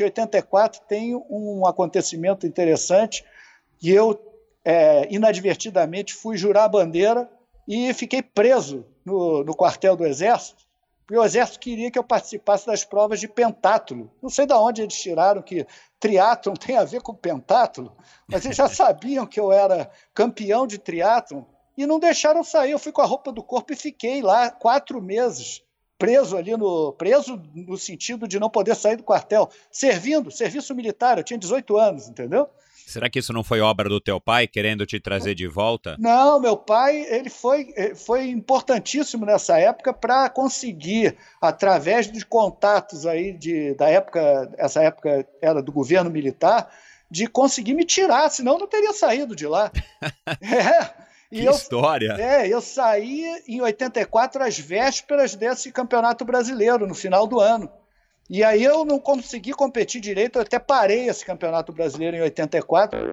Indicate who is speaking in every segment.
Speaker 1: Em 84 tem um acontecimento interessante e eu, é, inadvertidamente, fui jurar a bandeira e fiquei preso no, no quartel do Exército, porque o Exército queria que eu participasse das provas de pentátulo. Não sei de onde eles tiraram que triatlon tem a ver com pentátulo, mas eles já sabiam que eu era campeão de triatlon e não deixaram sair. Eu fui com a roupa do corpo e fiquei lá quatro meses preso ali no. preso no sentido de não poder sair do quartel, servindo, serviço militar, eu tinha 18 anos, entendeu?
Speaker 2: Será que isso não foi obra do teu pai querendo te trazer de volta?
Speaker 1: Não, meu pai ele foi, foi importantíssimo nessa época para conseguir, através de contatos aí de, da época, essa época era do governo militar, de conseguir me tirar, senão eu não teria saído de lá.
Speaker 2: é. E que eu, história!
Speaker 1: É, eu saí em 84 às vésperas desse campeonato brasileiro, no final do ano. E aí eu não consegui competir direito, eu até parei esse campeonato brasileiro em 84.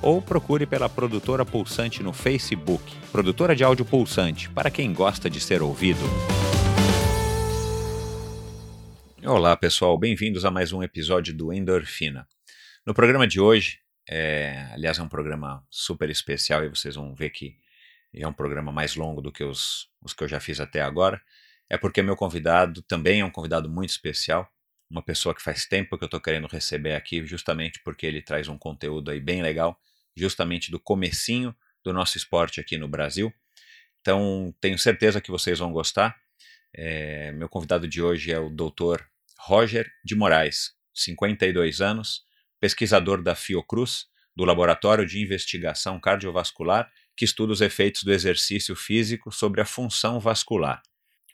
Speaker 2: ou procure pela Produtora Pulsante no Facebook. Produtora de áudio pulsante, para quem gosta de ser ouvido. Olá pessoal, bem-vindos a mais um episódio do Endorfina. No programa de hoje, é, aliás, é um programa super especial e vocês vão ver que é um programa mais longo do que os, os que eu já fiz até agora. É porque meu convidado também é um convidado muito especial, uma pessoa que faz tempo que eu estou querendo receber aqui, justamente porque ele traz um conteúdo aí bem legal, justamente do comecinho do nosso esporte aqui no Brasil. Então, tenho certeza que vocês vão gostar. É, meu convidado de hoje é o doutor Roger de Moraes, 52 anos, pesquisador da Fiocruz, do Laboratório de Investigação Cardiovascular, que estuda os efeitos do exercício físico sobre a função vascular.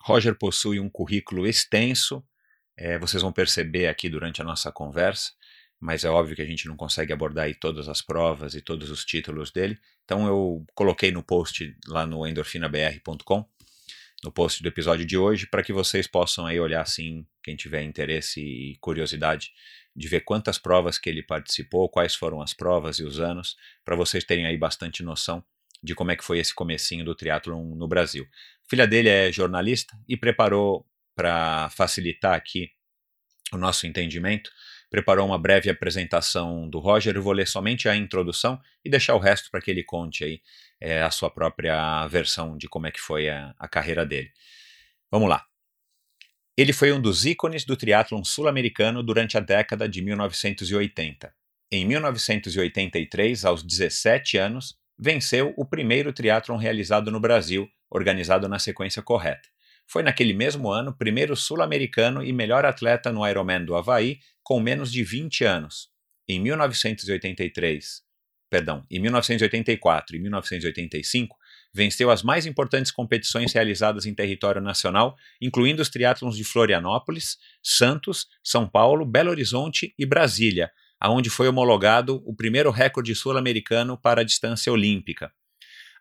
Speaker 2: Roger possui um currículo extenso, é, vocês vão perceber aqui durante a nossa conversa, mas é óbvio que a gente não consegue abordar aí todas as provas e todos os títulos dele, então eu coloquei no post lá no endorfinabr.com no post do episódio de hoje, para que vocês possam aí olhar assim, quem tiver interesse e curiosidade de ver quantas provas que ele participou, quais foram as provas e os anos, para vocês terem aí bastante noção de como é que foi esse comecinho do triatlon no Brasil. A filha dele é jornalista e preparou para facilitar aqui o nosso entendimento, preparou uma breve apresentação do Roger. Eu vou ler somente a introdução e deixar o resto para que ele conte aí é, a sua própria versão de como é que foi a, a carreira dele. Vamos lá. Ele foi um dos ícones do triatlon sul-americano durante a década de 1980. Em 1983, aos 17 anos, venceu o primeiro triatlon realizado no Brasil, organizado na sequência correta. Foi naquele mesmo ano primeiro sul-americano e melhor atleta no Ironman do Havaí, com menos de 20 anos. Em 1983, perdão, em 1984 e 1985, venceu as mais importantes competições realizadas em território nacional, incluindo os triatlons de Florianópolis, Santos, São Paulo, Belo Horizonte e Brasília, aonde foi homologado o primeiro recorde sul-americano para a distância olímpica.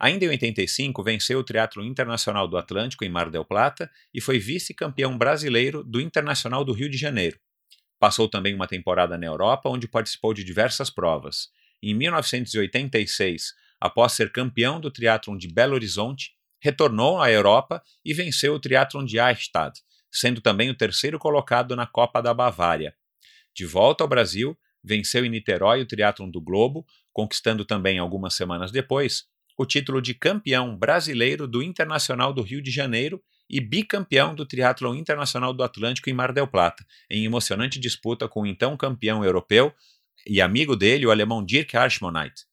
Speaker 2: Ainda em 85, venceu o Triatlo Internacional do Atlântico em Mar del Plata e foi vice-campeão brasileiro do Internacional do Rio de Janeiro. Passou também uma temporada na Europa, onde participou de diversas provas. Em 1986, após ser campeão do triatlon de Belo Horizonte, retornou à Europa e venceu o triatlon de Eichstätt, sendo também o terceiro colocado na Copa da Bavária. De volta ao Brasil, venceu em Niterói o triatlon do Globo, conquistando também algumas semanas depois o título de campeão brasileiro do Internacional do Rio de Janeiro
Speaker 3: e bicampeão do Triatlon Internacional do Atlântico em Mar del Plata, em emocionante disputa com o então campeão europeu e amigo dele, o alemão Dirk Arschmonite.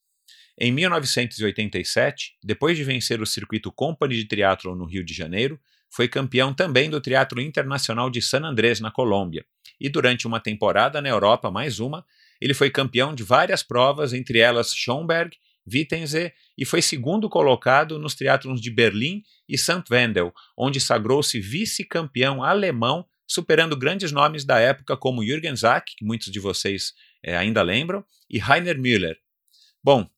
Speaker 3: Em 1987, depois de vencer o circuito Company de Triatlon no Rio de Janeiro, foi campeão também do Triatlo Internacional de San Andrés, na Colômbia, e durante uma temporada na Europa, mais uma, ele foi campeão de várias provas, entre elas Schomberg, Wittensee, e foi segundo colocado nos triatlons de Berlim e St. Wendel, onde sagrou-se vice-campeão alemão, superando grandes nomes da época como Jürgen Zack, que muitos de vocês é, ainda lembram, e Rainer Müller. Bom,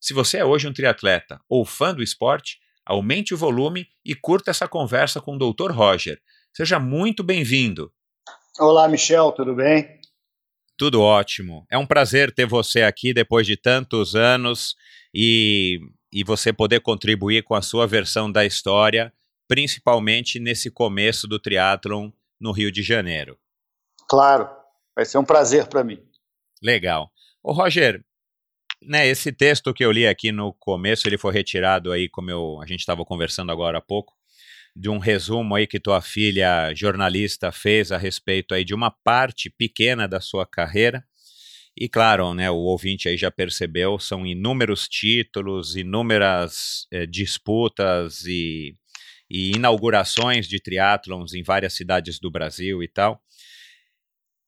Speaker 3: se você é hoje um triatleta ou fã do esporte, aumente o volume e curta essa conversa com o Dr. Roger. Seja muito bem-vindo.
Speaker 1: Olá, Michel, tudo bem?
Speaker 3: Tudo ótimo. É um prazer ter você aqui depois de tantos anos e, e você poder contribuir com a sua versão da história, principalmente nesse começo do triatlon no Rio de Janeiro.
Speaker 1: Claro, vai ser um prazer para mim.
Speaker 3: Legal. Ô Roger, né, esse texto que eu li aqui no começo, ele foi retirado aí, como eu, a gente estava conversando agora há pouco, de um resumo aí que tua filha jornalista fez a respeito aí de uma parte pequena da sua carreira. E claro, né, o ouvinte aí já percebeu, são inúmeros títulos, inúmeras eh, disputas e, e inaugurações de triatlons em várias cidades do Brasil e tal.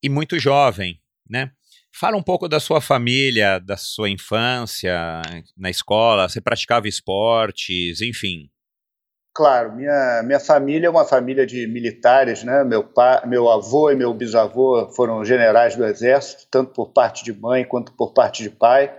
Speaker 3: E muito jovem, né? Fala um pouco da sua família, da sua infância na escola, você praticava esportes, enfim.
Speaker 1: Claro, minha, minha família é uma família de militares, né? Meu, pai, meu avô e meu bisavô foram generais do Exército, tanto por parte de mãe quanto por parte de pai.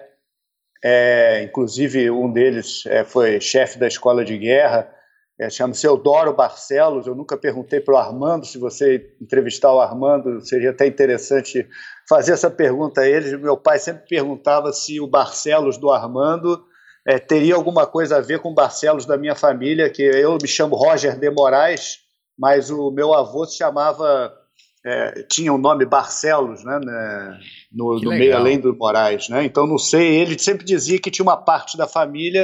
Speaker 1: É, inclusive, um deles é, foi chefe da escola de guerra, é, chama-se Eudoro Barcelos. Eu nunca perguntei para o Armando, se você entrevistar o Armando, seria até interessante fazer essa pergunta a ele. Meu pai sempre perguntava se o Barcelos do Armando é, teria alguma coisa a ver com Barcelos da minha família, que eu me chamo Roger de Moraes, mas o meu avô se chamava, é, tinha o nome Barcelos, né, né no, no meio além do Moraes, né? Então não sei, ele sempre dizia que tinha uma parte da família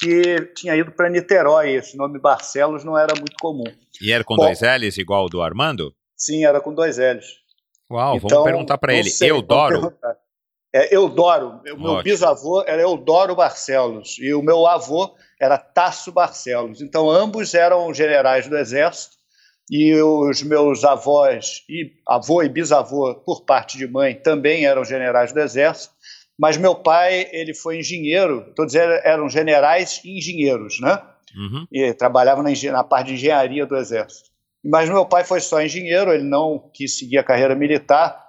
Speaker 1: que tinha ido para Niterói, esse nome Barcelos não era muito comum.
Speaker 3: E era com Bom, dois L's igual o do Armando?
Speaker 1: Sim, era com dois L's.
Speaker 3: Uau, então, vamos perguntar para ele. Sei, Eudoro?
Speaker 1: É, Eudoro, o meu bisavô era Eudoro Barcelos e o meu avô era Tasso Barcelos. Então, ambos eram generais do Exército e os meus avós, e avô e bisavô, por parte de mãe, também eram generais do Exército. Mas meu pai, ele foi engenheiro, todos eram generais e engenheiros, né? Uhum. E trabalhavam na, na parte de engenharia do Exército. Mas meu pai foi só engenheiro, ele não quis seguir a carreira militar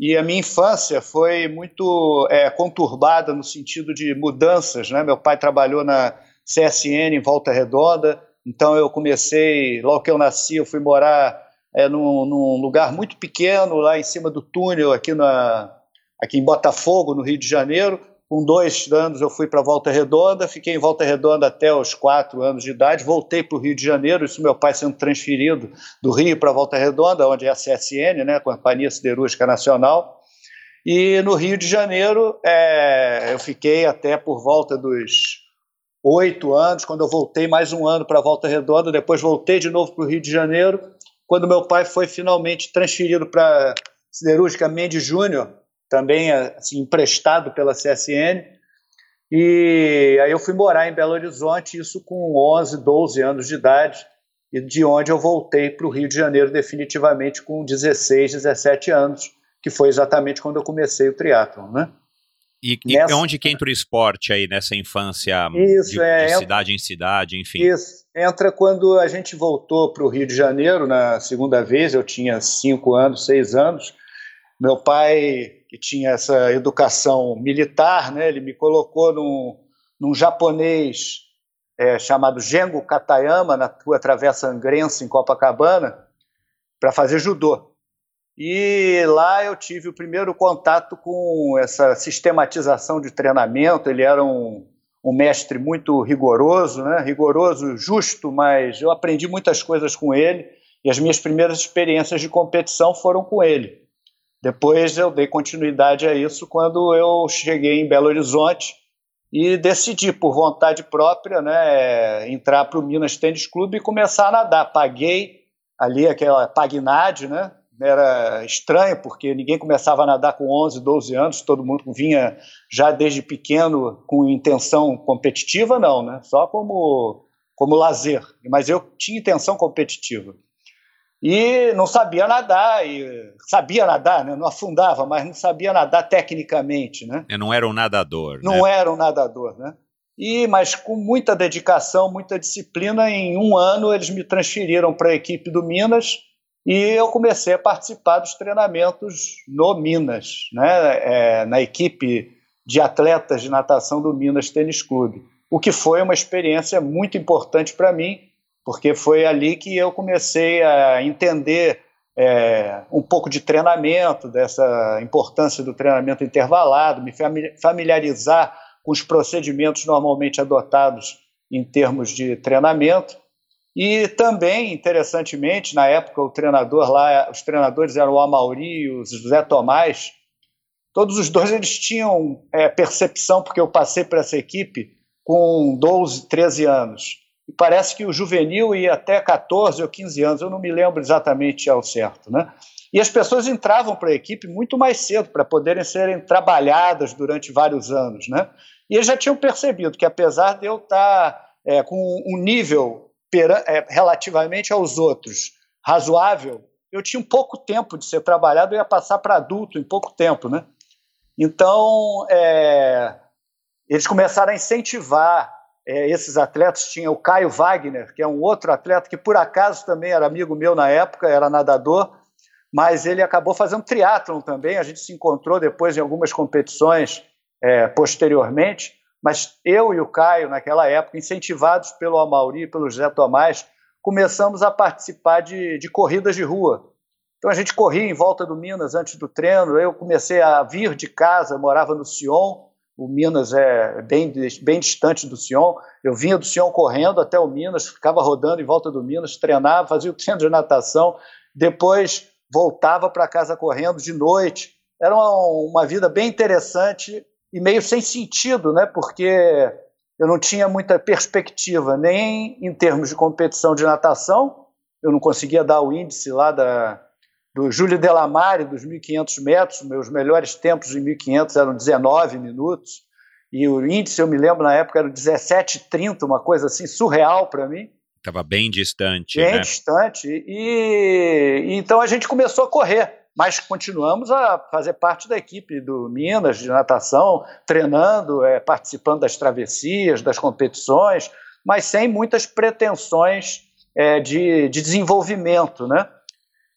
Speaker 1: e a minha infância foi muito é, conturbada no sentido de mudanças. Né? Meu pai trabalhou na CSN em Volta Redonda, então eu comecei, logo que eu nasci, eu fui morar é, num, num lugar muito pequeno, lá em cima do túnel, aqui, na, aqui em Botafogo, no Rio de Janeiro. Com dois anos eu fui para Volta Redonda, fiquei em Volta Redonda até os quatro anos de idade, voltei para o Rio de Janeiro, isso meu pai sendo transferido do Rio para Volta Redonda, onde é a CSN, né, Companhia Siderúrgica Nacional, e no Rio de Janeiro é, eu fiquei até por volta dos oito anos, quando eu voltei mais um ano para Volta Redonda, depois voltei de novo para o Rio de Janeiro, quando meu pai foi finalmente transferido para Siderúrgica Mendes Júnior, também assim, emprestado pela CSN. E aí eu fui morar em Belo Horizonte, isso com 11, 12 anos de idade, e de onde eu voltei para o Rio de Janeiro definitivamente com 16, 17 anos, que foi exatamente quando eu comecei o triatlon, né?
Speaker 3: E, nessa... onde que entra o esporte aí nessa infância isso, de, é, de cidade em cidade, enfim?
Speaker 1: Isso, entra quando a gente voltou para o Rio de Janeiro na segunda vez, eu tinha cinco anos, seis anos, meu pai que tinha essa educação militar, né? ele me colocou num, num japonês é, chamado Gengo Katayama, na rua Travessa Angrense, em Copacabana, para fazer judô. E lá eu tive o primeiro contato com essa sistematização de treinamento. Ele era um, um mestre muito rigoroso, né? rigoroso, justo, mas eu aprendi muitas coisas com ele. E as minhas primeiras experiências de competição foram com ele. Depois eu dei continuidade a isso quando eu cheguei em Belo Horizonte e decidi, por vontade própria, né, entrar para o Minas Tênis Clube e começar a nadar. Paguei ali aquela Pagnade, né? Era estranho, porque ninguém começava a nadar com 11, 12 anos, todo mundo vinha já desde pequeno com intenção competitiva, não, né? Só como, como lazer. Mas eu tinha intenção competitiva e não sabia nadar, e sabia nadar, né? não afundava, mas não sabia nadar tecnicamente. Né?
Speaker 3: Eu não era um nadador.
Speaker 1: Não
Speaker 3: né?
Speaker 1: era um nadador, né? E, mas com muita dedicação, muita disciplina, em um ano eles me transferiram para a equipe do Minas e eu comecei a participar dos treinamentos no Minas, né? É, na equipe de atletas de natação do Minas Tênis Clube, o que foi uma experiência muito importante para mim, porque foi ali que eu comecei a entender é, um pouco de treinamento, dessa importância do treinamento intervalado, me familiarizar com os procedimentos normalmente adotados em termos de treinamento. E também, interessantemente, na época o treinador lá, os treinadores eram o Amauri e o José Tomás. Todos os dois eles tinham é, percepção, porque eu passei por essa equipe com 12, 13 anos e parece que o juvenil ia até 14 ou 15 anos, eu não me lembro exatamente ao certo, né? E as pessoas entravam para a equipe muito mais cedo para poderem serem trabalhadas durante vários anos, né? E eles já tinham percebido que apesar de eu estar é, com um nível é, relativamente aos outros razoável, eu tinha um pouco tempo de ser trabalhado, eu ia passar para adulto em pouco tempo, né? Então, é, eles começaram a incentivar é, esses atletas, tinha o Caio Wagner, que é um outro atleta que por acaso também era amigo meu na época, era nadador, mas ele acabou fazendo triatlon também, a gente se encontrou depois em algumas competições é, posteriormente, mas eu e o Caio, naquela época, incentivados pelo Amauri e pelo José Tomás, começamos a participar de, de corridas de rua. Então a gente corria em volta do Minas antes do treino, eu comecei a vir de casa, morava no Sion, o Minas é bem, bem distante do Sion. Eu vinha do Sion correndo até o Minas, ficava rodando em volta do Minas, treinava, fazia o treino de natação, depois voltava para casa correndo de noite. Era uma, uma vida bem interessante e meio sem sentido, né? porque eu não tinha muita perspectiva, nem em termos de competição de natação, eu não conseguia dar o índice lá da, do Júlio Delamare, dos 1.500 metros, meus melhores tempos em 1.500 eram 19 minutos, e o índice, eu me lembro na época, era 17,30, uma coisa assim surreal para mim.
Speaker 3: Estava bem distante.
Speaker 1: Bem
Speaker 3: né?
Speaker 1: distante. E, e, então a gente começou a correr, mas continuamos a fazer parte da equipe do Minas de natação, treinando, é, participando das travessias, das competições, mas sem muitas pretensões é, de, de desenvolvimento, né?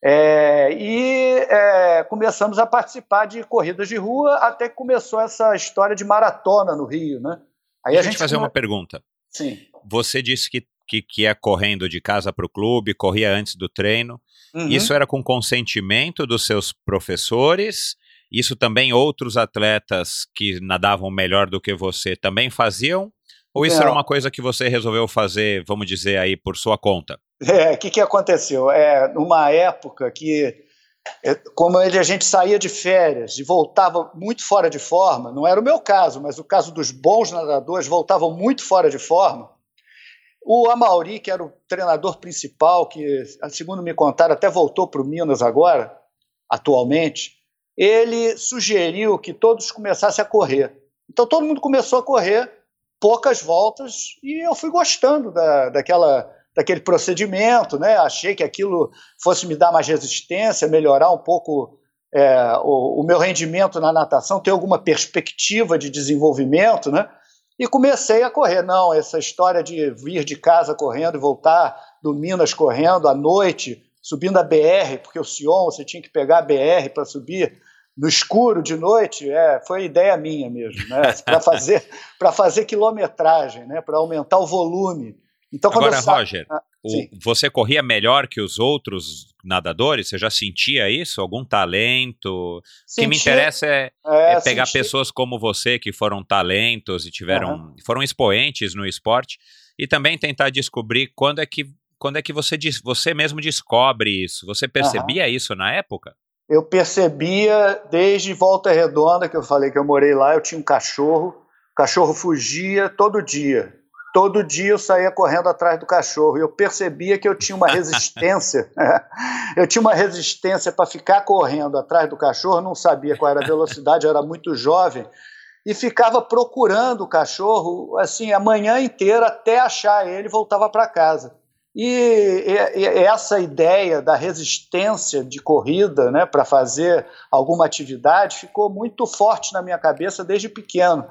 Speaker 1: É, e é, começamos a participar de corridas de rua até que começou essa história de maratona no Rio, né?
Speaker 3: Aí Deixa a gente fazer uma pergunta.
Speaker 1: Sim.
Speaker 3: Você disse que, que, que ia correndo de casa para o clube, corria antes do treino. Uhum. Isso era com consentimento dos seus professores? Isso também outros atletas que nadavam melhor do que você também faziam? Ou isso Não. era uma coisa que você resolveu fazer, vamos dizer aí, por sua conta?
Speaker 1: É, o que, que aconteceu? É, numa época que, é, como ele, a gente saía de férias e voltava muito fora de forma, não era o meu caso, mas o caso dos bons nadadores voltavam muito fora de forma. O Amauri, que era o treinador principal, que, segundo me contaram, até voltou para o Minas agora, atualmente, ele sugeriu que todos começassem a correr. Então todo mundo começou a correr, poucas voltas, e eu fui gostando da, daquela daquele procedimento, né? Achei que aquilo fosse me dar mais resistência, melhorar um pouco é, o, o, meu rendimento na natação, ter alguma perspectiva de desenvolvimento, né? E comecei a correr. Não, essa história de vir de casa correndo e voltar do Minas correndo à noite, subindo a BR, porque o Sion você tinha que pegar a BR para subir no escuro de noite, é, foi ideia minha mesmo, né? Para fazer para fazer quilometragem, né? Para aumentar o volume.
Speaker 3: Então, Agora, sa... Roger, ah, o, você corria melhor que os outros nadadores? Você já sentia isso? Algum talento? O que me interessa é, é, é pegar pessoas como você que foram talentos e tiveram, uhum. foram expoentes no esporte e também tentar descobrir quando é que quando é que você você mesmo descobre isso? Você percebia uhum. isso na época?
Speaker 1: Eu percebia desde Volta Redonda que eu falei que eu morei lá. Eu tinha um cachorro O cachorro fugia todo dia. Todo dia eu saía correndo atrás do cachorro e eu percebia que eu tinha uma resistência. eu tinha uma resistência para ficar correndo atrás do cachorro, não sabia qual era a velocidade, era muito jovem e ficava procurando o cachorro assim a manhã inteira até achar ele e voltava para casa. E, e, essa ideia da resistência de corrida né, para fazer alguma atividade ficou muito forte na minha cabeça desde pequeno.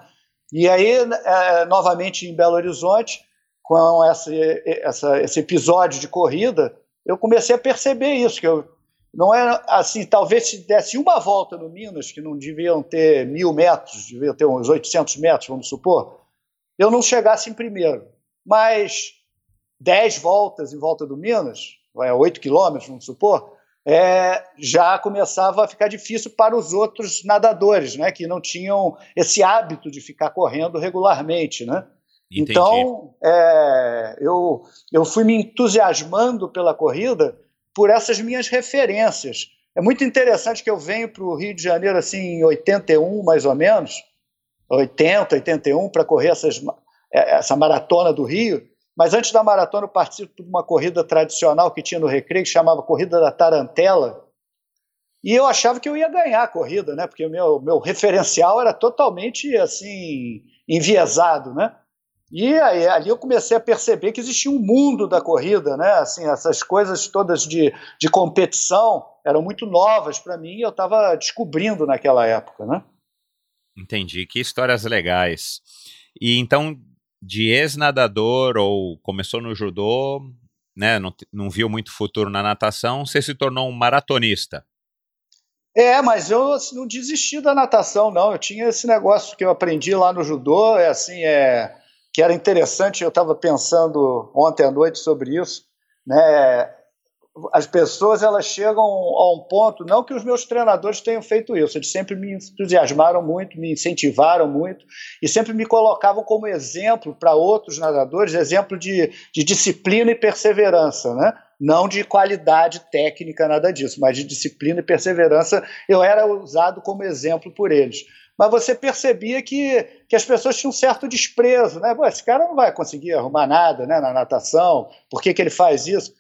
Speaker 1: E aí, é, novamente em Belo Horizonte, com essa, essa, esse episódio de corrida, eu comecei a perceber isso, que eu não era assim, talvez se desse uma volta no Minas, que não deviam ter mil metros, deviam ter uns 800 metros, vamos supor, eu não chegasse em primeiro. Mas dez voltas em volta do Minas, vai a 8 quilômetros, vamos supor, é, já começava a ficar difícil para os outros nadadores, né, que não tinham esse hábito de ficar correndo regularmente, né? Entendi. Então, é, eu, eu fui me entusiasmando pela corrida por essas minhas referências. É muito interessante que eu venho para o Rio de Janeiro assim em 81, mais ou menos, 80, 81, para correr essas, é, essa maratona do Rio, mas antes da maratona, eu participo de uma corrida tradicional que tinha no Recreio, que chamava Corrida da Tarantela. E eu achava que eu ia ganhar a corrida, né? Porque o meu, meu referencial era totalmente assim enviesado, né? E aí, ali eu comecei a perceber que existia um mundo da corrida, né? Assim, essas coisas todas de, de competição eram muito novas para mim e eu estava descobrindo naquela época, né?
Speaker 3: Entendi. Que histórias legais. E então, de ex-nadador ou começou no judô, né, não, não viu muito futuro na natação, você se tornou um maratonista.
Speaker 1: É, mas eu assim, não desisti da natação, não. Eu tinha esse negócio que eu aprendi lá no judô, é assim, é que era interessante. Eu estava pensando ontem à noite sobre isso, né? As pessoas elas chegam a um ponto, não que os meus treinadores tenham feito isso, eles sempre me entusiasmaram muito, me incentivaram muito e sempre me colocavam como exemplo para outros nadadores, exemplo de, de disciplina e perseverança, né? não de qualidade técnica, nada disso, mas de disciplina e perseverança, eu era usado como exemplo por eles. Mas você percebia que, que as pessoas tinham um certo desprezo, né? Pô, esse cara não vai conseguir arrumar nada né, na natação, por que, que ele faz isso?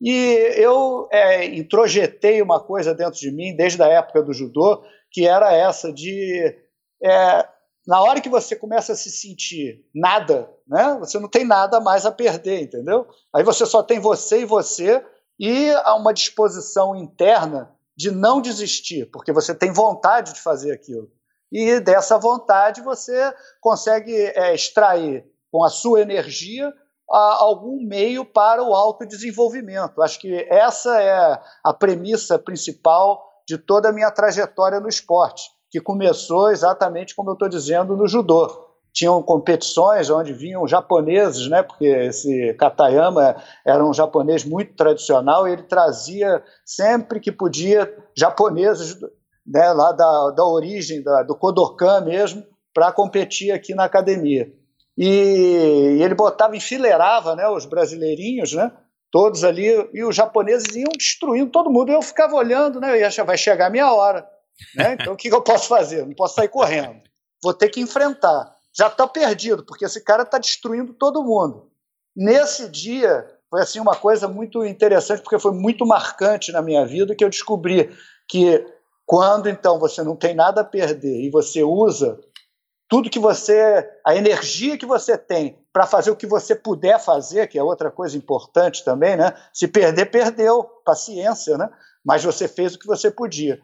Speaker 1: E eu é, introjetei uma coisa dentro de mim, desde a época do judô, que era essa de. É, na hora que você começa a se sentir nada, né, você não tem nada mais a perder, entendeu? Aí você só tem você e você, e há uma disposição interna de não desistir, porque você tem vontade de fazer aquilo. E dessa vontade você consegue é, extrair com a sua energia algum meio para o autodesenvolvimento. Acho que essa é a premissa principal de toda a minha trajetória no esporte, que começou exatamente como eu estou dizendo no judô. Tinham competições onde vinham japoneses, né, porque esse Katayama era um japonês muito tradicional e ele trazia sempre que podia japoneses né, lá da, da origem, da, do Kodokan mesmo, para competir aqui na academia. E, ele botava, enfileirava né, os brasileirinhos, né, todos ali, e os japoneses iam destruindo todo mundo. Eu ficava olhando, né, ia, vai chegar a minha hora. Né, então o que, que eu posso fazer? Não posso sair correndo. Vou ter que enfrentar. Já está perdido, porque esse cara está destruindo todo mundo. Nesse dia, foi assim uma coisa muito interessante, porque foi muito marcante na minha vida, que eu descobri que quando então você não tem nada a perder e você usa tudo que você, a energia que você tem para fazer o que você puder fazer, que é outra coisa importante também, né? Se perder, perdeu, paciência, né? Mas você fez o que você podia.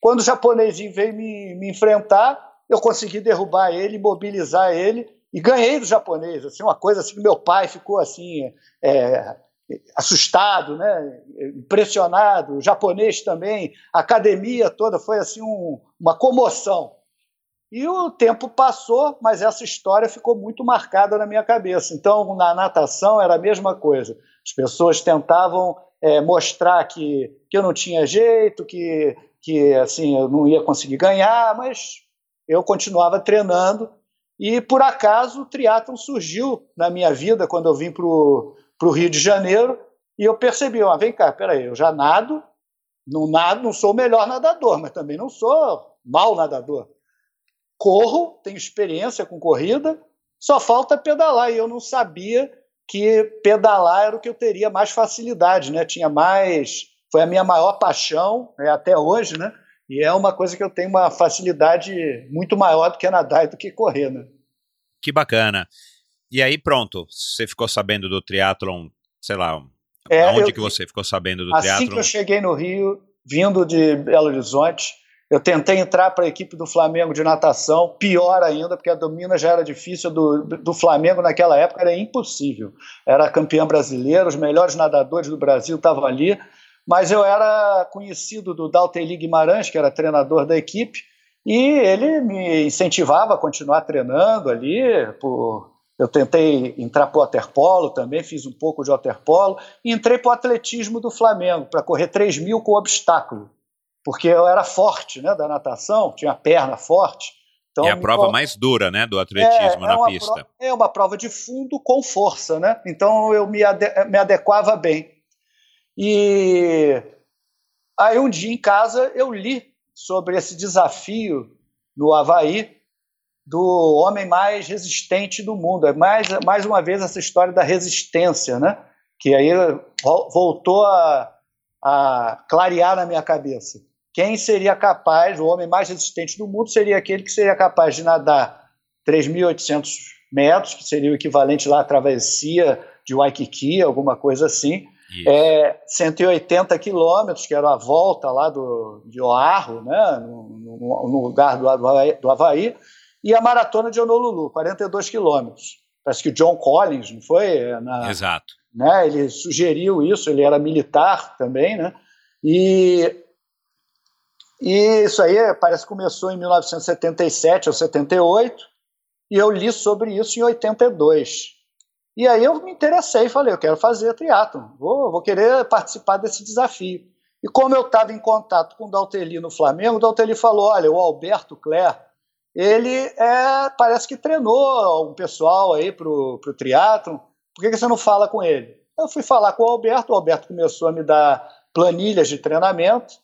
Speaker 1: Quando o japonesinho veio me, me enfrentar, eu consegui derrubar ele, imobilizar ele e ganhei do japonês, assim, uma coisa assim meu pai ficou assim é, assustado, né? Impressionado, o japonês também, a academia toda foi assim um, uma comoção. E o tempo passou, mas essa história ficou muito marcada na minha cabeça. Então, na natação era a mesma coisa. As pessoas tentavam é, mostrar que, que eu não tinha jeito, que, que assim eu não ia conseguir ganhar, mas eu continuava treinando. E por acaso o triatlon surgiu na minha vida quando eu vim para o Rio de Janeiro e eu percebi, ó, vem cá, peraí, eu já nado, não nado, não sou o melhor nadador, mas também não sou mau nadador corro, tenho experiência com corrida, só falta pedalar. E eu não sabia que pedalar era o que eu teria mais facilidade, né? Tinha mais. Foi a minha maior paixão, né, até hoje, né? E é uma coisa que eu tenho uma facilidade muito maior do que nadar e do que correr, né?
Speaker 3: Que bacana. E aí, pronto, você ficou sabendo do triatlon, sei lá, é, onde eu, que você ficou sabendo do
Speaker 1: assim
Speaker 3: triatlon?
Speaker 1: Assim que eu cheguei no Rio, vindo de Belo Horizonte, eu tentei entrar para a equipe do Flamengo de natação, pior ainda, porque a do Minas já era difícil, do, do Flamengo naquela época era impossível. Era campeão brasileiro, os melhores nadadores do Brasil estavam ali, mas eu era conhecido do Dalteli Guimarães, que era treinador da equipe, e ele me incentivava a continuar treinando ali. Por... Eu tentei entrar para o waterpolo também, fiz um pouco de waterpolo, e entrei para o atletismo do Flamengo, para correr 3 mil com obstáculo porque eu era forte, né, da natação, tinha perna forte.
Speaker 3: Então, é a prova mais dura, né, do atletismo é, é na pista.
Speaker 1: Prova, é uma prova de fundo com força, né? Então eu me, ade me adequava bem. E aí um dia em casa eu li sobre esse desafio no Havaí do homem mais resistente do mundo. É mais, mais uma vez essa história da resistência, né? Que aí voltou a, a clarear na minha cabeça quem seria capaz, o homem mais resistente do mundo, seria aquele que seria capaz de nadar 3.800 metros, que seria o equivalente lá à travessia de Waikiki, alguma coisa assim, é, 180 quilômetros, que era a volta lá do, de Oahu, né, no, no, lugar do Havaí, do Havaí, e a maratona de Honolulu, 42 quilômetros. Parece que o John Collins, não foi? É,
Speaker 3: na, Exato.
Speaker 1: Né, ele sugeriu isso, ele era militar também, né? E e isso aí parece que começou em 1977 ou 78, e eu li sobre isso em 82. E aí eu me interessei e falei, eu quero fazer triatlon, vou, vou querer participar desse desafio. E como eu estava em contato com o Dalteli no Flamengo, o Dalteli falou, olha, o Alberto Cler, ele é, parece que treinou um pessoal aí para o triatlon, por que, que você não fala com ele? Eu fui falar com o Alberto, o Alberto começou a me dar planilhas de treinamento,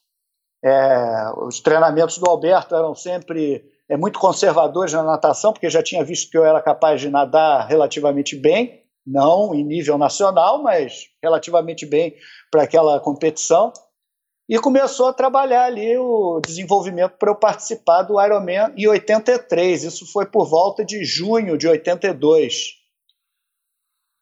Speaker 1: é, os treinamentos do Alberto eram sempre é, muito conservadores na natação, porque já tinha visto que eu era capaz de nadar relativamente bem, não em nível nacional, mas relativamente bem para aquela competição. E começou a trabalhar ali o desenvolvimento para eu participar do Ironman em 83. Isso foi por volta de junho de 82.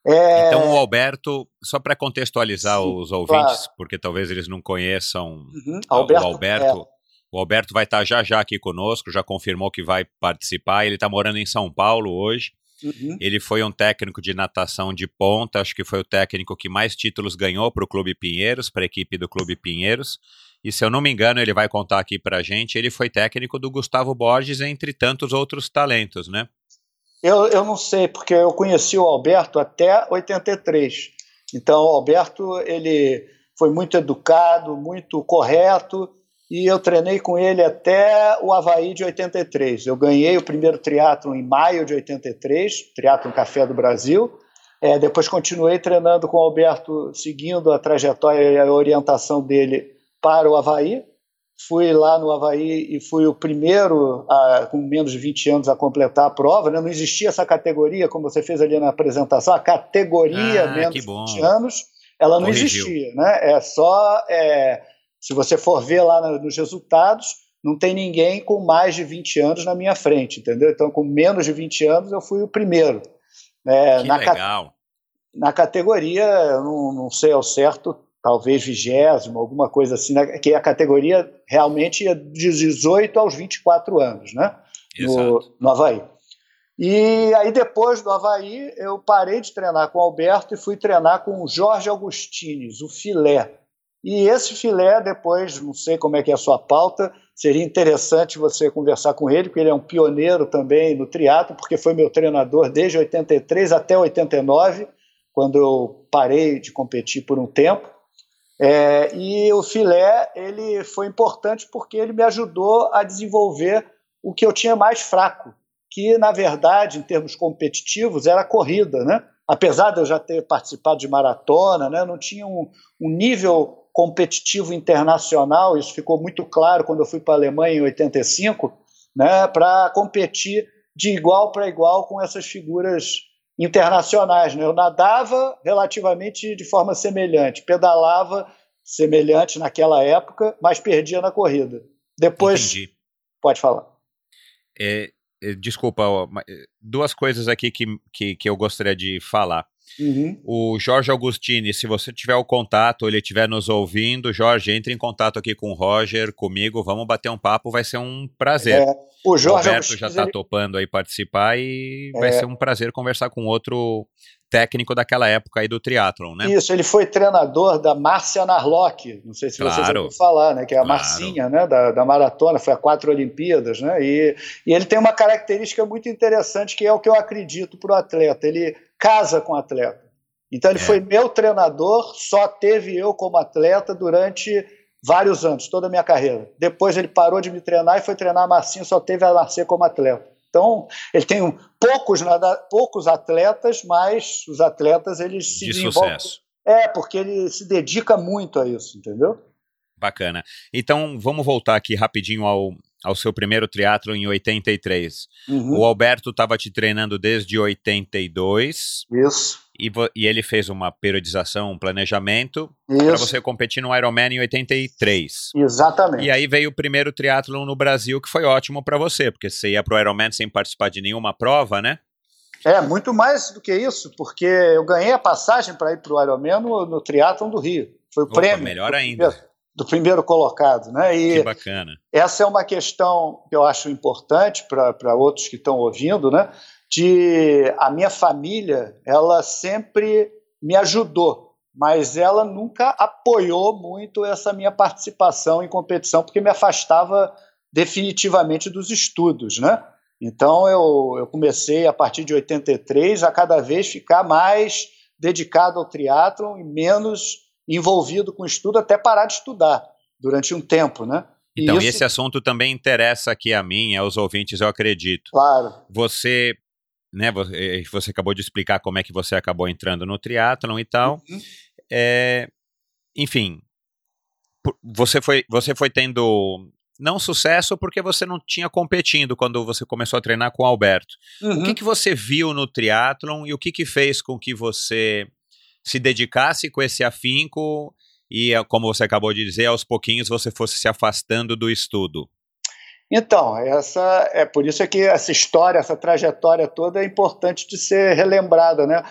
Speaker 3: É... Então, o Alberto, só para contextualizar Sim, os ouvintes, claro. porque talvez eles não conheçam uhum. Alberto, o Alberto. É. O Alberto vai estar tá já já aqui conosco, já confirmou que vai participar. Ele está morando em São Paulo hoje. Uhum. Ele foi um técnico de natação de ponta, acho que foi o técnico que mais títulos ganhou para o Clube Pinheiros, para a equipe do Clube Pinheiros. E se eu não me engano, ele vai contar aqui para a gente, ele foi técnico do Gustavo Borges, entre tantos outros talentos, né?
Speaker 1: Eu, eu não sei, porque eu conheci o Alberto até 83. Então, o Alberto ele foi muito educado, muito correto, e eu treinei com ele até o Havaí de 83. Eu ganhei o primeiro triatlo em maio de 83, triatlo Café do Brasil. É, depois continuei treinando com o Alberto, seguindo a trajetória e a orientação dele para o Havaí fui lá no Havaí e fui o primeiro, a, com menos de 20 anos, a completar a prova. Né? Não existia essa categoria, como você fez ali na apresentação, a categoria ah, menos de 20 anos, ela não Corrigiu. existia. Né? É só, é, se você for ver lá nos resultados, não tem ninguém com mais de 20 anos na minha frente, entendeu? Então, com menos de 20 anos, eu fui o primeiro.
Speaker 3: É, que na legal.
Speaker 1: na categoria, eu não, não sei ao certo, talvez vigésimo, alguma coisa assim, que a categoria realmente ia de 18 aos 24 anos, né? No, no Havaí. E aí, depois do Havaí, eu parei de treinar com o Alberto e fui treinar com o Jorge Augustines, o filé. E esse filé, depois, não sei como é que é a sua pauta, seria interessante você conversar com ele, porque ele é um pioneiro também no triatlo, porque foi meu treinador desde 83 até 89, quando eu parei de competir por um tempo. É, e o filé ele foi importante porque ele me ajudou a desenvolver o que eu tinha mais fraco, que na verdade, em termos competitivos, era a corrida, né? Apesar de eu já ter participado de maratona, né, não tinha um, um nível competitivo internacional, isso ficou muito claro quando eu fui para a Alemanha em 85, né, para competir de igual para igual com essas figuras internacionais. Né? Eu nadava relativamente de forma semelhante, pedalava semelhante naquela época, mas perdia na corrida. Depois. Entendi. Pode falar.
Speaker 3: É, é desculpa, é, duas coisas aqui que, que, que eu gostaria de falar. Uhum. O Jorge Augustini, se você tiver o contato, ele estiver nos ouvindo, Jorge, entre em contato aqui com o Roger, comigo, vamos bater um papo, vai ser um prazer. É, o Jorge Roberto Augustini, já está ele... topando aí participar e é. vai ser um prazer conversar com outro técnico daquela época aí do triatlon, né?
Speaker 1: Isso, ele foi treinador da Márcia Narlock, não sei se claro, vocês ouviram falar, né? Que é a claro. Marcinha, né? Da, da maratona, foi a quatro Olimpíadas, né? E, e ele tem uma característica muito interessante que é o que eu acredito para o atleta. Ele casa com o atleta. Então ele é. foi meu treinador, só teve eu como atleta durante vários anos, toda a minha carreira. Depois ele parou de me treinar e foi treinar a Marcinho, só teve a nascer como atleta. Então, ele tem um, poucos, nada, poucos atletas, mas os atletas eles se
Speaker 3: de sucesso.
Speaker 1: É, porque ele se dedica muito a isso, entendeu?
Speaker 3: Bacana. Então, vamos voltar aqui rapidinho ao, ao seu primeiro triatlo em 83. Uhum. O Alberto estava te treinando desde 82.
Speaker 1: Isso.
Speaker 3: E, e ele fez uma periodização, um planejamento para você competir no Ironman em 83.
Speaker 1: Exatamente.
Speaker 3: E aí veio o primeiro triatlo no Brasil que foi ótimo para você, porque você ia para o Ironman sem participar de nenhuma prova, né?
Speaker 1: É, muito mais do que isso, porque eu ganhei a passagem para ir para o Ironman no, no triatlon do Rio. Foi o Opa, prêmio.
Speaker 3: Melhor ainda
Speaker 1: do primeiro colocado. Né?
Speaker 3: E que bacana.
Speaker 1: Essa é uma questão que eu acho importante para outros que estão ouvindo, né? de a minha família, ela sempre me ajudou, mas ela nunca apoiou muito essa minha participação em competição, porque me afastava definitivamente dos estudos, né? Então eu, eu comecei a partir de 83 a cada vez ficar mais dedicado ao triatlon e menos envolvido com estudo até parar de estudar durante um tempo, né?
Speaker 3: Então, isso... esse assunto também interessa aqui a mim, aos ouvintes, eu acredito.
Speaker 1: Claro.
Speaker 3: Você, né, você, você acabou de explicar como é que você acabou entrando no triatlon e tal. Uhum. É, enfim, você foi, você foi tendo não sucesso porque você não tinha competindo quando você começou a treinar com o Alberto. Uhum. O que, que você viu no triatlon e o que, que fez com que você se dedicasse com esse afinco e, como você acabou de dizer, aos pouquinhos você fosse se afastando do estudo?
Speaker 1: Então, essa é por isso é que essa história, essa trajetória toda é importante de ser relembrada, né?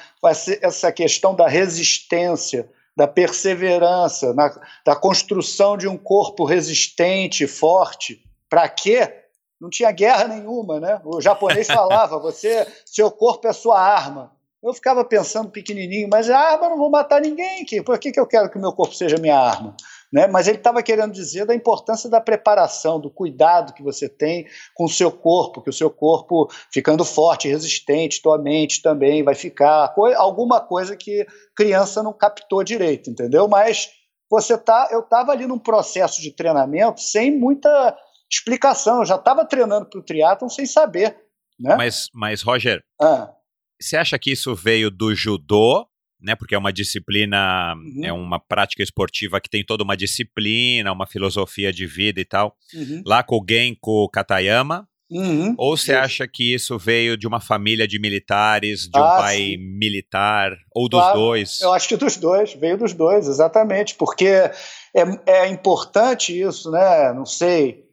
Speaker 1: Essa questão da resistência, da perseverança, na, da construção de um corpo resistente, forte. Para quê? Não tinha guerra nenhuma, né? O japonês falava: você, seu corpo é sua arma. Eu ficava pensando pequenininho, mas a arma não vou matar ninguém. Que, por que, que eu quero que o meu corpo seja minha arma? Né? Mas ele estava querendo dizer da importância da preparação, do cuidado que você tem com o seu corpo, que o seu corpo ficando forte, resistente, tua mente também vai ficar. Co alguma coisa que criança não captou direito, entendeu? Mas você tá, eu estava ali num processo de treinamento sem muita explicação. Eu já estava treinando para o triatlon sem saber. Né?
Speaker 3: Mas, mas Roger, ah você acha que isso veio do judô, né? Porque é uma disciplina, uhum. é uma prática esportiva que tem toda uma disciplina, uma filosofia de vida e tal. Uhum. Lá com o Genko Katayama. Uhum. Ou você acha que isso veio de uma família de militares, de ah, um pai sim. militar, ou dos claro, dois?
Speaker 1: Eu acho que dos dois, veio dos dois, exatamente, porque é, é importante isso, né? Não sei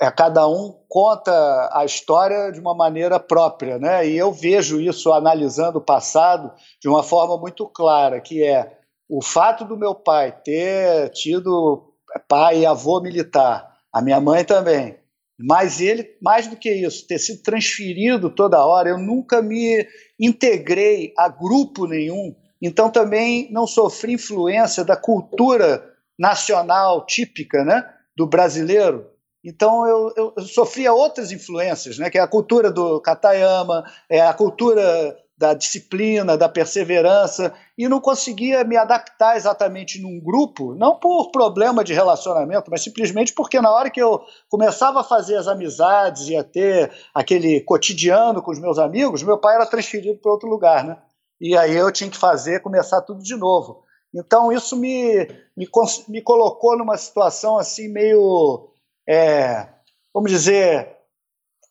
Speaker 1: é, cada um conta a história de uma maneira própria, né? E eu vejo isso analisando o passado de uma forma muito clara, que é o fato do meu pai ter tido pai e avô militar, a minha mãe também, mas ele, mais do que isso, ter sido transferido toda hora, eu nunca me integrei a grupo nenhum, então também não sofri influência da cultura nacional típica, né, do brasileiro. Então eu, eu, sofria outras influências, né, que é a cultura do Katayama, é a cultura da disciplina, da perseverança, e não conseguia me adaptar exatamente num grupo, não por problema de relacionamento, mas simplesmente porque na hora que eu começava a fazer as amizades e a ter aquele cotidiano com os meus amigos, meu pai era transferido para outro lugar, né? E aí eu tinha que fazer, começar tudo de novo. Então isso me, me, me colocou numa situação assim meio é, vamos dizer,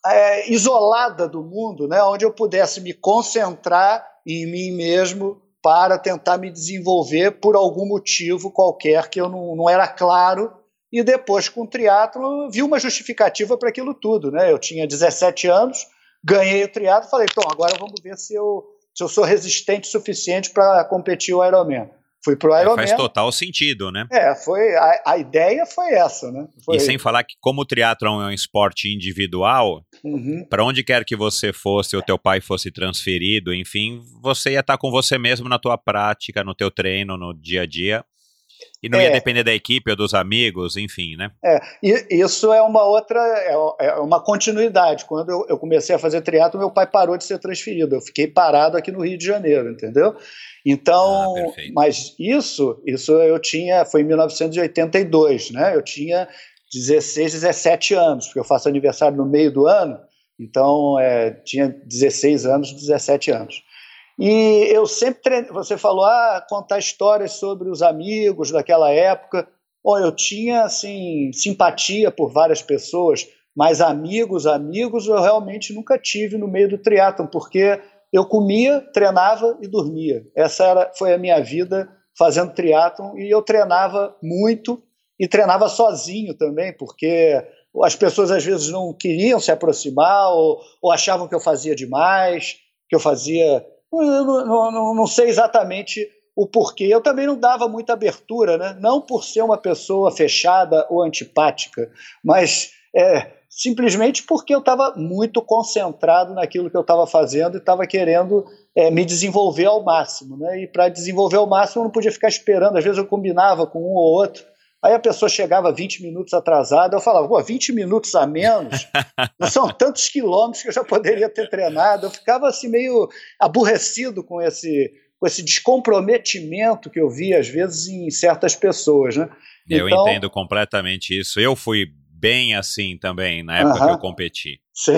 Speaker 1: é, isolada do mundo, né, onde eu pudesse me concentrar em mim mesmo para tentar me desenvolver por algum motivo qualquer que eu não, não era claro. E depois, com o triatlo, vi uma justificativa para aquilo tudo. Né? Eu tinha 17 anos, ganhei o triatlo, falei, então agora vamos ver se eu, se eu sou resistente o suficiente para competir o Ironman. Fui pro é, Ironman.
Speaker 3: faz total sentido, né?
Speaker 1: É, foi a, a ideia foi essa, né? Foi...
Speaker 3: E sem falar que como o triatlon é um esporte individual, uhum. para onde quer que você fosse, o teu pai fosse transferido, enfim, você ia estar tá com você mesmo na tua prática, no teu treino, no dia a dia. E não é. ia depender da equipe ou dos amigos, enfim, né?
Speaker 1: É, e isso é uma outra, é, é uma continuidade. Quando eu, eu comecei a fazer triatlo, meu pai parou de ser transferido. Eu fiquei parado aqui no Rio de Janeiro, entendeu? Então, ah, mas isso, isso eu tinha, foi em 1982, né? Eu tinha 16, 17 anos, porque eu faço aniversário no meio do ano, então é, tinha 16 anos, 17 anos. E eu sempre treinei, você falou, ah, contar histórias sobre os amigos daquela época. Bom, eu tinha, assim, simpatia por várias pessoas, mas amigos, amigos eu realmente nunca tive no meio do triatlon, porque eu comia, treinava e dormia. Essa era, foi a minha vida fazendo triatlon e eu treinava muito e treinava sozinho também, porque as pessoas às vezes não queriam se aproximar ou, ou achavam que eu fazia demais, que eu fazia. Eu não, não, não sei exatamente o porquê. Eu também não dava muita abertura, né? não por ser uma pessoa fechada ou antipática, mas é, simplesmente porque eu estava muito concentrado naquilo que eu estava fazendo e estava querendo é, me desenvolver ao máximo. Né? E para desenvolver ao máximo eu não podia ficar esperando, às vezes eu combinava com um ou outro. Aí a pessoa chegava 20 minutos atrasada, eu falava, pô, 20 minutos a menos? Não são tantos quilômetros que eu já poderia ter treinado. Eu ficava assim meio aborrecido com esse, com esse descomprometimento que eu via às vezes em certas pessoas, né?
Speaker 3: Eu então, entendo completamente isso. Eu fui bem assim também, na época que eu competi.
Speaker 1: Sim.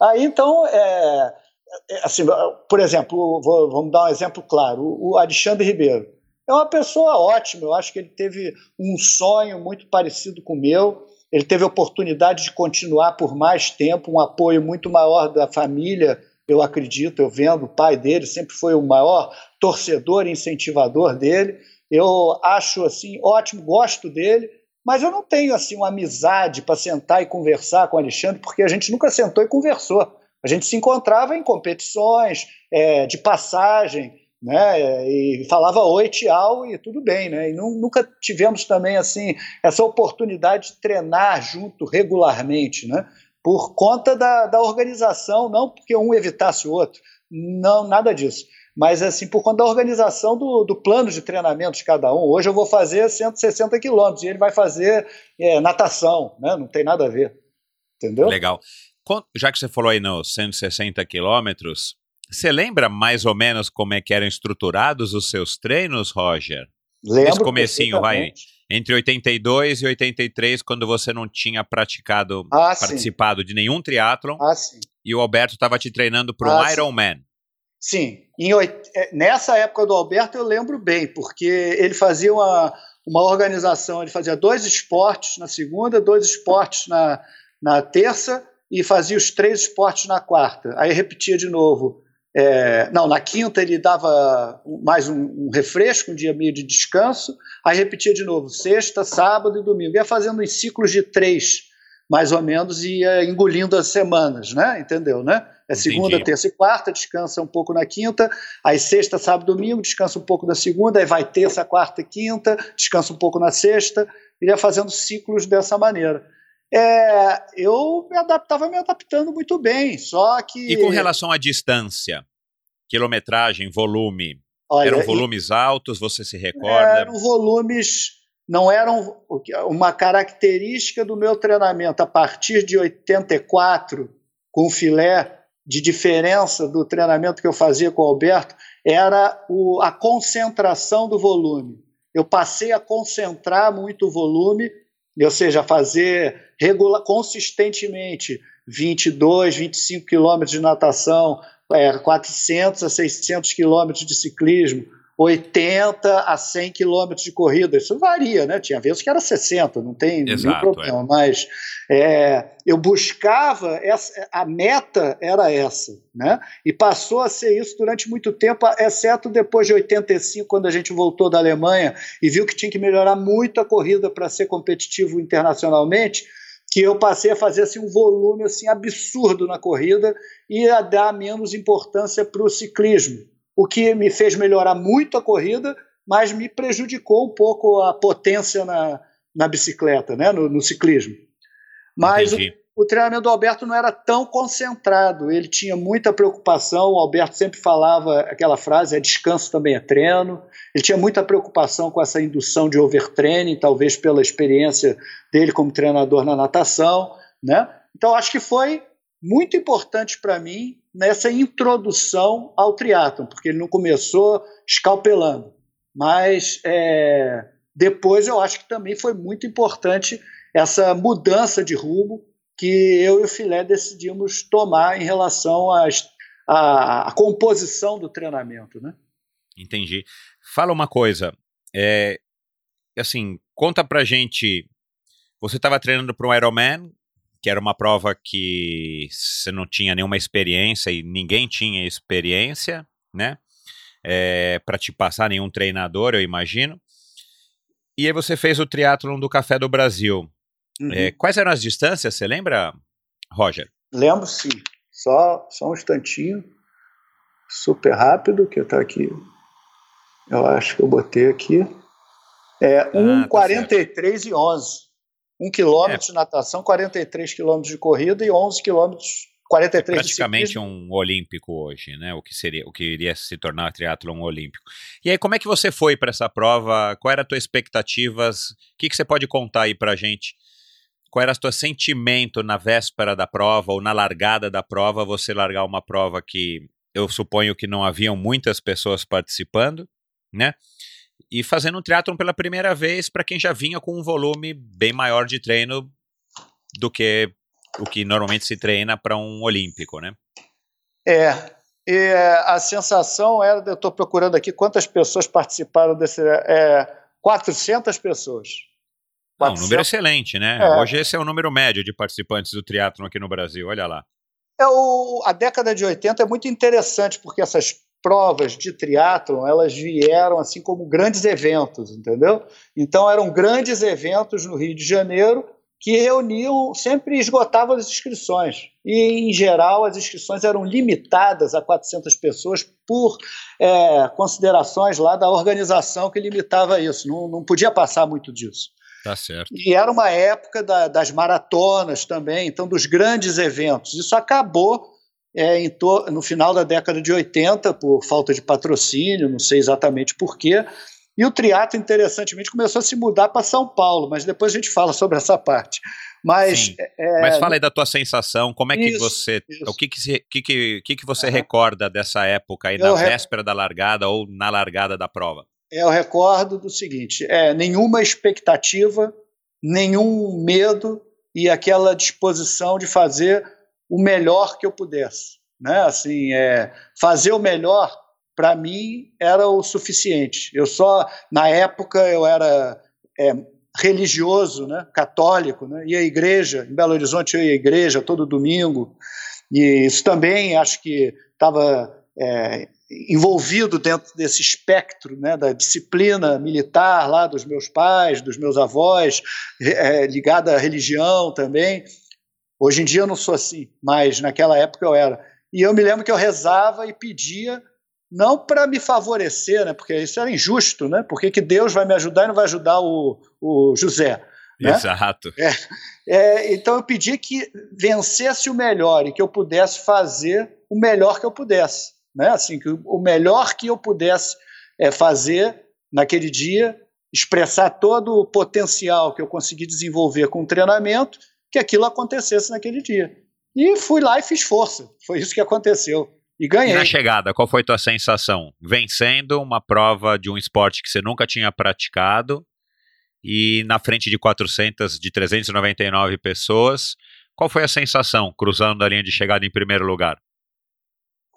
Speaker 1: Aí então, é, é, assim, por exemplo, vou, vamos dar um exemplo claro: o Alexandre Ribeiro é uma pessoa ótima. Eu acho que ele teve um sonho muito parecido com o meu. Ele teve a oportunidade de continuar por mais tempo, um apoio muito maior da família. Eu acredito, eu vendo, o pai dele sempre foi o maior torcedor e incentivador dele. Eu acho assim ótimo, gosto dele mas eu não tenho assim uma amizade para sentar e conversar com o Alexandre, porque a gente nunca sentou e conversou. A gente se encontrava em competições é, de passagem, né? E falava oi, tchau e tudo bem, né? E não, nunca tivemos também assim essa oportunidade de treinar junto regularmente, né? Por conta da, da organização, não porque um evitasse o outro, não nada disso mas assim, por conta da organização do, do plano de treinamento de cada um. Hoje eu vou fazer 160 quilômetros e ele vai fazer é, natação, né? Não tem nada a ver. Entendeu?
Speaker 3: Legal. Já que você falou aí nos 160 quilômetros, você lembra mais ou menos como é que eram estruturados os seus treinos, Roger?
Speaker 1: Lembro
Speaker 3: Esse comecinho, vai, entre 82 e 83, quando você não tinha praticado, ah, participado sim. de nenhum triatlon,
Speaker 1: ah,
Speaker 3: e o Alberto estava te treinando para um ah, Ironman.
Speaker 1: Sim, em, é, nessa época do Alberto eu lembro bem, porque ele fazia uma, uma organização, ele fazia dois esportes na segunda, dois esportes na, na terça e fazia os três esportes na quarta. Aí repetia de novo. É, não, na quinta ele dava mais um, um, refresco, um dia meio de descanso, aí repetia de novo, sexta, sábado e domingo. Ia fazendo em ciclos de três, mais ou menos, e ia engolindo as semanas, né? Entendeu, né? É segunda, Entendi. terça e quarta, descansa um pouco na quinta, aí sexta, sábado, domingo, descansa um pouco na segunda, aí vai terça, quarta e quinta, descansa um pouco na sexta, e ia fazendo ciclos dessa maneira. É, eu me adaptava me adaptando muito bem, só que.
Speaker 3: E com relação à distância, quilometragem, volume, Olha, eram volumes e... altos, você se recorda?
Speaker 1: Eram volumes, não eram uma característica do meu treinamento a partir de 84 com filé de diferença do treinamento que eu fazia com o Alberto era o, a concentração do volume. Eu passei a concentrar muito o volume, ou seja, fazer regular, consistentemente 22, 25 quilômetros de natação, é, 400 a 600 quilômetros de ciclismo, 80 a 100 quilômetros de corrida. Isso varia, né? Tinha vezes que era 60, não tem Exato, nenhum problema. É. Mas é, eu buscava, essa, a meta era essa, né? E passou a ser isso durante muito tempo, exceto depois de 85, quando a gente voltou da Alemanha e viu que tinha que melhorar muito a corrida para ser competitivo internacionalmente que eu passei a fazer assim, um volume assim, absurdo na corrida e a dar menos importância para o ciclismo o que me fez melhorar muito a corrida, mas me prejudicou um pouco a potência na, na bicicleta, né, no, no ciclismo. Mas o, o, treinamento do Alberto não era tão concentrado, ele tinha muita preocupação. O Alberto sempre falava aquela frase: é descanso também é treino. Ele tinha muita preocupação com essa indução de overtraining, talvez pela experiência dele como treinador na natação. Né? Então, acho que foi muito importante para mim nessa introdução ao triatlon, porque ele não começou escalpelando, mas é, depois eu acho que também foi muito importante essa mudança de rumo que eu e o Filé decidimos tomar em relação à, composição do treinamento, né?
Speaker 3: Entendi. Fala uma coisa, é, assim, conta pra gente, você estava treinando para um Ironman, que era uma prova que você não tinha nenhuma experiência e ninguém tinha experiência, né? É, para te passar nenhum treinador, eu imagino. E aí você fez o triatlon do Café do Brasil. Uhum. É, quais eram as distâncias, você lembra, Roger?
Speaker 1: Lembro sim. Só, só um instantinho. Super rápido, que está aqui. Eu acho que eu botei aqui. É 1,43 ah, tá e 11. 1 quilômetro é. de natação, 43 quilômetros de corrida e 11 quilômetros 43
Speaker 3: é praticamente um olímpico hoje, né? O que seria, o que iria se tornar triatlon olímpico. E aí, como é que você foi para essa prova? Qual era a tua expectativas? O que, que você pode contar aí para gente? Qual era o teu sentimento na véspera da prova ou na largada da prova? Você largar uma prova que eu suponho que não haviam muitas pessoas participando, né? E fazendo um triatlon pela primeira vez para quem já vinha com um volume bem maior de treino do que o que normalmente se treina para um olímpico, né?
Speaker 1: É, e é, a sensação era, eu estou procurando aqui quantas pessoas participaram desse, é, 400 pessoas.
Speaker 3: 400. Não, um número excelente, né? É. Hoje esse é o número médio de participantes do triatlon aqui no Brasil, olha lá.
Speaker 1: É o, a década de 80 é muito interessante porque essas provas de triatlon, elas vieram assim como grandes eventos, entendeu? Então eram grandes eventos no Rio de Janeiro que reuniam, sempre esgotavam as inscrições. E, em geral, as inscrições eram limitadas a 400 pessoas por é, considerações lá da organização que limitava isso. Não, não podia passar muito disso.
Speaker 3: Tá certo.
Speaker 1: E era uma época da, das maratonas também, então dos grandes eventos. Isso acabou é, no final da década de 80, por falta de patrocínio, não sei exatamente porquê. E o triatlo, interessantemente, começou a se mudar para São Paulo, mas depois a gente fala sobre essa parte. Mas,
Speaker 3: é, mas fala aí da tua sensação, como é que isso, você. Isso. O que, que, que, que, que você recorda dessa época aí, na véspera da largada ou na largada da prova?
Speaker 1: Eu recordo do seguinte: é, nenhuma expectativa, nenhum medo e aquela disposição de fazer o melhor que eu pudesse. Né? Assim, é, fazer o melhor, para mim, era o suficiente. Eu só, na época, eu era é, religioso, né? católico, né? ia à igreja, em Belo Horizonte eu ia à igreja todo domingo, e isso também acho que estava é, envolvido dentro desse espectro né, da disciplina militar lá dos meus pais, dos meus avós, é, ligada à religião também. Hoje em dia eu não sou assim, mas naquela época eu era. E eu me lembro que eu rezava e pedia, não para me favorecer, né, porque isso era injusto, né? Porque que Deus vai me ajudar e não vai ajudar o, o José. Né?
Speaker 3: Exato.
Speaker 1: É, é, então eu pedi que vencesse o melhor e que eu pudesse fazer o melhor que eu pudesse. Né? Assim, que o melhor que eu pudesse é, fazer naquele dia, expressar todo o potencial que eu consegui desenvolver com o treinamento que aquilo acontecesse naquele dia. E fui lá e fiz força. Foi isso que aconteceu. E ganhei. E
Speaker 3: na chegada, qual foi tua sensação? Vencendo uma prova de um esporte que você nunca tinha praticado e na frente de 400, de 399 pessoas, qual foi a sensação cruzando a linha de chegada em primeiro lugar?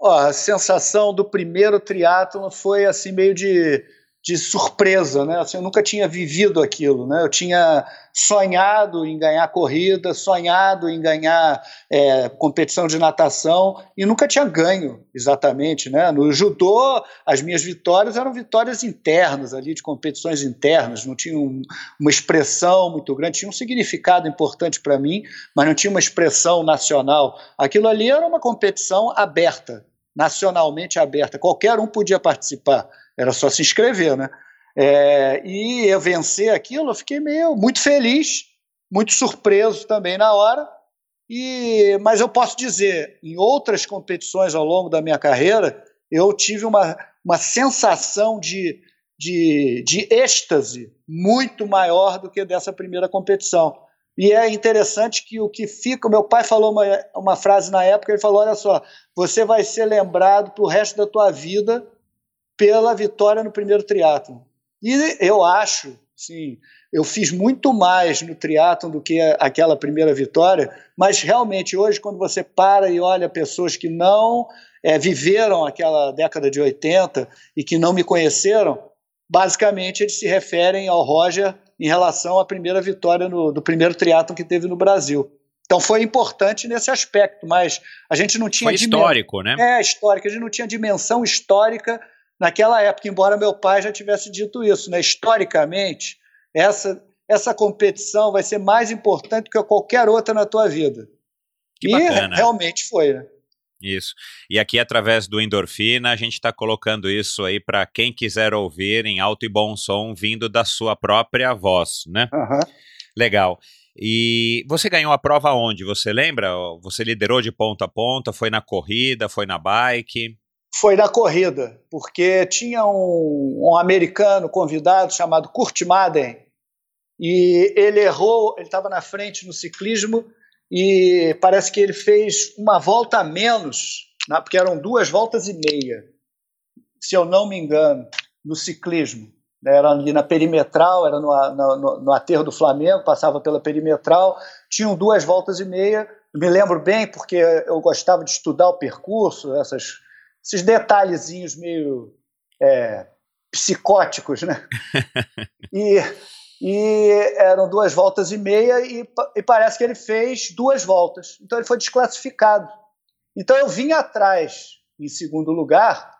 Speaker 1: Ó, a sensação do primeiro triatlo foi assim meio de de surpresa, né? Assim, eu nunca tinha vivido aquilo, né? Eu tinha sonhado em ganhar corrida, sonhado em ganhar é, competição de natação e nunca tinha ganho exatamente, né? No judô, as minhas vitórias eram vitórias internas ali de competições internas, não tinha um, uma expressão muito grande, tinha um significado importante para mim, mas não tinha uma expressão nacional. Aquilo ali era uma competição aberta, nacionalmente aberta, qualquer um podia participar. Era só se inscrever, né? É, e eu vencer aquilo, eu fiquei meio muito feliz, muito surpreso também na hora. E, mas eu posso dizer, em outras competições ao longo da minha carreira, eu tive uma, uma sensação de, de, de êxtase muito maior do que dessa primeira competição. E é interessante que o que fica. Meu pai falou uma, uma frase na época: ele falou, olha só, você vai ser lembrado para o resto da tua vida pela vitória no primeiro triatlo. E eu acho, sim, eu fiz muito mais no triatlo do que aquela primeira vitória, mas realmente hoje quando você para e olha pessoas que não é, viveram aquela década de 80 e que não me conheceram, basicamente eles se referem ao Roger em relação à primeira vitória no, do primeiro triatlo que teve no Brasil. Então foi importante nesse aspecto, mas a gente não tinha.
Speaker 3: Foi histórico, né?
Speaker 1: É, histórico. A gente não tinha dimensão histórica naquela época, embora meu pai já tivesse dito isso, né? historicamente, essa, essa competição vai ser mais importante do que qualquer outra na tua vida.
Speaker 3: Que e bacana.
Speaker 1: realmente foi, né?
Speaker 3: Isso. E aqui, através do Endorfina, a gente está colocando isso aí para quem quiser ouvir em alto e bom som, vindo da sua própria voz, né?
Speaker 1: Uhum.
Speaker 3: Legal. E você ganhou a prova onde? Você lembra? Você liderou de ponta a ponta? Foi na corrida? Foi na bike?
Speaker 1: Foi na corrida, porque tinha um, um americano convidado chamado Kurt Madden, e ele errou, ele estava na frente no ciclismo, e parece que ele fez uma volta a menos, porque eram duas voltas e meia, se eu não me engano, no ciclismo. Era ali na perimetral, era no, no, no aterro do Flamengo, passava pela perimetral, tinham duas voltas e meia. Me lembro bem, porque eu gostava de estudar o percurso, essas esses detalhezinhos meio é, psicóticos, né? e, e eram duas voltas e meia e, e, parece que ele fez duas voltas. Então ele foi desclassificado. Então eu vim atrás em segundo lugar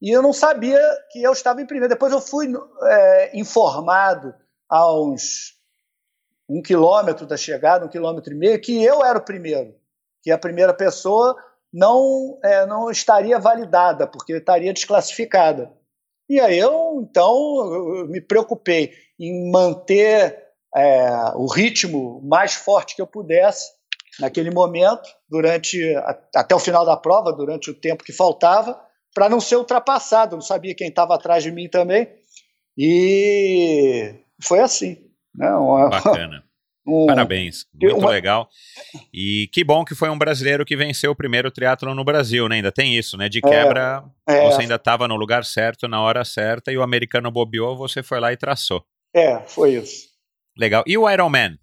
Speaker 1: e eu não sabia que eu estava em primeiro. Depois eu fui é, informado a uns um quilômetro da chegada, um quilômetro e meio, que eu era o primeiro, que a primeira pessoa não, é, não estaria validada, porque estaria desclassificada. E aí eu, então, eu me preocupei em manter é, o ritmo mais forte que eu pudesse naquele momento, durante até o final da prova, durante o tempo que faltava, para não ser ultrapassado. Eu não sabia quem estava atrás de mim também. E foi assim. Né?
Speaker 3: Bacana. Um, Parabéns, muito uma... legal. E que bom que foi um brasileiro que venceu o primeiro triatlo no Brasil, né? Ainda tem isso, né? De é, quebra, é, é. você ainda estava no lugar certo, na hora certa, e o americano bobeou, você foi lá e traçou.
Speaker 1: É, foi isso.
Speaker 3: Legal. E o Ironman?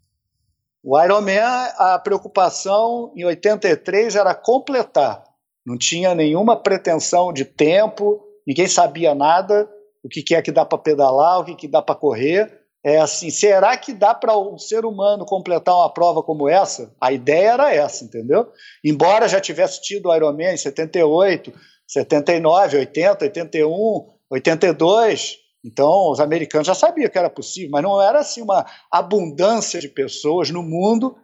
Speaker 1: O Ironman, a preocupação em 83 era completar. Não tinha nenhuma pretensão de tempo, ninguém sabia nada, o que, que é que dá para pedalar, o que, que dá para correr é assim, será que dá para um ser humano completar uma prova como essa? A ideia era essa, entendeu? Embora já tivesse tido o Ironman em 78, 79, 80, 81, 82, então os americanos já sabiam que era possível, mas não era assim uma abundância de pessoas no mundo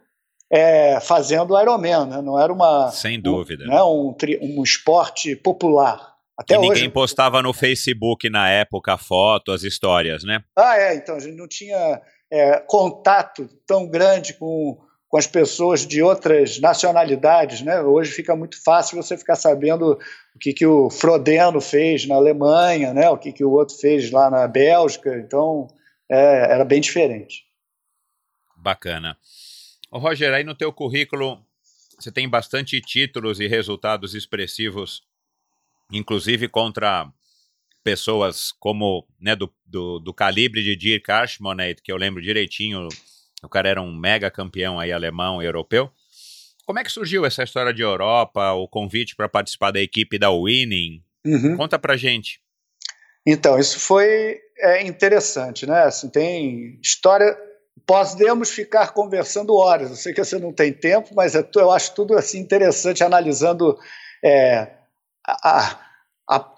Speaker 1: é, fazendo Ironman, né? não era uma
Speaker 3: sem dúvida
Speaker 1: um, né? um, um esporte popular. Até e
Speaker 3: hoje. ninguém postava no Facebook na época foto, as histórias, né?
Speaker 1: Ah, é, então a gente não tinha é, contato tão grande com, com as pessoas de outras nacionalidades, né? Hoje fica muito fácil você ficar sabendo o que, que o Frodeno fez na Alemanha, né? O que, que o outro fez lá na Bélgica, então é, era bem diferente.
Speaker 3: Bacana. Ô, Roger, aí no teu currículo você tem bastante títulos e resultados expressivos inclusive contra pessoas como né, do, do, do calibre de Dirk Ashmonet, que eu lembro direitinho, o cara era um mega campeão aí alemão e europeu. como é que surgiu essa história de Europa, o convite para participar da equipe da Winning? Uhum. Conta pra gente.
Speaker 1: Então, isso foi é, interessante, né? Assim, tem história. Podemos ficar conversando horas. Eu sei que você não tem tempo, mas é, eu acho tudo assim interessante analisando é, a, a,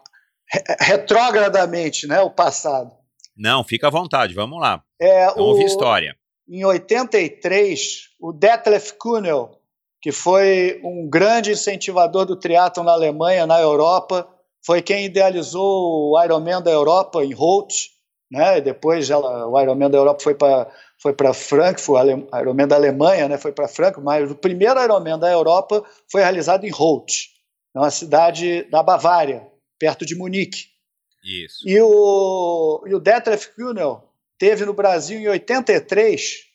Speaker 1: retrogradamente né, o passado.
Speaker 3: Não, fica à vontade, vamos lá. É, ouvir história.
Speaker 1: Em 83, o Detlef Kuhnel, que foi um grande incentivador do triatlon na Alemanha, na Europa, foi quem idealizou o Ironman da Europa em Holt, né? Depois ela, o Ironman da Europa foi para foi para Frankfurt, o Ironman da Alemanha, né? Foi para Frankfurt, mas o primeiro Ironman da Europa foi realizado em Holt, uma cidade da Bavária, perto de Munique.
Speaker 3: Isso.
Speaker 1: E o, e o Detlef Kühnel teve no Brasil em 83,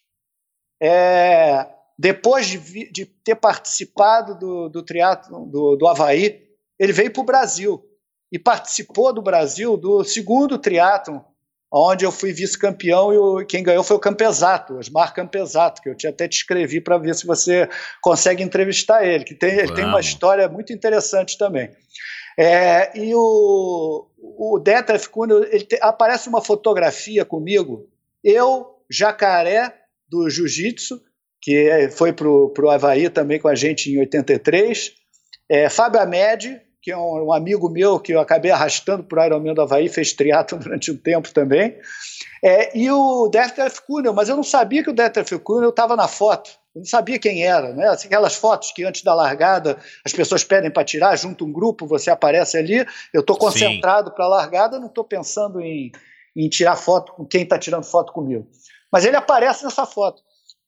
Speaker 1: é, depois de, de, ter participado do, do triatlo do, do Havaí, ele veio para o Brasil e participou do Brasil do segundo triatlon, onde eu fui vice-campeão e o, quem ganhou foi o Campesato, Osmar Campesato, que eu tinha até te escrevi para ver se você consegue entrevistar ele, que tem, ele tem uma história muito interessante também. É, e o, o Detlef Kuhn, ele te, aparece uma fotografia comigo, eu, jacaré do jiu-jitsu, que foi para o Havaí também com a gente em 83, é, Fábio Amed, que é um, um, amigo meu que eu acabei arrastando para o Ironman do Havaí, fez triatlo durante um tempo também. É, e o Detlef Kuhnel, mas eu não sabia que o Detlef Kuhnel estava na foto. Eu não sabia quem era, né? Assim, aquelas fotos que antes da largada as pessoas pedem para tirar, junto um grupo, você aparece ali. Eu estou concentrado para a largada, não estou pensando em, em tirar foto com quem está tirando foto comigo. Mas ele aparece nessa foto.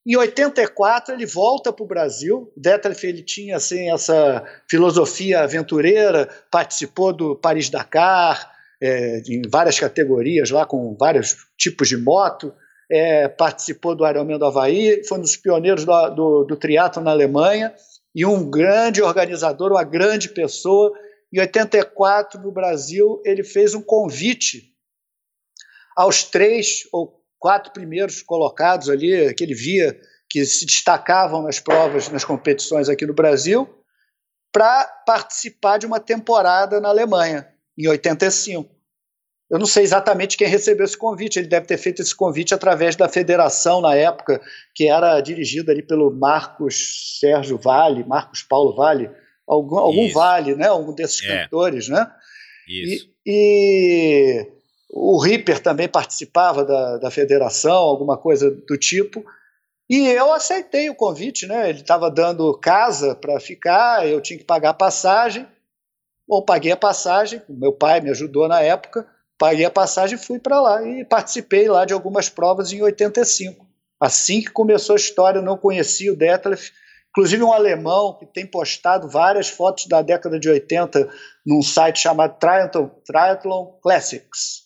Speaker 1: Em 84 ele volta para o Brasil. Detlef ele tinha assim essa filosofia aventureira, participou do Paris Dakar é, em várias categorias lá com vários tipos de moto. É, participou do Ironman do Havaí, foi um dos pioneiros do, do, do triatlo na Alemanha e um grande organizador, uma grande pessoa. Em 84 no Brasil ele fez um convite aos três ou quatro primeiros colocados ali, que ele via que se destacavam nas provas, nas competições aqui no Brasil, para participar de uma temporada na Alemanha, em 85. Eu não sei exatamente quem recebeu esse convite, ele deve ter feito esse convite através da federação na época, que era dirigida ali pelo Marcos Sérgio Vale, Marcos Paulo Vale, algum, algum Vale, né? Algum desses é. cantores, né?
Speaker 3: Isso.
Speaker 1: E, e o Ripper também participava da, da federação, alguma coisa do tipo. E eu aceitei o convite, né? Ele estava dando casa para ficar, eu tinha que pagar a passagem. Bom, paguei a passagem, meu pai me ajudou na época, paguei a passagem e fui para lá e participei lá de algumas provas em 85. Assim que começou a história, eu não conhecia o Detlef, inclusive um alemão que tem postado várias fotos da década de 80 num site chamado Triathlon, Triathlon Classics.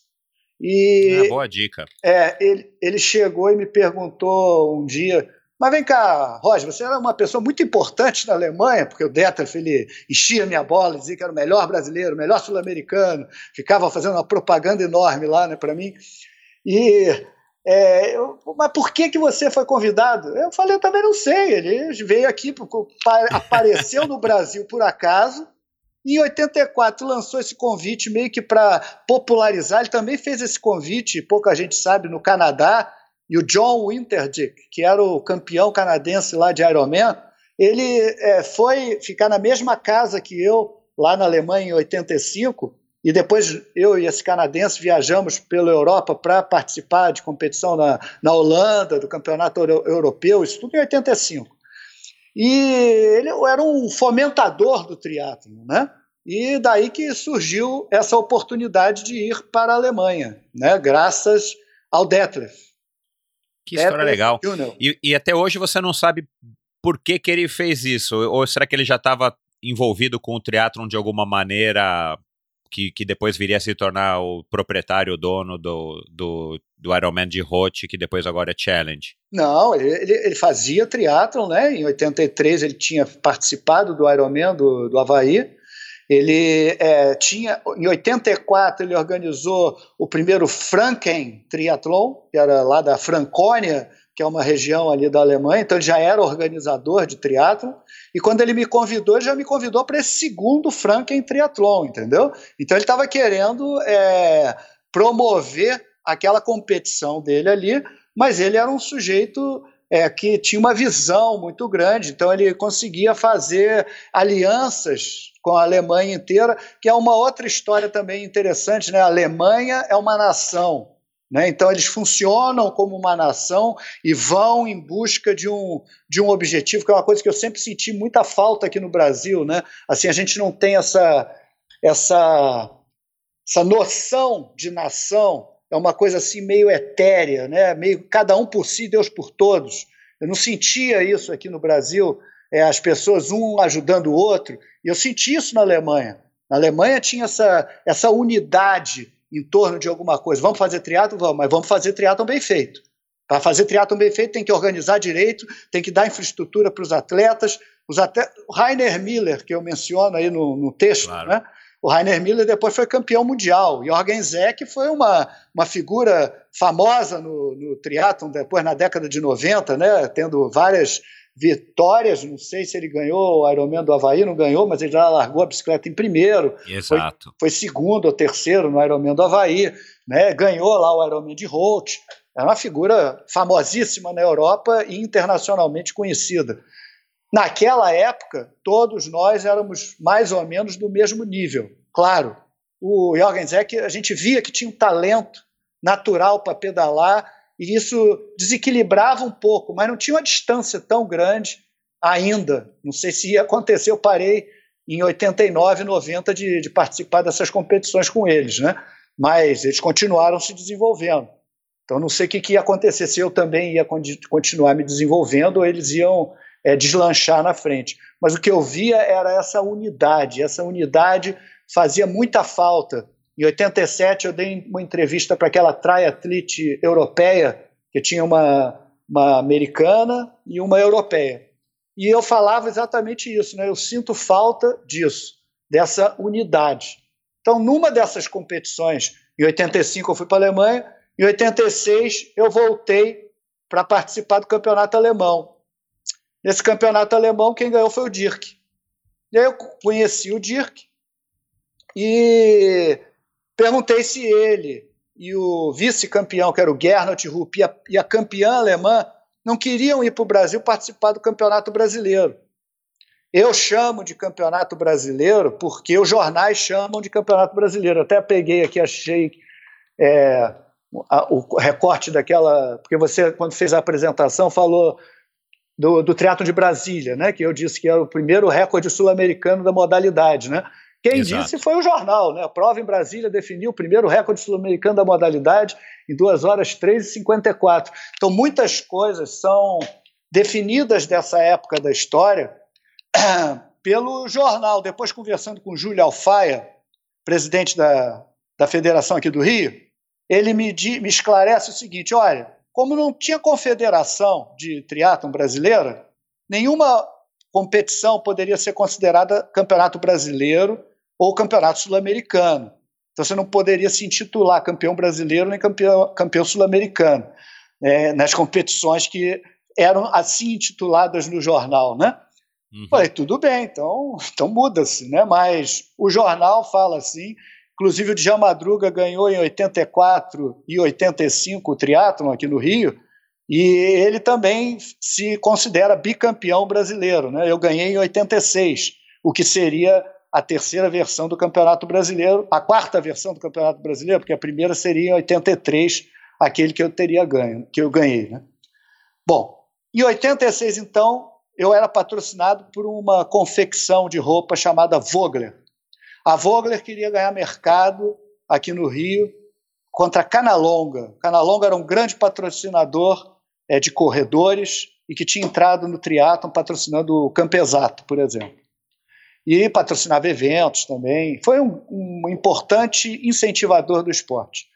Speaker 3: E, é, boa dica.
Speaker 1: É, ele, ele chegou e me perguntou um dia, mas vem cá, Roger, você era uma pessoa muito importante na Alemanha, porque o Detlef, ele enchia minha bola, dizia que era o melhor brasileiro, o melhor sul-americano, ficava fazendo uma propaganda enorme lá né, para mim. E é, eu, mas por que, que você foi convidado? Eu falei, eu também não sei. Ele veio aqui, apareceu no Brasil por acaso, em 84 lançou esse convite meio que para popularizar. Ele também fez esse convite, pouca gente sabe, no Canadá. E o John Winterdick, que era o campeão canadense lá de Ironman, ele é, foi ficar na mesma casa que eu, lá na Alemanha, em 85. E depois eu e esse canadense viajamos pela Europa para participar de competição na, na Holanda, do campeonato europeu, isso tudo em 85. E ele era um fomentador do triatlo, né? E daí que surgiu essa oportunidade de ir para a Alemanha, né? Graças ao Detlef.
Speaker 3: Que história legal. E, e, até hoje você não sabe por que, que ele fez isso? Ou será que ele já estava envolvido com o triatlon de alguma maneira que, que depois viria a se tornar o proprietário, o dono do, do, do Ironman de Roth, que depois agora é Challenge.
Speaker 1: Não, ele, ele fazia triatlon, né? Em 83 ele tinha participado do Ironman do, do Havaí. Ele é, tinha, em 84 ele organizou o primeiro Franken Triathlon, que era lá da Francônia, que é uma região ali da Alemanha, então ele já era organizador de triatlon, e quando ele me convidou, ele já me convidou para esse segundo Franken Triathlon, entendeu? Então ele estava querendo é, promover aquela competição dele ali, mas ele era um sujeito é, que tinha uma visão muito grande, então ele conseguia fazer alianças com a Alemanha inteira, que é uma outra história também interessante, né? A Alemanha é uma nação, né? Então eles funcionam como uma nação e vão em busca de um, de um objetivo, que é uma coisa que eu sempre senti muita falta aqui no Brasil, né? Assim a gente não tem essa essa essa noção de nação é uma coisa assim meio etérea, né? Meio cada um por si, Deus por todos. Eu não sentia isso aqui no Brasil, é, as pessoas um ajudando o outro. E eu senti isso na Alemanha. Na Alemanha tinha essa, essa unidade em torno de alguma coisa. Vamos fazer triatlo? Vamos, mas vamos fazer triatlo bem feito. Para fazer triatlo bem feito, tem que organizar direito, tem que dar infraestrutura para os atletas. Os atletas. O Rainer Miller, que eu menciono aí no, no texto, claro. né? O Rainer Miller depois foi campeão mundial. Jorgen Zeck foi uma, uma figura famosa no, no triatlon depois na década de 90, né? tendo várias vitórias. Não sei se ele ganhou o Ironman do Havaí, não ganhou, mas ele já largou a bicicleta em primeiro.
Speaker 3: Exato.
Speaker 1: Foi, foi segundo ou terceiro no Ironman do Havaí. Né? Ganhou lá o Ironman de Holt. É uma figura famosíssima na Europa e internacionalmente conhecida. Naquela época, todos nós éramos mais ou menos do mesmo nível. Claro, o Jorgen Zeck, a gente via que tinha um talento natural para pedalar e isso desequilibrava um pouco, mas não tinha uma distância tão grande ainda. Não sei se ia acontecer, eu parei em 89, 90 de, de participar dessas competições com eles, né? mas eles continuaram se desenvolvendo. Então não sei o que, que ia acontecer, se eu também ia continuar me desenvolvendo ou eles iam é, deslanchar na frente. Mas o que eu via era essa unidade, essa unidade fazia muita falta. Em 87 eu dei uma entrevista para aquela triatlete europeia, que tinha uma, uma americana e uma europeia. E eu falava exatamente isso, né? eu sinto falta disso, dessa unidade. Então, numa dessas competições, em 85 eu fui para a Alemanha, em 86 eu voltei para participar do campeonato alemão. Nesse campeonato alemão, quem ganhou foi o Dirk. E aí eu conheci o Dirk e perguntei se ele e o vice-campeão, que era o Gernot Rupp, e a, e a campeã alemã, não queriam ir para o Brasil participar do Campeonato Brasileiro. Eu chamo de Campeonato Brasileiro porque os jornais chamam de Campeonato Brasileiro. Até peguei aqui, achei é, a, o recorte daquela. Porque você, quando fez a apresentação, falou do, do Triatlo de Brasília, né, que eu disse que era o primeiro recorde sul-americano da modalidade. Né? Quem Exato. disse foi o jornal. Né? A prova em Brasília definiu o primeiro recorde sul-americano da modalidade em 2 horas 3 e 54. Então, muitas coisas são definidas dessa época da história pelo jornal. Depois, conversando com Júlio Alfaia, presidente da, da federação aqui do Rio, ele me, me esclarece o seguinte: olha, como não tinha confederação de triatlon brasileira, nenhuma competição poderia ser considerada campeonato brasileiro ou campeonato sul-americano. Então você não poderia se intitular campeão brasileiro nem campeão, campeão sul-americano é, nas competições que eram assim intituladas no jornal, né? Uhum. Falei, tudo bem, então, então muda-se, né? Mas o jornal fala assim, Inclusive, o Djalma Madruga ganhou em 84 e 85 o triatlon aqui no Rio, e ele também se considera bicampeão brasileiro. Né? Eu ganhei em 86, o que seria a terceira versão do Campeonato Brasileiro, a quarta versão do Campeonato Brasileiro, porque a primeira seria em 83, aquele que eu teria ganho, que eu ganhei. Né? Bom, em 86, então, eu era patrocinado por uma confecção de roupa chamada Vogler. A Vogler queria ganhar mercado aqui no Rio contra a Canalonga. Canalonga era um grande patrocinador é, de corredores e que tinha entrado no triatlon patrocinando o Campesato, por exemplo. E patrocinava eventos também. Foi um, um importante incentivador do esporte.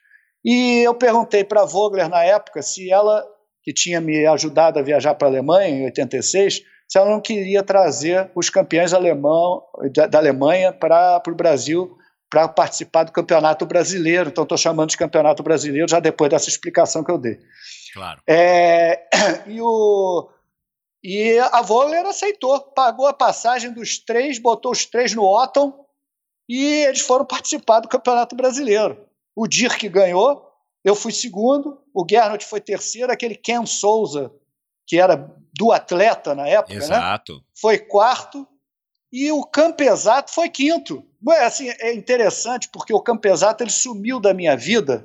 Speaker 1: E eu perguntei para a Vogler na época se ela, que tinha me ajudado a viajar para a Alemanha em 86, se ela não queria trazer os campeões alemão, da, da Alemanha para o Brasil para participar do campeonato brasileiro. Então, estou chamando de campeonato brasileiro já depois dessa explicação que eu dei.
Speaker 3: Claro.
Speaker 1: É, e, o, e a Voller aceitou, pagou a passagem dos três, botou os três no Otton e eles foram participar do Campeonato Brasileiro. O Dirk ganhou, eu fui segundo, o Gernot foi terceiro, aquele Ken Souza, que era do atleta na época, né?
Speaker 3: Exato.
Speaker 1: Né? foi quarto, e o Campesato foi quinto. É, assim, é interessante porque o Campesato ele sumiu da minha vida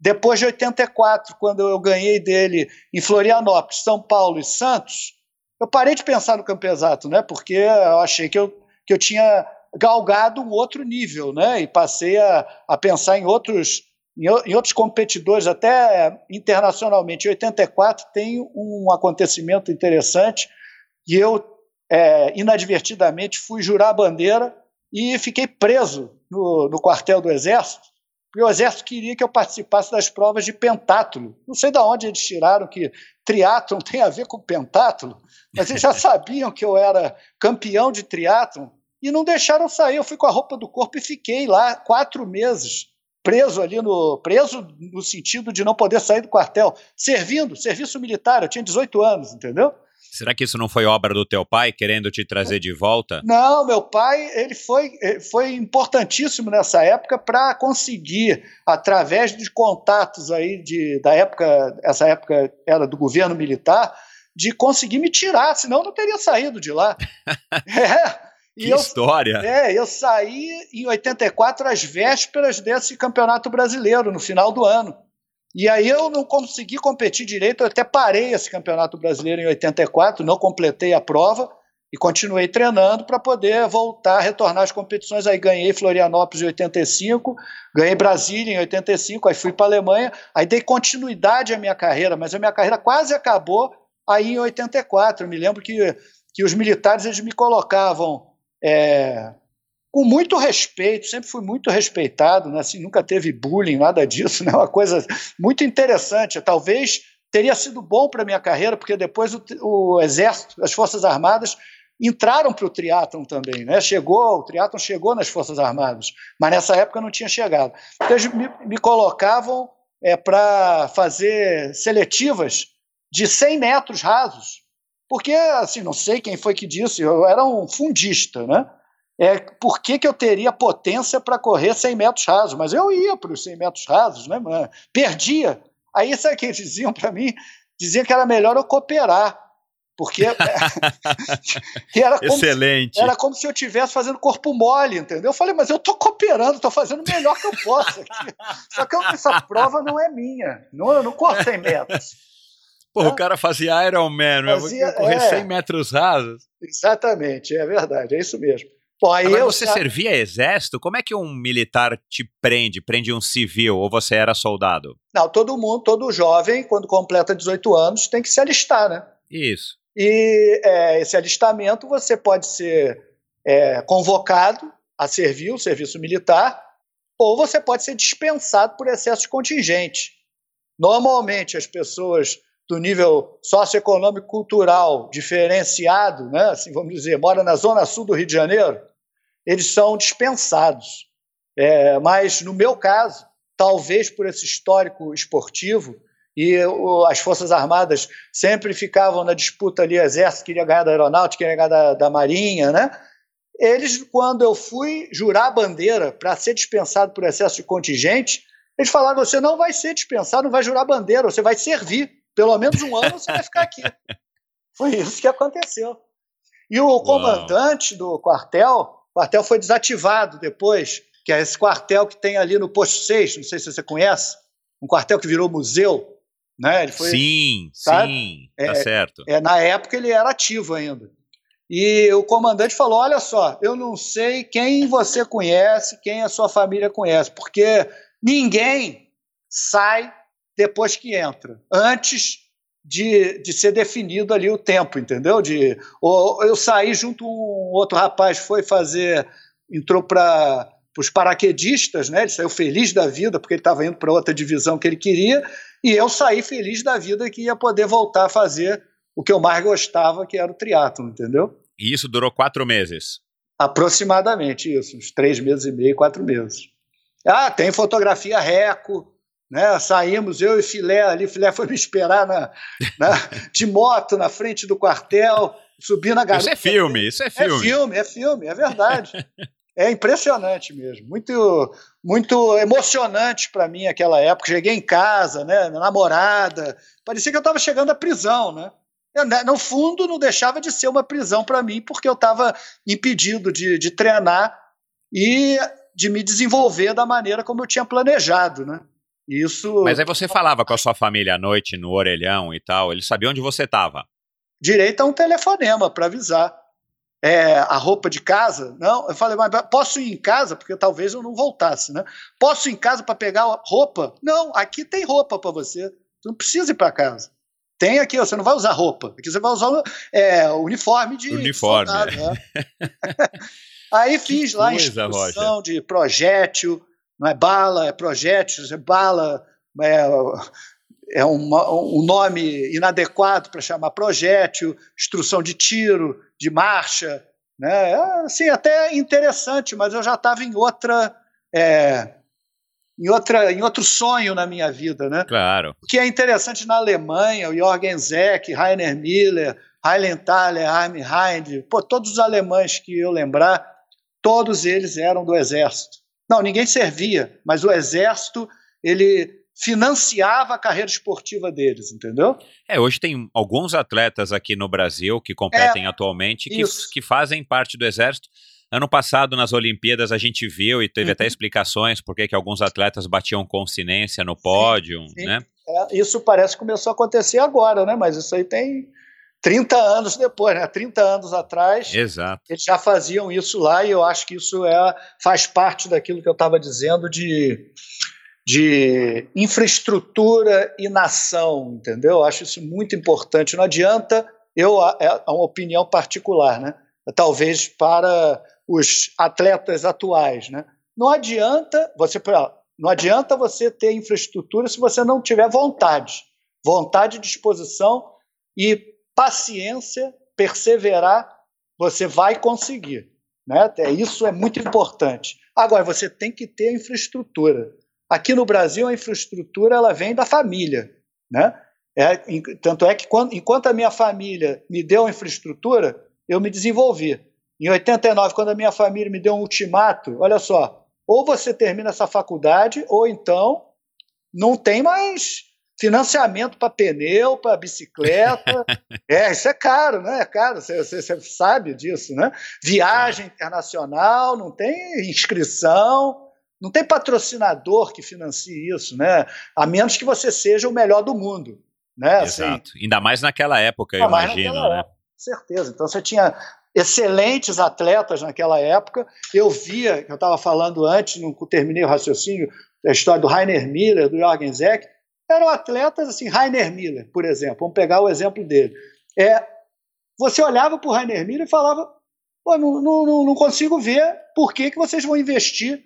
Speaker 1: depois de 84, quando eu ganhei dele em Florianópolis, São Paulo e Santos. Eu parei de pensar no Campesato, né? Porque eu achei que eu, que eu tinha galgado um outro nível, né? E passei a, a pensar em outros, em, outros competidores, até internacionalmente. Em 84 tem um acontecimento interessante e eu, é, inadvertidamente, fui jurar a bandeira e fiquei preso no, no quartel do Exército, porque o Exército queria que eu participasse das provas de pentátulo. Não sei de onde eles tiraram que triatlon tem a ver com pentátulo, mas eles já sabiam que eu era campeão de triatlon e não deixaram sair. Eu fui com a roupa do corpo e fiquei lá quatro meses, preso ali no. preso no sentido de não poder sair do quartel, servindo, serviço militar. Eu tinha 18 anos, entendeu?
Speaker 3: Será que isso não foi obra do teu pai querendo te trazer de volta?
Speaker 1: Não, meu pai ele foi, foi importantíssimo nessa época para conseguir, através de contatos aí de, da época, essa época era do governo militar, de conseguir me tirar, senão eu não teria saído de lá.
Speaker 3: é. Que eu, história!
Speaker 1: É, eu saí em 84 às vésperas desse campeonato brasileiro, no final do ano. E aí eu não consegui competir direito, eu até parei esse campeonato brasileiro em 84, não completei a prova e continuei treinando para poder voltar, retornar às competições. Aí ganhei Florianópolis em 85, ganhei Brasília em 85, aí fui para a Alemanha, aí dei continuidade à minha carreira, mas a minha carreira quase acabou aí em 84. Eu me lembro que, que os militares eles me colocavam é, com muito respeito, sempre fui muito respeitado, né? assim, nunca teve bullying, nada disso, né? uma coisa muito interessante. Talvez teria sido bom para a minha carreira, porque depois o, o, Exército, as Forças Armadas entraram para o triatlon também, né? Chegou, o triatlon chegou nas Forças Armadas, mas nessa época não tinha chegado. Então eles me, me colocavam é, para fazer seletivas de 100 metros rasos, porque, assim, não sei quem foi que disse, eu era um fundista, né? É, por que, que eu teria potência para correr 100 metros rasos? Mas eu ia para os 100 metros rasos, né? Perdia. Aí, sabe o que eles diziam para mim? Diziam que era melhor eu cooperar. Porque
Speaker 3: era como, Excelente.
Speaker 1: Era como se eu estivesse fazendo corpo mole, entendeu? Eu falei, mas eu estou cooperando, estou fazendo o melhor que eu posso aqui. Só que eu, essa prova não é minha. Não, eu não corro 100 metros.
Speaker 3: Pô, o cara fazia Iron Man, fazia, eu correr é, 100 metros rasos.
Speaker 1: Exatamente, é verdade, é isso mesmo. Bom, aí
Speaker 3: Agora, eu, você servia exército? Como é que um militar te prende? Prende um civil ou você era soldado?
Speaker 1: Não, todo mundo, todo jovem, quando completa 18 anos, tem que se alistar, né?
Speaker 3: Isso.
Speaker 1: E é, esse alistamento você pode ser é, convocado a servir o serviço militar ou você pode ser dispensado por excesso de contingente. Normalmente as pessoas do nível socioeconômico cultural diferenciado, né, assim, vamos dizer, mora na zona sul do Rio de Janeiro, eles são dispensados. É, mas, no meu caso, talvez por esse histórico esportivo, e o, as Forças Armadas sempre ficavam na disputa ali, Exército queria ganhar da Aeronáutica, queria ganhar da, da Marinha, né? Eles, quando eu fui jurar a bandeira para ser dispensado por excesso de contingente, eles falaram: você não vai ser dispensado, não vai jurar bandeira, você vai servir. Pelo menos um ano você vai ficar aqui. Foi isso que aconteceu. E o comandante do quartel, o quartel foi desativado depois, que é esse quartel que tem ali no posto 6, não sei se você conhece, um quartel que virou museu. Né? Ele foi,
Speaker 3: sim, sabe? sim, tá é, certo.
Speaker 1: É, na época ele era ativo ainda. E o comandante falou: Olha só, eu não sei quem você conhece, quem a sua família conhece, porque ninguém sai depois que entra, antes de, de ser definido ali o tempo, entendeu? De, ou eu saí junto um outro rapaz, foi fazer, entrou para os paraquedistas, né? Ele saiu feliz da vida porque ele estava indo para outra divisão que ele queria, e eu saí feliz da vida que ia poder voltar a fazer o que eu mais gostava, que era o triatlo, entendeu?
Speaker 3: E isso durou quatro meses?
Speaker 1: Aproximadamente isso, uns três meses e meio, quatro meses. Ah, tem fotografia reco, né? Saímos, eu e Filé ali, Filé foi me esperar na, na, de moto na frente do quartel, subi na garupa.
Speaker 3: Isso é filme, isso é filme.
Speaker 1: É filme, é filme, é verdade. é impressionante mesmo, muito, muito emocionante para mim aquela época. Cheguei em casa, né, namorada, parecia que eu estava chegando à prisão, né? Eu, né, no fundo, não deixava de ser uma prisão para mim, porque eu estava impedido de, de treinar e de me desenvolver da maneira como eu tinha planejado, né? Isso.
Speaker 3: Mas aí você falava com a sua família à noite no orelhão e tal, eles sabiam onde você estava?
Speaker 1: Direito a um telefonema para avisar. É, a roupa de casa? Não, eu falei, mas posso ir em casa? Porque talvez eu não voltasse, né? Posso ir em casa para pegar roupa? Não, aqui tem roupa para você. Você não precisa ir para casa. Tem aqui, você não vai usar roupa. Aqui você vai usar é, uniforme de.
Speaker 3: Uniforme. Soldado, né?
Speaker 1: Aí fiz que lá coisa, instrução Roger. de projétil, não é bala, é projétil, é bala, é, é uma, um nome inadequado para chamar projétil, instrução de tiro, de marcha, né? É, assim, até interessante, mas eu já estava em outra, é, em outra, em outro sonho na minha vida, né?
Speaker 3: Claro.
Speaker 1: O que é interessante na Alemanha, o Jorgen Zeck, Rainer Miller, Heilenthaler, Armin Heide, pô, todos os alemães que eu lembrar, todos eles eram do exército. Não, ninguém servia, mas o exército ele financiava a carreira esportiva deles, entendeu?
Speaker 3: É, hoje tem alguns atletas aqui no Brasil que competem é, atualmente que, que fazem parte do exército. Ano passado, nas Olimpíadas, a gente viu e teve uhum. até explicações por que alguns atletas batiam consciência no pódio, sim, sim. né?
Speaker 1: É, isso parece que começou a acontecer agora, né? Mas isso aí tem 30 anos depois, né? 30 anos atrás,
Speaker 3: Exato.
Speaker 1: eles já faziam isso lá e eu acho que isso é, faz parte daquilo que eu estava dizendo de, de infraestrutura e nação, entendeu? Eu acho isso muito importante. Não adianta, eu é uma opinião particular, né? Talvez para os atletas atuais, né? Não adianta você não adianta você ter infraestrutura se você não tiver vontade, vontade, disposição e paciência, perseverar, você vai conseguir. Né? É, isso é muito importante. Agora, você tem que ter infraestrutura. Aqui no Brasil, a infraestrutura ela vem da família. Né? É, tanto é que, quando, enquanto a minha família me deu infraestrutura, eu me desenvolvi. Em 89, quando a minha família me deu um ultimato, olha só, ou você termina essa faculdade, ou então não tem mais financiamento para pneu, para bicicleta. é, isso é caro, né? É caro, você, sabe disso, né? Viagem internacional, não tem inscrição, não tem patrocinador que financie isso, né? A menos que você seja o melhor do mundo. Né?
Speaker 3: Assim, Exato. Assim, Ainda mais naquela época, eu imagino, né? Época,
Speaker 1: certeza. Então você tinha excelentes atletas naquela época. Eu via, que eu estava falando antes, não terminei o raciocínio, a história do Rainer Miller, do Jorgen Zeck, eram atletas assim, Rainer Miller, por exemplo, vamos pegar o exemplo dele. É, você olhava para o Rainer Miller e falava: não, não, não, consigo ver por que, que vocês vão investir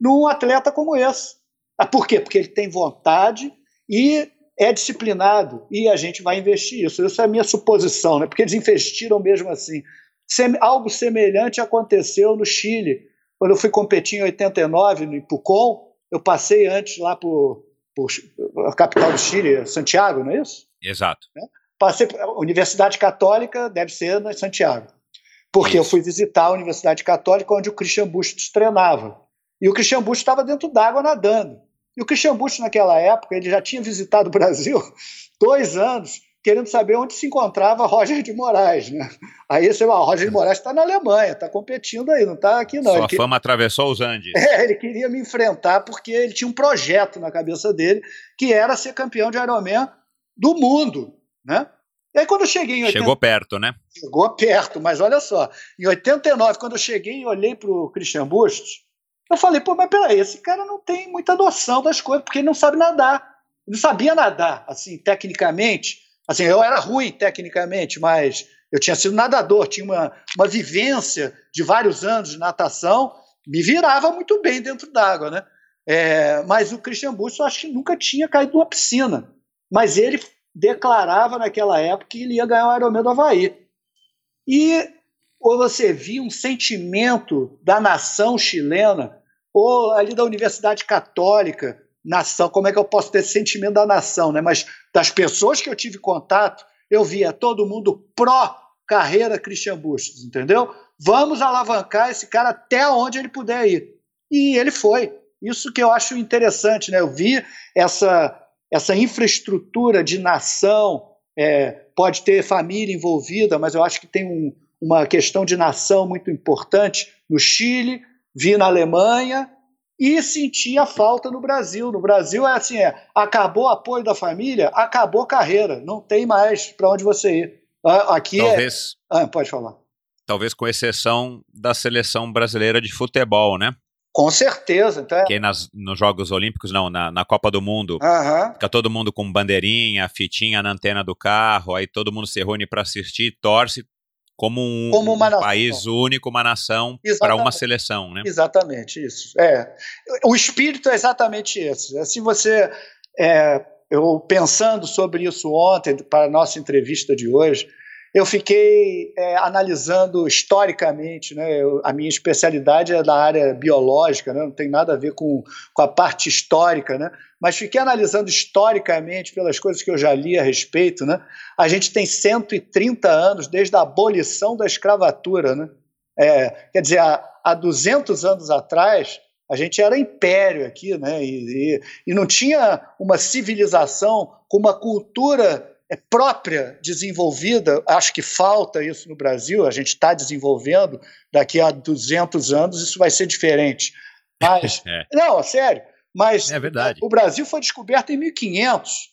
Speaker 1: num atleta como esse. Ah, por quê? Porque ele tem vontade e é disciplinado e a gente vai investir isso. Essa é a minha suposição, né? porque eles investiram mesmo assim. Sem, algo semelhante aconteceu no Chile. Quando eu fui competir em 89 no Ipucon, eu passei antes lá por a capital do Chile, Santiago, não é isso?
Speaker 3: Exato.
Speaker 1: Né? Passei, a Universidade Católica deve ser na Santiago. Porque isso. eu fui visitar a Universidade Católica onde o Christian Bustos treinava. E o Christian Bustos estava dentro d'água nadando. E o Christian Bustos, naquela época, ele já tinha visitado o Brasil dois anos querendo saber onde se encontrava Roger de Moraes. Né? Aí você fala, Roger de Moraes está na Alemanha, está competindo aí, não está aqui não.
Speaker 3: Sua ele fama atravessou os Andes.
Speaker 1: É, ele queria me enfrentar porque ele tinha um projeto na cabeça dele que era ser campeão de Ironman do mundo, né? E aí quando eu cheguei em
Speaker 3: 80... Chegou perto, né?
Speaker 1: Chegou perto, mas olha só, em 89, quando eu cheguei e olhei para o Christian Bustos, eu falei, pô, mas peraí, esse cara não tem muita noção das coisas, porque ele não sabe nadar. Ele não sabia nadar, assim, tecnicamente, Assim, eu era ruim tecnicamente, mas eu tinha sido nadador, tinha uma, uma vivência de vários anos de natação, me virava muito bem dentro d'água, né? É, mas o Christian Busto, eu acho que nunca tinha caído numa piscina. Mas ele declarava naquela época que ele ia ganhar o Ironman do Havaí. E ou você via um sentimento da nação chilena, ou ali da Universidade Católica, nação, como é que eu posso ter esse sentimento da nação, né? Mas das pessoas que eu tive contato, eu via todo mundo pró carreira Christian Bustos, entendeu? Vamos alavancar esse cara até onde ele puder ir. E ele foi. Isso que eu acho interessante, né? Eu vi essa, essa infraestrutura de nação, é, pode ter família envolvida, mas eu acho que tem um, uma questão de nação muito importante no Chile, vi na Alemanha e senti a falta no Brasil. No Brasil é assim, é, acabou o apoio da família, acabou carreira, não tem mais para onde você ir. Aqui
Speaker 3: é Talvez...
Speaker 1: é... Ah, pode falar.
Speaker 3: Talvez com exceção da seleção brasileira de futebol, né?
Speaker 1: Com certeza. Então é...
Speaker 3: Que nas, nos Jogos Olímpicos, não, na, na Copa do Mundo,
Speaker 1: uhum.
Speaker 3: fica todo mundo com bandeirinha, fitinha na antena do carro, aí todo mundo se reúne para assistir, torce como um, como um país único, uma nação para uma seleção, né?
Speaker 1: Exatamente, isso. É. O espírito é exatamente esse. Assim você, é, eu pensando sobre isso ontem, para a nossa entrevista de hoje, eu fiquei é, analisando historicamente, né, eu, a minha especialidade é da área biológica, né, não tem nada a ver com, com a parte histórica, né, mas fiquei analisando historicamente pelas coisas que eu já li a respeito. Né, a gente tem 130 anos desde a abolição da escravatura. Né, é, quer dizer, há, há 200 anos atrás, a gente era império aqui, né? E, e, e, não tinha uma civilização com uma cultura é própria, desenvolvida, acho que falta isso no Brasil, a gente está desenvolvendo, daqui a 200 anos isso vai ser diferente. Mas, é. não, sério, mas
Speaker 3: é
Speaker 1: o Brasil foi descoberto em 1500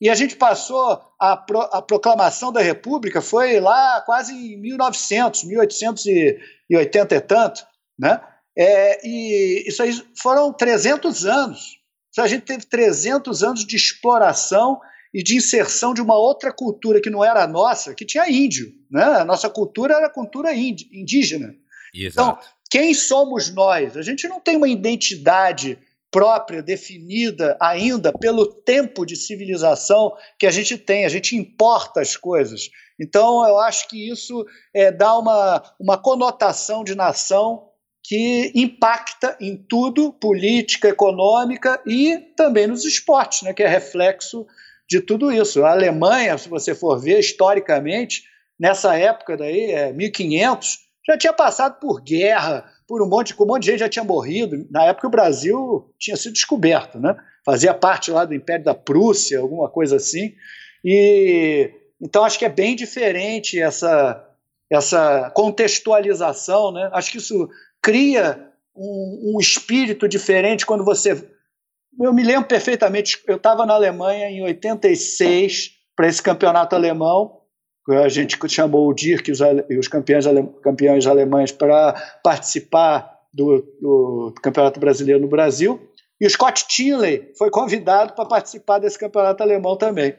Speaker 1: e a gente passou, a, pro, a proclamação da República foi lá quase em 1900, 1880 e tanto, né? É, e isso aí foram 300 anos. A gente teve 300 anos de exploração e de inserção de uma outra cultura que não era a nossa, que tinha índio. Né? A nossa cultura era a cultura indígena.
Speaker 3: Exato.
Speaker 1: Então, quem somos nós? A gente não tem uma identidade própria, definida ainda pelo tempo de civilização que a gente tem, a gente importa as coisas. Então, eu acho que isso é, dá uma, uma conotação de nação que impacta em tudo, política, econômica e também nos esportes, né, que é reflexo de tudo isso. A Alemanha, se você for ver historicamente, nessa época daí, é, 1500, já tinha passado por guerra, por um monte, um monte de gente já tinha morrido. Na época o Brasil tinha sido descoberto, né? Fazia parte lá do Império da Prússia, alguma coisa assim. E então acho que é bem diferente essa essa contextualização, né? Acho que isso cria um, um espírito diferente quando você eu me lembro perfeitamente, eu estava na Alemanha em 86 para esse campeonato alemão, a gente chamou o Dirk e os, campeões, ale, campeões alemães para participar do, do, Campeonato Brasileiro no Brasil, e o Scott Tinley foi convidado para participar desse campeonato alemão também.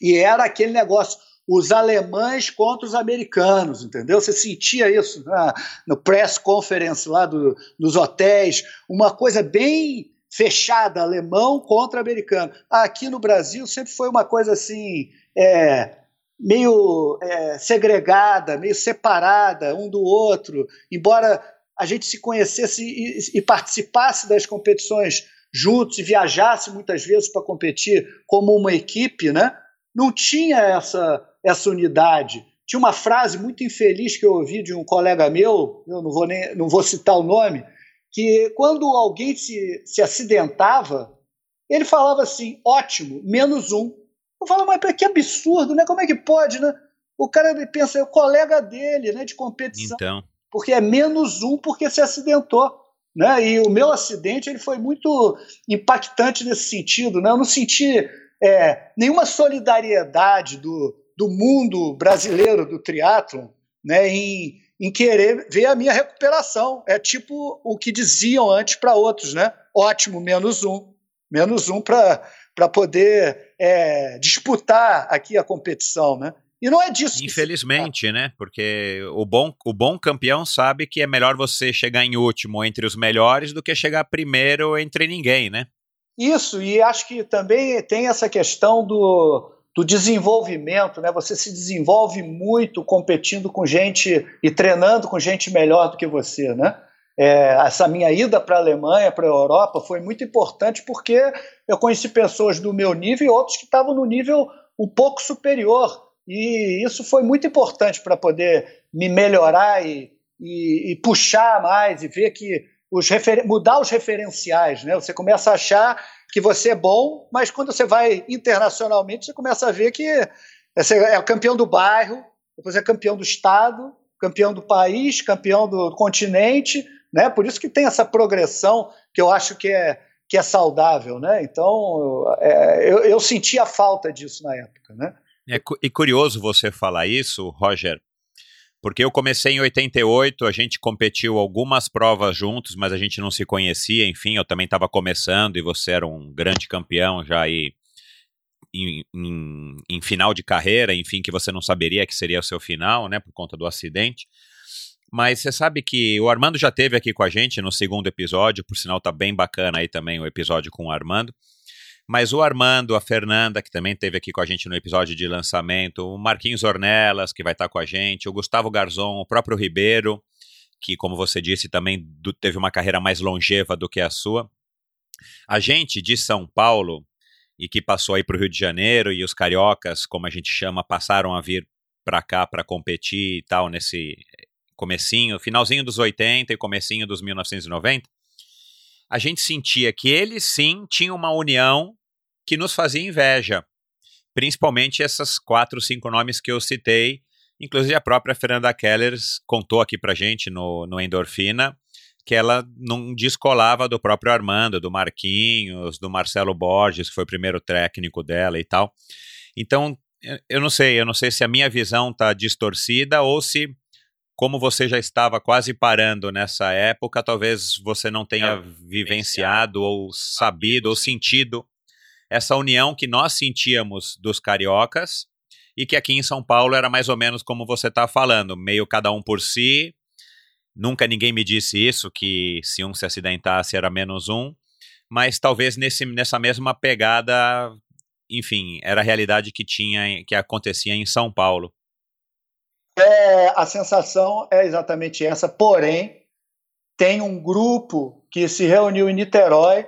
Speaker 1: E era aquele negócio, os alemães contra os americanos, entendeu? Você sentia isso né? no press conference lá do, nos hotéis, uma coisa bem fechada, alemão contra americano. Aqui no Brasil sempre foi uma coisa assim, é, meio é, segregada, meio separada um do outro, embora a gente se conhecesse e, e participasse das competições juntos e viajasse muitas vezes para competir como uma equipe, né? Não tinha essa essa unidade. Tinha uma frase muito infeliz que eu ouvi de um colega meu, eu não vou nem não vou citar o nome, que quando alguém se, se acidentava, ele falava assim: ótimo, menos um. Eu falo, mas que absurdo, né? Como é que pode, né? O cara pensa, é o colega dele, né, de competição.
Speaker 3: Então.
Speaker 1: Porque é menos um porque se acidentou. Né? E o meu acidente ele foi muito impactante nesse sentido. Né? Eu não senti é, nenhuma solidariedade do, do mundo brasileiro do triatlon né, em, em querer ver a minha recuperação. É tipo o que diziam antes para outros, né? Ótimo, menos um. Menos um para poder é, disputar aqui a competição, né? E não é disso.
Speaker 3: Infelizmente, né? Porque o bom, o bom campeão sabe que é melhor você chegar em último entre os melhores do que chegar primeiro entre ninguém, né?
Speaker 1: Isso, e acho que também tem essa questão do, do desenvolvimento, né? Você se desenvolve muito competindo com gente e treinando com gente melhor do que você, né? É, essa minha ida para a Alemanha, para a Europa, foi muito importante porque eu conheci pessoas do meu nível e outros que estavam no nível um pouco superior. E isso foi muito importante para poder me melhorar e, e, e, puxar mais e ver que os mudar os referenciais. Né? Você começa a achar que você é bom, mas quando você vai internacionalmente, você começa a ver que você é campeão do bairro, depois é campeão do estado, campeão do país, campeão do continente, né? Por isso que tem essa progressão que eu acho que é, que é saudável, né? Então, é, eu, eu senti a falta disso na época, né?
Speaker 3: É, e curioso você falar isso, Roger, porque eu comecei em 88, a gente competiu algumas provas juntos, mas a gente não se conhecia, enfim, eu também estava começando e você era um grande campeão já aí em, em, em, final de carreira, enfim, que você não saberia que seria o seu final, né, por conta do acidente. Mas você sabe que o Armando já teve aqui com a gente no segundo episódio, por sinal tá bem bacana aí também o episódio com o Armando. Mas o Armando, a Fernanda, que também teve aqui com a gente no episódio de lançamento, o Marquinhos Ornelas, que vai estar tá com a gente, o Gustavo Garzon, o próprio Ribeiro, que, como você disse, também do, teve uma carreira mais longeva do que a sua. A gente de São Paulo, e que passou aí para o Rio de Janeiro, e os cariocas, como a gente chama, passaram a vir para cá para competir e tal, nesse comecinho, finalzinho dos 80 e comecinho dos 1990, a gente sentia que eles sim tinham uma união que nos fazia inveja. Principalmente essas quatro, cinco nomes que eu citei. Inclusive a própria Fernanda Keller contou aqui pra gente no, no Endorfina que ela não descolava do próprio Armando, do Marquinhos, do Marcelo Borges, que foi o primeiro técnico dela e tal. Então, eu não sei, eu não sei se a minha visão está distorcida ou se como você já estava quase parando nessa época, talvez você não tenha vivenciado ou sabido ou sentido essa união que nós sentíamos dos cariocas e que aqui em São Paulo era mais ou menos como você está falando, meio cada um por si. Nunca ninguém me disse isso, que se um se acidentasse era menos um, mas talvez nesse, nessa mesma pegada, enfim, era a realidade que tinha, que acontecia em São Paulo.
Speaker 1: É, a sensação é exatamente essa, porém, tem um grupo que se reuniu em Niterói,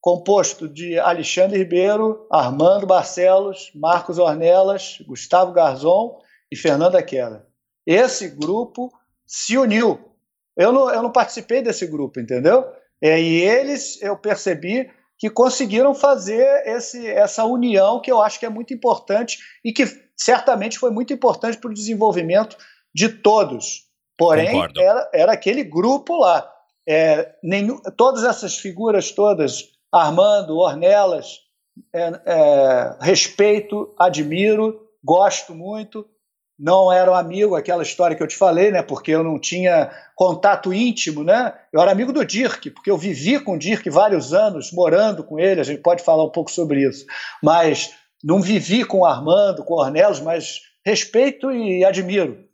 Speaker 1: composto de Alexandre Ribeiro, Armando Barcelos, Marcos Ornelas, Gustavo Garzon e Fernanda Keller. Esse grupo se uniu. Eu não, eu não participei desse grupo, entendeu? É, e eles, eu percebi que conseguiram fazer esse, essa união que eu acho que é muito importante e que certamente foi muito importante para o desenvolvimento de todos. Porém, era, era, aquele grupo lá. É, nenhum, todas essas figuras todas, Armando, Ornelas, é, é, respeito, admiro, gosto muito. Não era um amigo, aquela história que eu te falei, né? Porque eu não tinha contato íntimo, né? Eu era amigo do Dirk, porque eu vivi com o Dirk vários anos, morando com ele. A gente pode falar um pouco sobre isso. Mas não vivi com o Armando, com o Ornelos, mas respeito e admiro.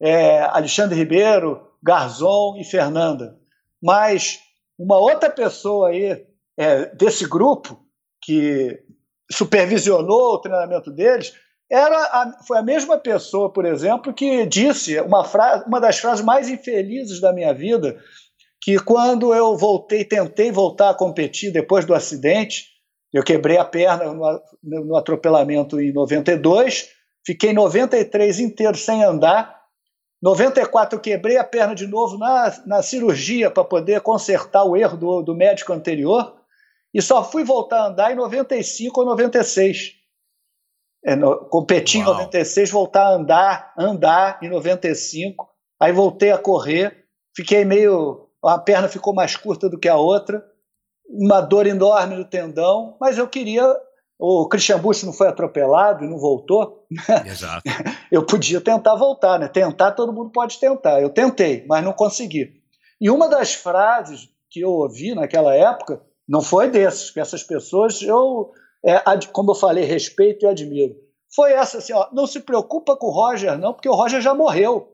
Speaker 1: É, Alexandre Ribeiro, Garzon e Fernanda. Mas uma outra pessoa aí é, desse grupo que supervisionou o treinamento deles era a, foi a mesma pessoa, por exemplo, que disse uma, frase, uma das frases mais infelizes da minha vida, que quando eu voltei, tentei voltar a competir depois do acidente, eu quebrei a perna no, no atropelamento em 92, fiquei 93 inteiro sem andar. 94 eu quebrei a perna de novo na, na cirurgia para poder consertar o erro do, do médico anterior. E só fui voltar a andar em 95 ou 96. É, no, competi Uau. em 96, voltar a andar, andar em 95. Aí voltei a correr, fiquei meio. A perna ficou mais curta do que a outra uma dor enorme no tendão, mas eu queria. O Christian Bush não foi atropelado e não voltou.
Speaker 3: Exato.
Speaker 1: eu podia tentar voltar, né? Tentar, todo mundo pode tentar. Eu tentei, mas não consegui. E uma das frases que eu ouvi naquela época não foi desses, que essas pessoas eu, é, como eu falei, respeito e admiro. Foi essa assim: ó, não se preocupa com o Roger, não, porque o Roger já morreu.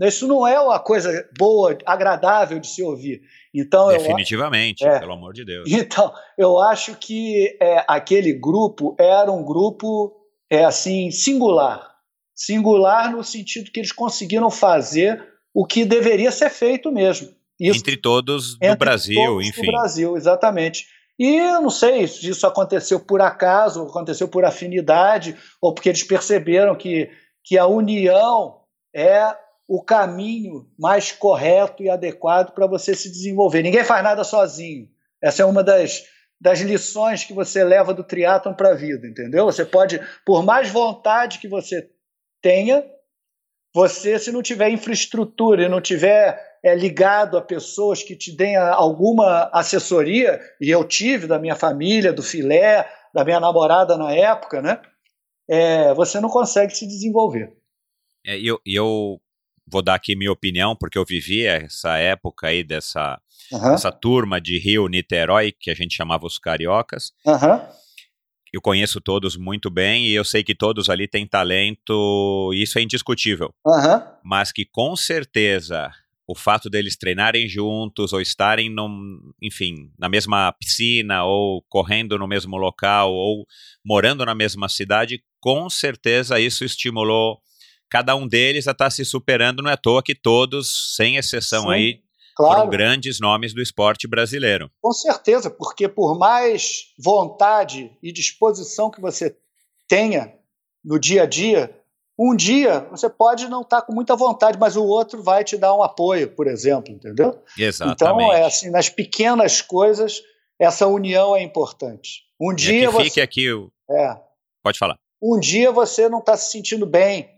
Speaker 1: Isso não é uma coisa boa, agradável de se ouvir. Então,
Speaker 3: Definitivamente, eu, é, pelo amor de Deus.
Speaker 1: Então, eu acho que é, aquele grupo era um grupo é, assim singular. Singular no sentido que eles conseguiram fazer o que deveria ser feito mesmo.
Speaker 3: Isso, entre todos do Brasil, todos enfim. Do
Speaker 1: Brasil, exatamente. E eu não sei se isso aconteceu por acaso, aconteceu por afinidade, ou porque eles perceberam que, que a união é o caminho mais correto e adequado para você se desenvolver. Ninguém faz nada sozinho. Essa é uma das, das lições que você leva do triatlon para a vida, entendeu? Você pode, por mais vontade que você tenha, você, se não tiver infraestrutura e não tiver é, ligado a pessoas que te deem alguma assessoria, e eu tive da minha família, do filé, da minha namorada na época, né? É, você não consegue se desenvolver.
Speaker 3: É, eu, eu vou dar aqui minha opinião, porque eu vivi essa época aí dessa, uhum. essa turma de Rio, Niterói, que a gente chamava os cariocas.
Speaker 1: Uhum.
Speaker 3: Eu conheço todos muito bem e eu sei que todos ali têm talento, isso é indiscutível.
Speaker 1: Uhum.
Speaker 3: Mas que com certeza o fato deles treinarem juntos ou estarem, num, enfim, na mesma piscina ou correndo no mesmo local ou morando na mesma cidade, com certeza isso estimulou cada um deles a estar tá se superando. Não é à toa que todos, sem exceção Sim, aí, claro. foram grandes nomes do esporte brasileiro.
Speaker 1: Com certeza, porque por mais vontade e disposição que você tenha no dia a dia, um dia você pode não estar tá com muita vontade, mas o outro vai te dar um apoio, por exemplo, entendeu?
Speaker 3: Exatamente.
Speaker 1: Então, é assim, nas pequenas coisas, essa união é importante. Um
Speaker 3: e
Speaker 1: dia
Speaker 3: aqui
Speaker 1: você...
Speaker 3: fique aqui o...
Speaker 1: É.
Speaker 3: Pode falar.
Speaker 1: Um dia você não está se sentindo bem,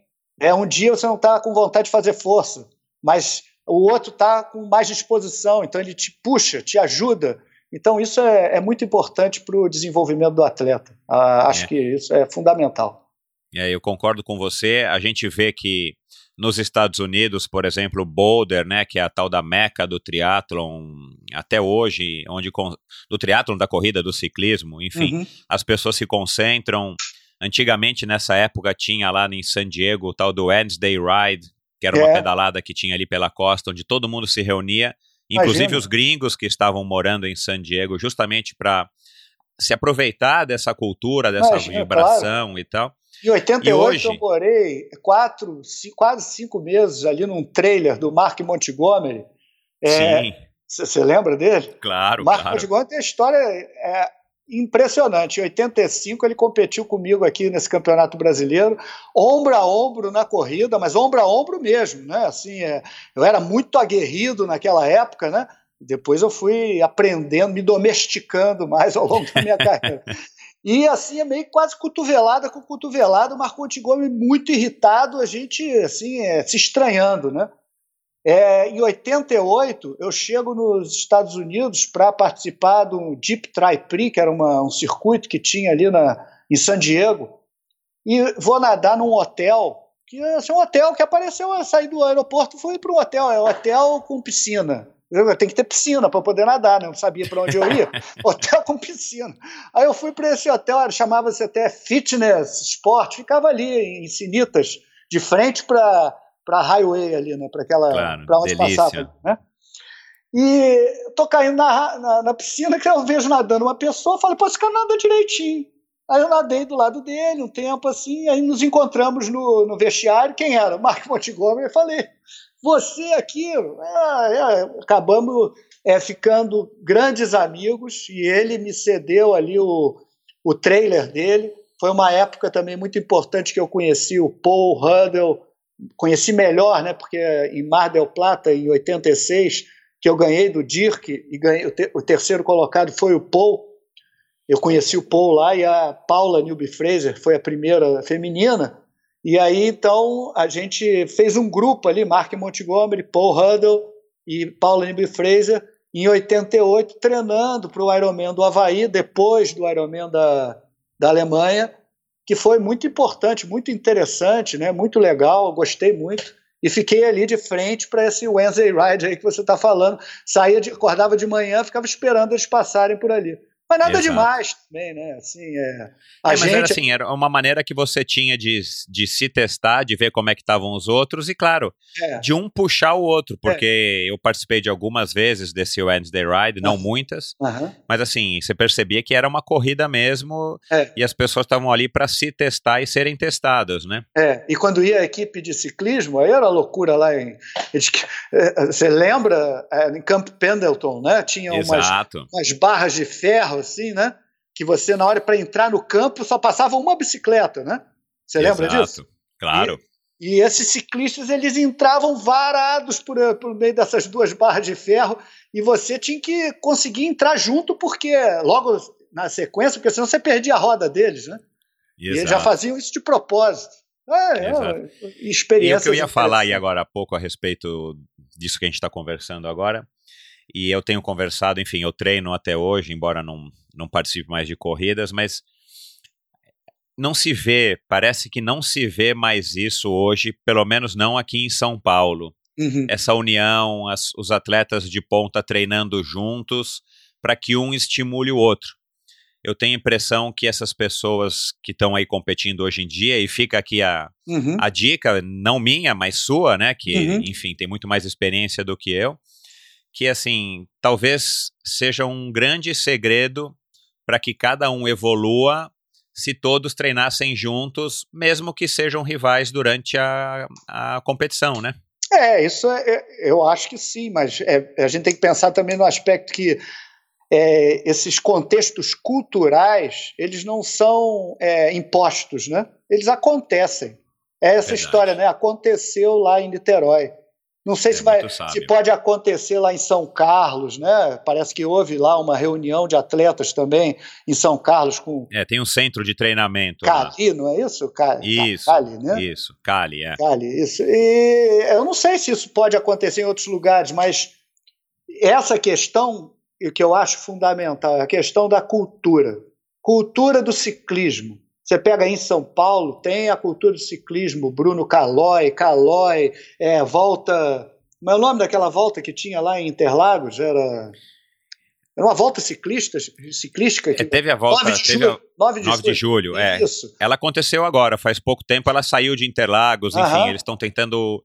Speaker 1: é um dia você não está com vontade de fazer força, mas o outro está com mais disposição, então ele te puxa, te ajuda. Então isso é, é muito importante para o desenvolvimento do atleta. Ah, acho é. que isso é fundamental.
Speaker 3: É, eu concordo com você. A gente vê que nos Estados Unidos, por exemplo, Boulder, né, que é a tal da meca do triatlon até hoje, onde do triatlon, da corrida, do ciclismo, enfim, uhum. as pessoas se concentram. Antigamente, nessa época, tinha lá em San Diego o tal do Wednesday Ride, que era é. uma pedalada que tinha ali pela costa, onde todo mundo se reunia, inclusive Imagina. os gringos que estavam morando em San Diego, justamente para se aproveitar dessa cultura, dessa Imagina, vibração claro. e tal.
Speaker 1: Em 88 e hoje... eu morei quatro, cinco, quase cinco meses ali num trailer do Mark Montgomery.
Speaker 3: É,
Speaker 1: Você lembra dele?
Speaker 3: Claro,
Speaker 1: Mark
Speaker 3: claro.
Speaker 1: Montgomery tem história é, impressionante. Em 85 ele competiu comigo aqui nesse Campeonato Brasileiro, ombro a ombro na corrida, mas ombro a ombro mesmo, né? Assim, é, eu era muito aguerrido naquela época, né? Depois eu fui aprendendo, me domesticando mais ao longo da minha carreira. E assim, é meio quase cotovelada com cotovelada, o Marco Gomes muito irritado, a gente assim, é, se estranhando, né? É, em 88, eu chego nos Estados Unidos para participar do Deep Tri Prix, que era uma, um circuito que tinha ali na, em San Diego, e vou nadar num hotel, que assim, um hotel que apareceu, eu saí do aeroporto, fui para um hotel, é um hotel com piscina. Tem que ter piscina para poder nadar, né? Não sabia para onde eu ia. hotel com piscina. Aí eu fui para esse hotel, chamava-se até Fitness Sport, ficava ali em Sinitas, de frente para para highway ali, né? Para aquela
Speaker 3: claro,
Speaker 1: para onde delícia. passava, né? E tô caindo na, na, na, piscina que eu vejo nadando uma pessoa, falei, pô, esse cara nada direitinho. Aí eu nadei do lado dele um tempo assim, aí nos encontramos no, no vestiário. Quem era? Marco Montgomery. Eu falei, você aqui, é, é, acabamos é, ficando grandes amigos e ele me cedeu ali o, o trailer dele. Foi uma época também muito importante que eu conheci o Paul Huddle, conheci melhor, né, porque em Mar del Plata, em 86, que eu ganhei do Dirk e ganhei, o, ter, o terceiro colocado foi o Paul. Eu conheci o Paul lá e a Paula Newby Fraser foi a primeira feminina. E aí, então, a gente fez um grupo ali, Mark Montgomery, Paul Huddle e Paula Nibby Fraser, em 88, treinando para o Ironman do Havaí, depois do Ironman da, da Alemanha, que foi muito importante, muito interessante, né? muito legal, gostei muito. E fiquei ali de frente para esse Wednesday Ride aí que você está falando. Saía de, acordava de manhã, ficava esperando eles passarem por ali. Mas nada Exato. demais também, né? Assim, é,
Speaker 3: a é, gente... Mas era assim, era uma maneira que você tinha de, de se testar, de ver como é que estavam os outros, e claro, é. de um puxar o outro, porque é. eu participei de algumas vezes desse Wednesday Ride, não muitas, mas assim, você percebia que era uma corrida mesmo, é. e as pessoas estavam ali para se testar e serem testadas, né?
Speaker 1: É, e quando ia a equipe de ciclismo, aí era loucura lá em... É, você lembra, em Camp Pendleton, né? Tinha umas, umas barras de ferro, assim, né? Que você, na hora para entrar no campo, só passava uma bicicleta, né? Você lembra Exato. disso?
Speaker 3: Claro.
Speaker 1: E, e, esses ciclistas, eles entravam varados por, por meio dessas duas barras de ferro e você tinha que conseguir entrar junto, porque logo na sequência, porque senão você perdia a roda deles, né? Exato. E eles já faziam isso de propósito. É, é, experiência.
Speaker 3: E o que eu ia falar aí agora há pouco a respeito disso que a gente está conversando agora, e eu tenho conversado, enfim, eu treino até hoje, embora não, não participe mais de corridas, mas não se vê, parece que não se vê mais isso hoje, pelo menos não aqui em São Paulo. Uhum. Essa união, as, os atletas de ponta treinando juntos para que um estimule o outro. Eu tenho a impressão que essas pessoas que estão aí competindo hoje em dia, e fica aqui a, uhum. a dica, não minha, mas sua, né? Que, uhum. enfim, tem muito mais experiência do que eu que assim talvez seja um grande segredo para que cada um evolua se todos treinassem juntos, mesmo que sejam rivais durante a, a competição, né?
Speaker 1: É, isso é, é eu acho que sim, mas é, a gente tem que pensar também no aspecto que é, esses contextos culturais eles não são é, impostos, né? Eles acontecem. É essa Verdade. história, né? Aconteceu lá em Niterói. Não sei é se, vai, se pode acontecer lá em São Carlos, né? Parece que houve lá uma reunião de atletas também em São Carlos com.
Speaker 3: É, tem um centro de treinamento.
Speaker 1: Cali, lá. não é isso?
Speaker 3: Cali, isso. Cali, né? Isso, Cali, é.
Speaker 1: Cali, isso. E eu não sei se isso pode acontecer em outros lugares, mas essa questão, o que eu acho fundamental, é a questão da cultura. Cultura do ciclismo. Você pega aí em São Paulo, tem a cultura do ciclismo, Bruno Calói, Calói, é, volta. Mas é o nome daquela volta que tinha lá em Interlagos era. Era uma volta ciclista, ciclística. Que...
Speaker 3: É, teve a volta. 9 de teve julho. A... 9 de 9 julho, de julho é. Isso. Ela aconteceu agora, faz pouco tempo ela saiu de Interlagos, enfim, Aham. eles estão tentando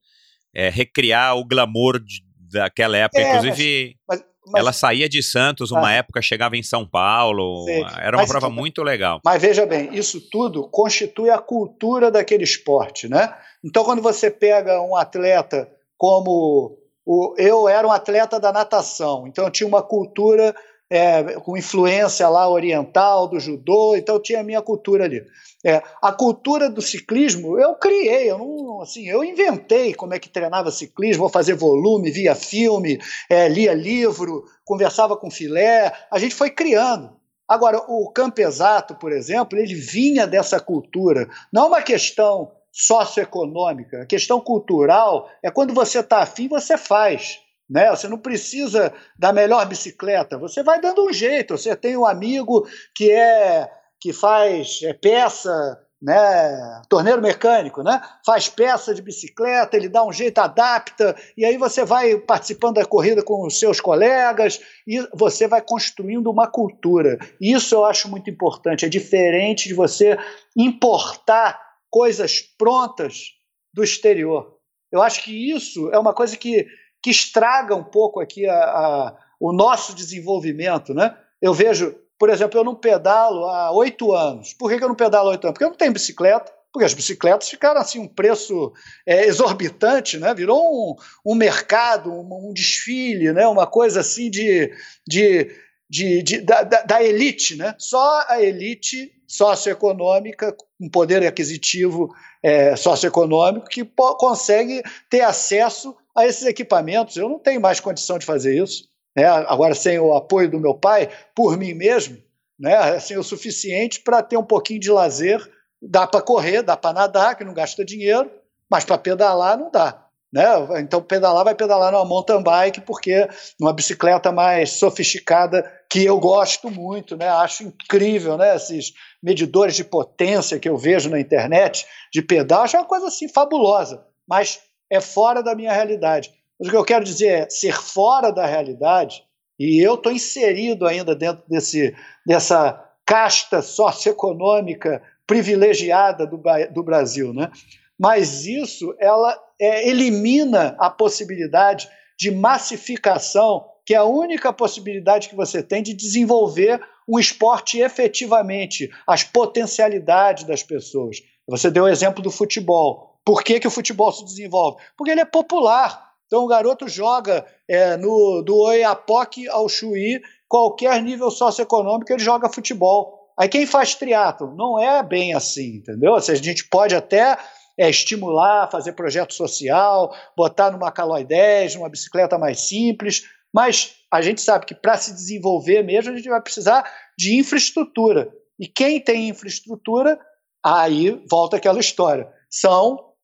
Speaker 3: é, recriar o glamour de, daquela época. É, Inclusive, mas, mas, mas, ela saía de Santos uma ah, época, chegava em São Paulo, era uma mas, prova muito legal.
Speaker 1: Mas veja bem, isso tudo constitui a cultura daquele esporte, né? Então, quando você pega um atleta como o, eu era um atleta da natação, então eu tinha uma cultura é, com influência lá oriental, do judô, então tinha a minha cultura ali. É, a cultura do ciclismo eu criei, eu não, assim, eu inventei como é que treinava ciclismo, vou fazer volume, via filme, é, lia livro, conversava com filé, a gente foi criando. Agora, o campo exato, por exemplo, ele vinha dessa cultura, não é uma questão socioeconômica, a questão cultural é quando você está afim, você faz. Né? Você não precisa da melhor bicicleta, você vai dando um jeito. Você tem um amigo que é que faz é, peça, né, torneiro mecânico, né? Faz peça de bicicleta, ele dá um jeito, adapta, e aí você vai participando da corrida com os seus colegas e você vai construindo uma cultura. Isso eu acho muito importante. É diferente de você importar coisas prontas do exterior. Eu acho que isso é uma coisa que que estraga um pouco aqui a, a, o nosso desenvolvimento. Né? Eu vejo, por exemplo, eu não pedalo há oito anos. Por que, eu não pedalo há oito anos? Porque eu não tenho bicicleta, porque as bicicletas ficaram assim um preço é, exorbitante, né? virou um, um mercado, um, um, desfile, né? uma coisa assim de, de, de, de da, da, elite. Né? Só a elite socioeconômica, com poder aquisitivo é, socioeconômico, que consegue ter acesso a esses equipamentos. Eu não tenho mais condição de fazer isso. Né? Agora, sem o apoio do meu pai, por mim mesmo, né? assim, o suficiente para ter um pouquinho de lazer. Dá para correr, dá para nadar, que não gasta dinheiro, mas para pedalar não dá. Né? Então, pedalar vai pedalar numa mountain bike, porque numa bicicleta mais sofisticada, que eu gosto muito, né? acho incrível né? esses medidores de potência que eu vejo na internet de pedal, acho uma coisa assim fabulosa. Mas é fora da minha realidade. Mas o que eu quero dizer é, ser fora da realidade E eu estou inserido ainda dentro desse, dessa casta socioeconômica privilegiada do, do Brasil, né? Mas isso ela é, elimina a possibilidade de massificação, que é a única possibilidade que você tem de desenvolver um esporte efetivamente, as potencialidades das pessoas. Você deu o exemplo do futebol. Por que, que o futebol se desenvolve? Porque ele é popular. Então o garoto joga é, no, do Oiapoque ao Chuí, qualquer nível socioeconômico, ele joga futebol. Aí quem faz triatlo? Não é bem assim, entendeu? Ou seja, a gente pode até é, estimular, fazer projeto social, botar numa Caloi 10, numa bicicleta mais simples, mas a gente sabe que para se desenvolver mesmo, a gente vai precisar de infraestrutura. E quem tem infraestrutura, aí volta aquela história. São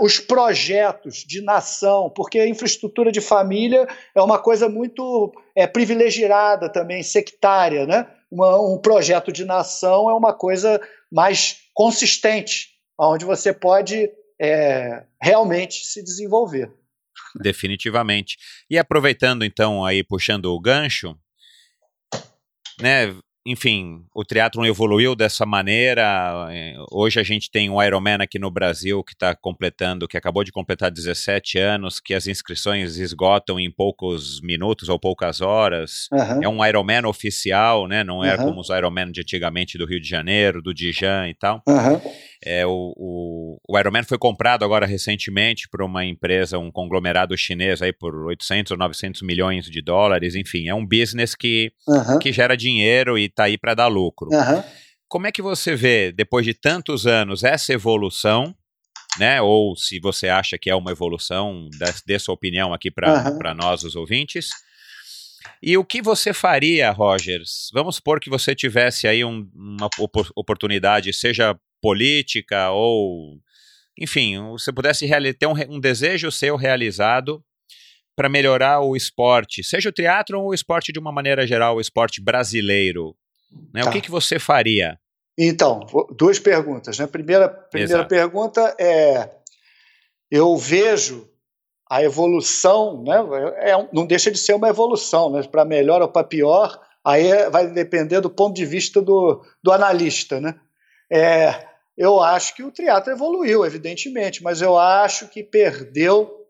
Speaker 1: os projetos de nação, porque a infraestrutura de família é uma coisa muito é, privilegiada também, sectária. Né? Uma, um projeto de nação é uma coisa mais consistente, onde você pode é, realmente se desenvolver.
Speaker 3: Definitivamente. E aproveitando então aí puxando o gancho, né, enfim, o triatlon evoluiu dessa maneira. É, hoje a gente tem um Ironman aqui no Brasil que está completando, que acabou de completar 17 anos, que as inscrições esgotam em poucos minutos ou poucas horas. Uhum. É um Ironman oficial, né? Não é uhum. como os Ironman de antigamente do Rio de Janeiro, do Dijan e tal. Uhum. É, o, o, o Ironman foi comprado agora recentemente por uma empresa, um conglomerado chinês aí por 800 ou 900 milhões de dólares. Enfim, é um business que, que gera dinheiro e está aí para dar lucro. Uhum. Como é que você vê, depois de tantos anos, essa evolução, né? Ou se você acha que é uma evolução, dê, sua opinião aqui para uhum. nós, os ouvintes. E o que você faria, Rogers? Vamos supor que você tivesse aí um, uma oportunidade, seja política ou, enfim, você pudesse ter um, um desejo seu realizado para melhorar o esporte, seja o teatro ou o esporte de uma maneira geral, o esporte brasileiro. Né? Tá. O que, que você faria?
Speaker 1: Então, duas perguntas. Né? Primeira, primeira pergunta é: eu vejo a evolução, né? É, não deixa de ser uma evolução, né? para melhor ou para pior, aí vai depender do ponto de vista do, do analista. Né? É, eu acho que o triatlo evoluiu, evidentemente, mas eu acho que perdeu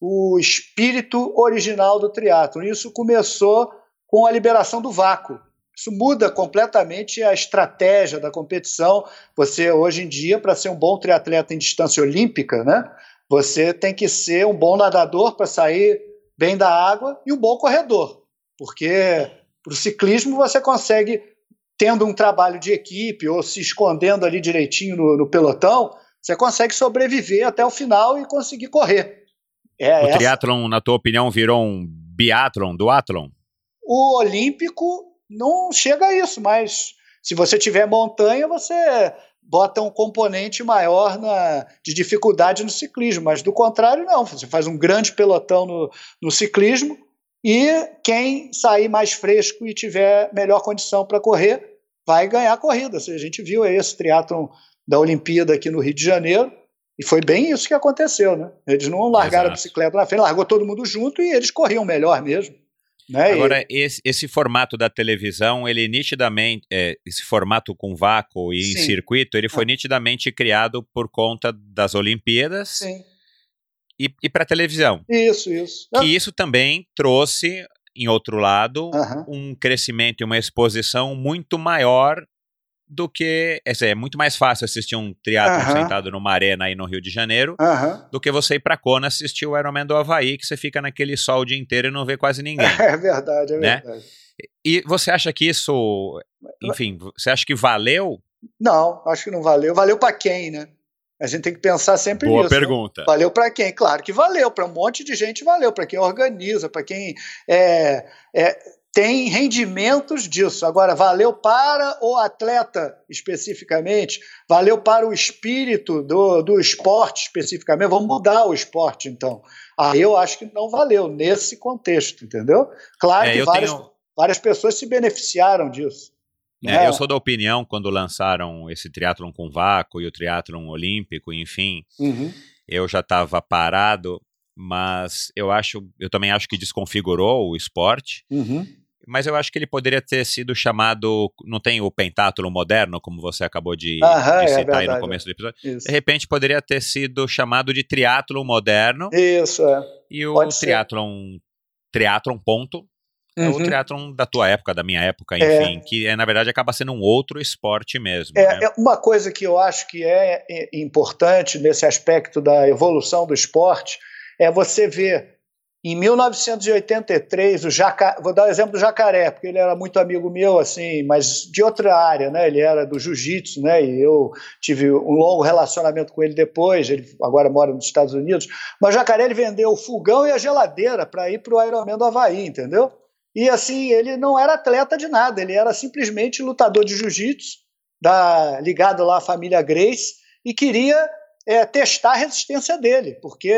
Speaker 1: o espírito original do triatlo. Isso começou com a liberação do vácuo. Isso muda completamente a estratégia da competição. Você, hoje em dia, para ser um bom triatleta em distância olímpica, né, você tem que ser um bom nadador para sair bem da água e um bom corredor. Porque para o ciclismo você consegue, tendo um trabalho de equipe ou se escondendo ali direitinho no, no pelotão, você consegue sobreviver até o final e conseguir correr.
Speaker 3: É o triatlon, na tua opinião, virou um biatlon, duatlon?
Speaker 1: O olímpico não chega a isso, mas se você tiver montanha, você bota um componente maior na, de dificuldade no ciclismo, mas do contrário, não. Você faz um grande pelotão no, no ciclismo e quem sair mais fresco e tiver melhor condição para correr vai ganhar a corrida. A gente viu esse triatlon da Olimpíada aqui no Rio de Janeiro e foi bem isso que aconteceu, né? Eles não largaram Exato. a bicicleta na frente, largou todo mundo junto e eles corriam melhor mesmo. Né?
Speaker 3: Agora, e... esse, esse, formato da televisão, ele nitidamente, é, esse formato com vácuo e Sim. em circuito, ele foi ah. nitidamente criado por conta das Olimpíadas Sim. E, e para televisão.
Speaker 1: Isso, isso.
Speaker 3: Que isso também trouxe, em outro lado, um crescimento e uma exposição muito maior do que. É, é muito mais fácil assistir um triatlo sentado numa arena aí no Rio de Janeiro do que você ir pra Kona assistir o Ironman do Havaí, que você fica naquele sol o dia inteiro e não vê quase ninguém.
Speaker 1: É verdade, é né? verdade.
Speaker 3: E você acha que isso, enfim, você acha que valeu?
Speaker 1: Não, acho que não valeu. Valeu para quem, né? A gente tem que pensar sempre
Speaker 3: Boa
Speaker 1: nisso.
Speaker 3: Boa né? pergunta.
Speaker 1: Né? Valeu para quem? Claro que valeu. Para um monte de gente valeu. Para quem organiza, para quem é, é, tem rendimentos disso. Agora, valeu para o atleta especificamente, valeu para o espírito do, do esporte especificamente. Vamos mudar o esporte, então. Aí eu acho que não valeu nesse contexto, entendeu? Claro é, que várias, tenho... várias pessoas se beneficiaram disso.
Speaker 3: É, né? Eu sou da opinião, quando lançaram esse triatlon com vácuo e o triatlon olímpico, enfim, uhum. eu já estava parado mas eu acho, eu também acho que desconfigurou o esporte.
Speaker 1: Uhum.
Speaker 3: Mas eu acho que ele poderia ter sido chamado. Não tem o pentátulo moderno, como você acabou de,
Speaker 1: Aham,
Speaker 3: de
Speaker 1: é
Speaker 3: citar aí
Speaker 1: verdade,
Speaker 3: no começo do episódio.
Speaker 1: Isso.
Speaker 3: De repente poderia ter sido chamado de triatlo moderno
Speaker 1: Isso, é.
Speaker 3: e o
Speaker 1: pode ser.
Speaker 3: triatlon, triatlon ponto é o
Speaker 1: Uhum.
Speaker 3: triatlon da tua época, da minha época,
Speaker 1: É.
Speaker 3: enfim, que é, na verdade acaba sendo um outro esporte mesmo.
Speaker 1: É,
Speaker 3: né?
Speaker 1: é uma coisa que eu acho que é é, importante nesse aspecto da evolução do esporte é você ver em 1983 o Jaca... vou dar o exemplo do Jacaré porque ele era muito amigo meu assim mas de outra área né ele era do jiu-jitsu né e eu tive um longo relacionamento com ele depois ele agora mora nos Estados Unidos mas o Jacaré ele vendeu o fogão e a geladeira para ir para o Ironman do Havaí entendeu e assim ele não era atleta de nada ele era simplesmente lutador de jiu-jitsu ligado lá à família Grace e queria é, testar a resistência dele, porque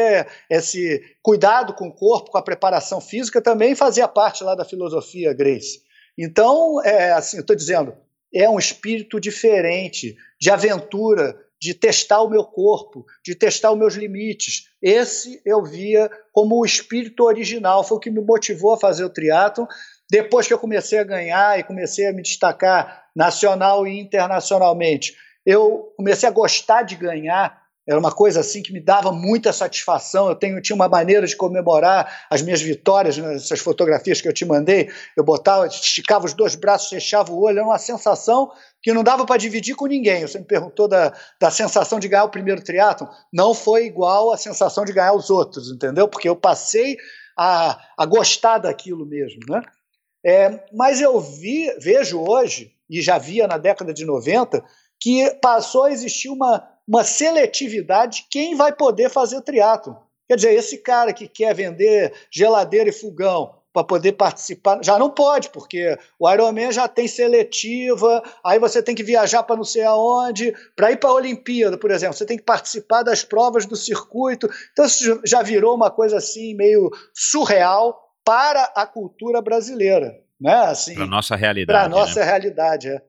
Speaker 1: esse cuidado com o corpo, com a preparação física também fazia parte lá da filosofia Grace. Então, é, assim, eu estou dizendo, é um espírito diferente, de aventura, de testar o meu corpo, de testar os meus limites. Esse eu via como o espírito original, foi o que me motivou a fazer o triatlon. Depois que eu comecei a ganhar e comecei a me destacar nacional e internacionalmente, eu comecei a gostar de ganhar. Era uma coisa assim que me dava muita satisfação. Eu tenho, tinha uma maneira de comemorar as minhas vitórias, nessas fotografias que eu te mandei. Eu botava, esticava os dois braços, fechava o olho. Era uma sensação que não dava para dividir com ninguém. Você me perguntou da, da sensação de ganhar o primeiro triatlon. Não foi igual à sensação de ganhar os outros, entendeu? Porque eu passei a, a gostar daquilo mesmo, né? É, mas eu vi, vejo hoje, e já via na década de 90, que passou a existir uma, uma seletividade de quem vai poder fazer triatlo. Quer dizer, esse cara que quer vender geladeira e fogão para poder participar, já não pode, porque o Ironman já tem seletiva, aí você tem que viajar para não sei aonde, para ir para a Olimpíada, por exemplo, você tem que participar das provas do circuito. Então isso já virou uma coisa assim meio surreal para a cultura brasileira, né? Assim,
Speaker 3: para nossa realidade.
Speaker 1: Para a nossa
Speaker 3: né?
Speaker 1: realidade, é.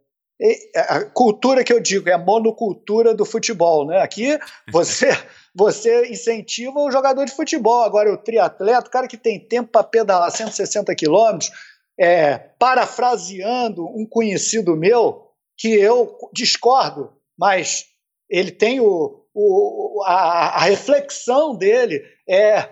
Speaker 1: A cultura que eu digo é a monocultura do futebol, né? Aqui você você incentiva o jogador de futebol, agora o triatleta, o cara que tem tempo para pedalar 160 quilômetros, é, parafraseando um conhecido meu que eu discordo, mas ele tem o, o a, a reflexão dele é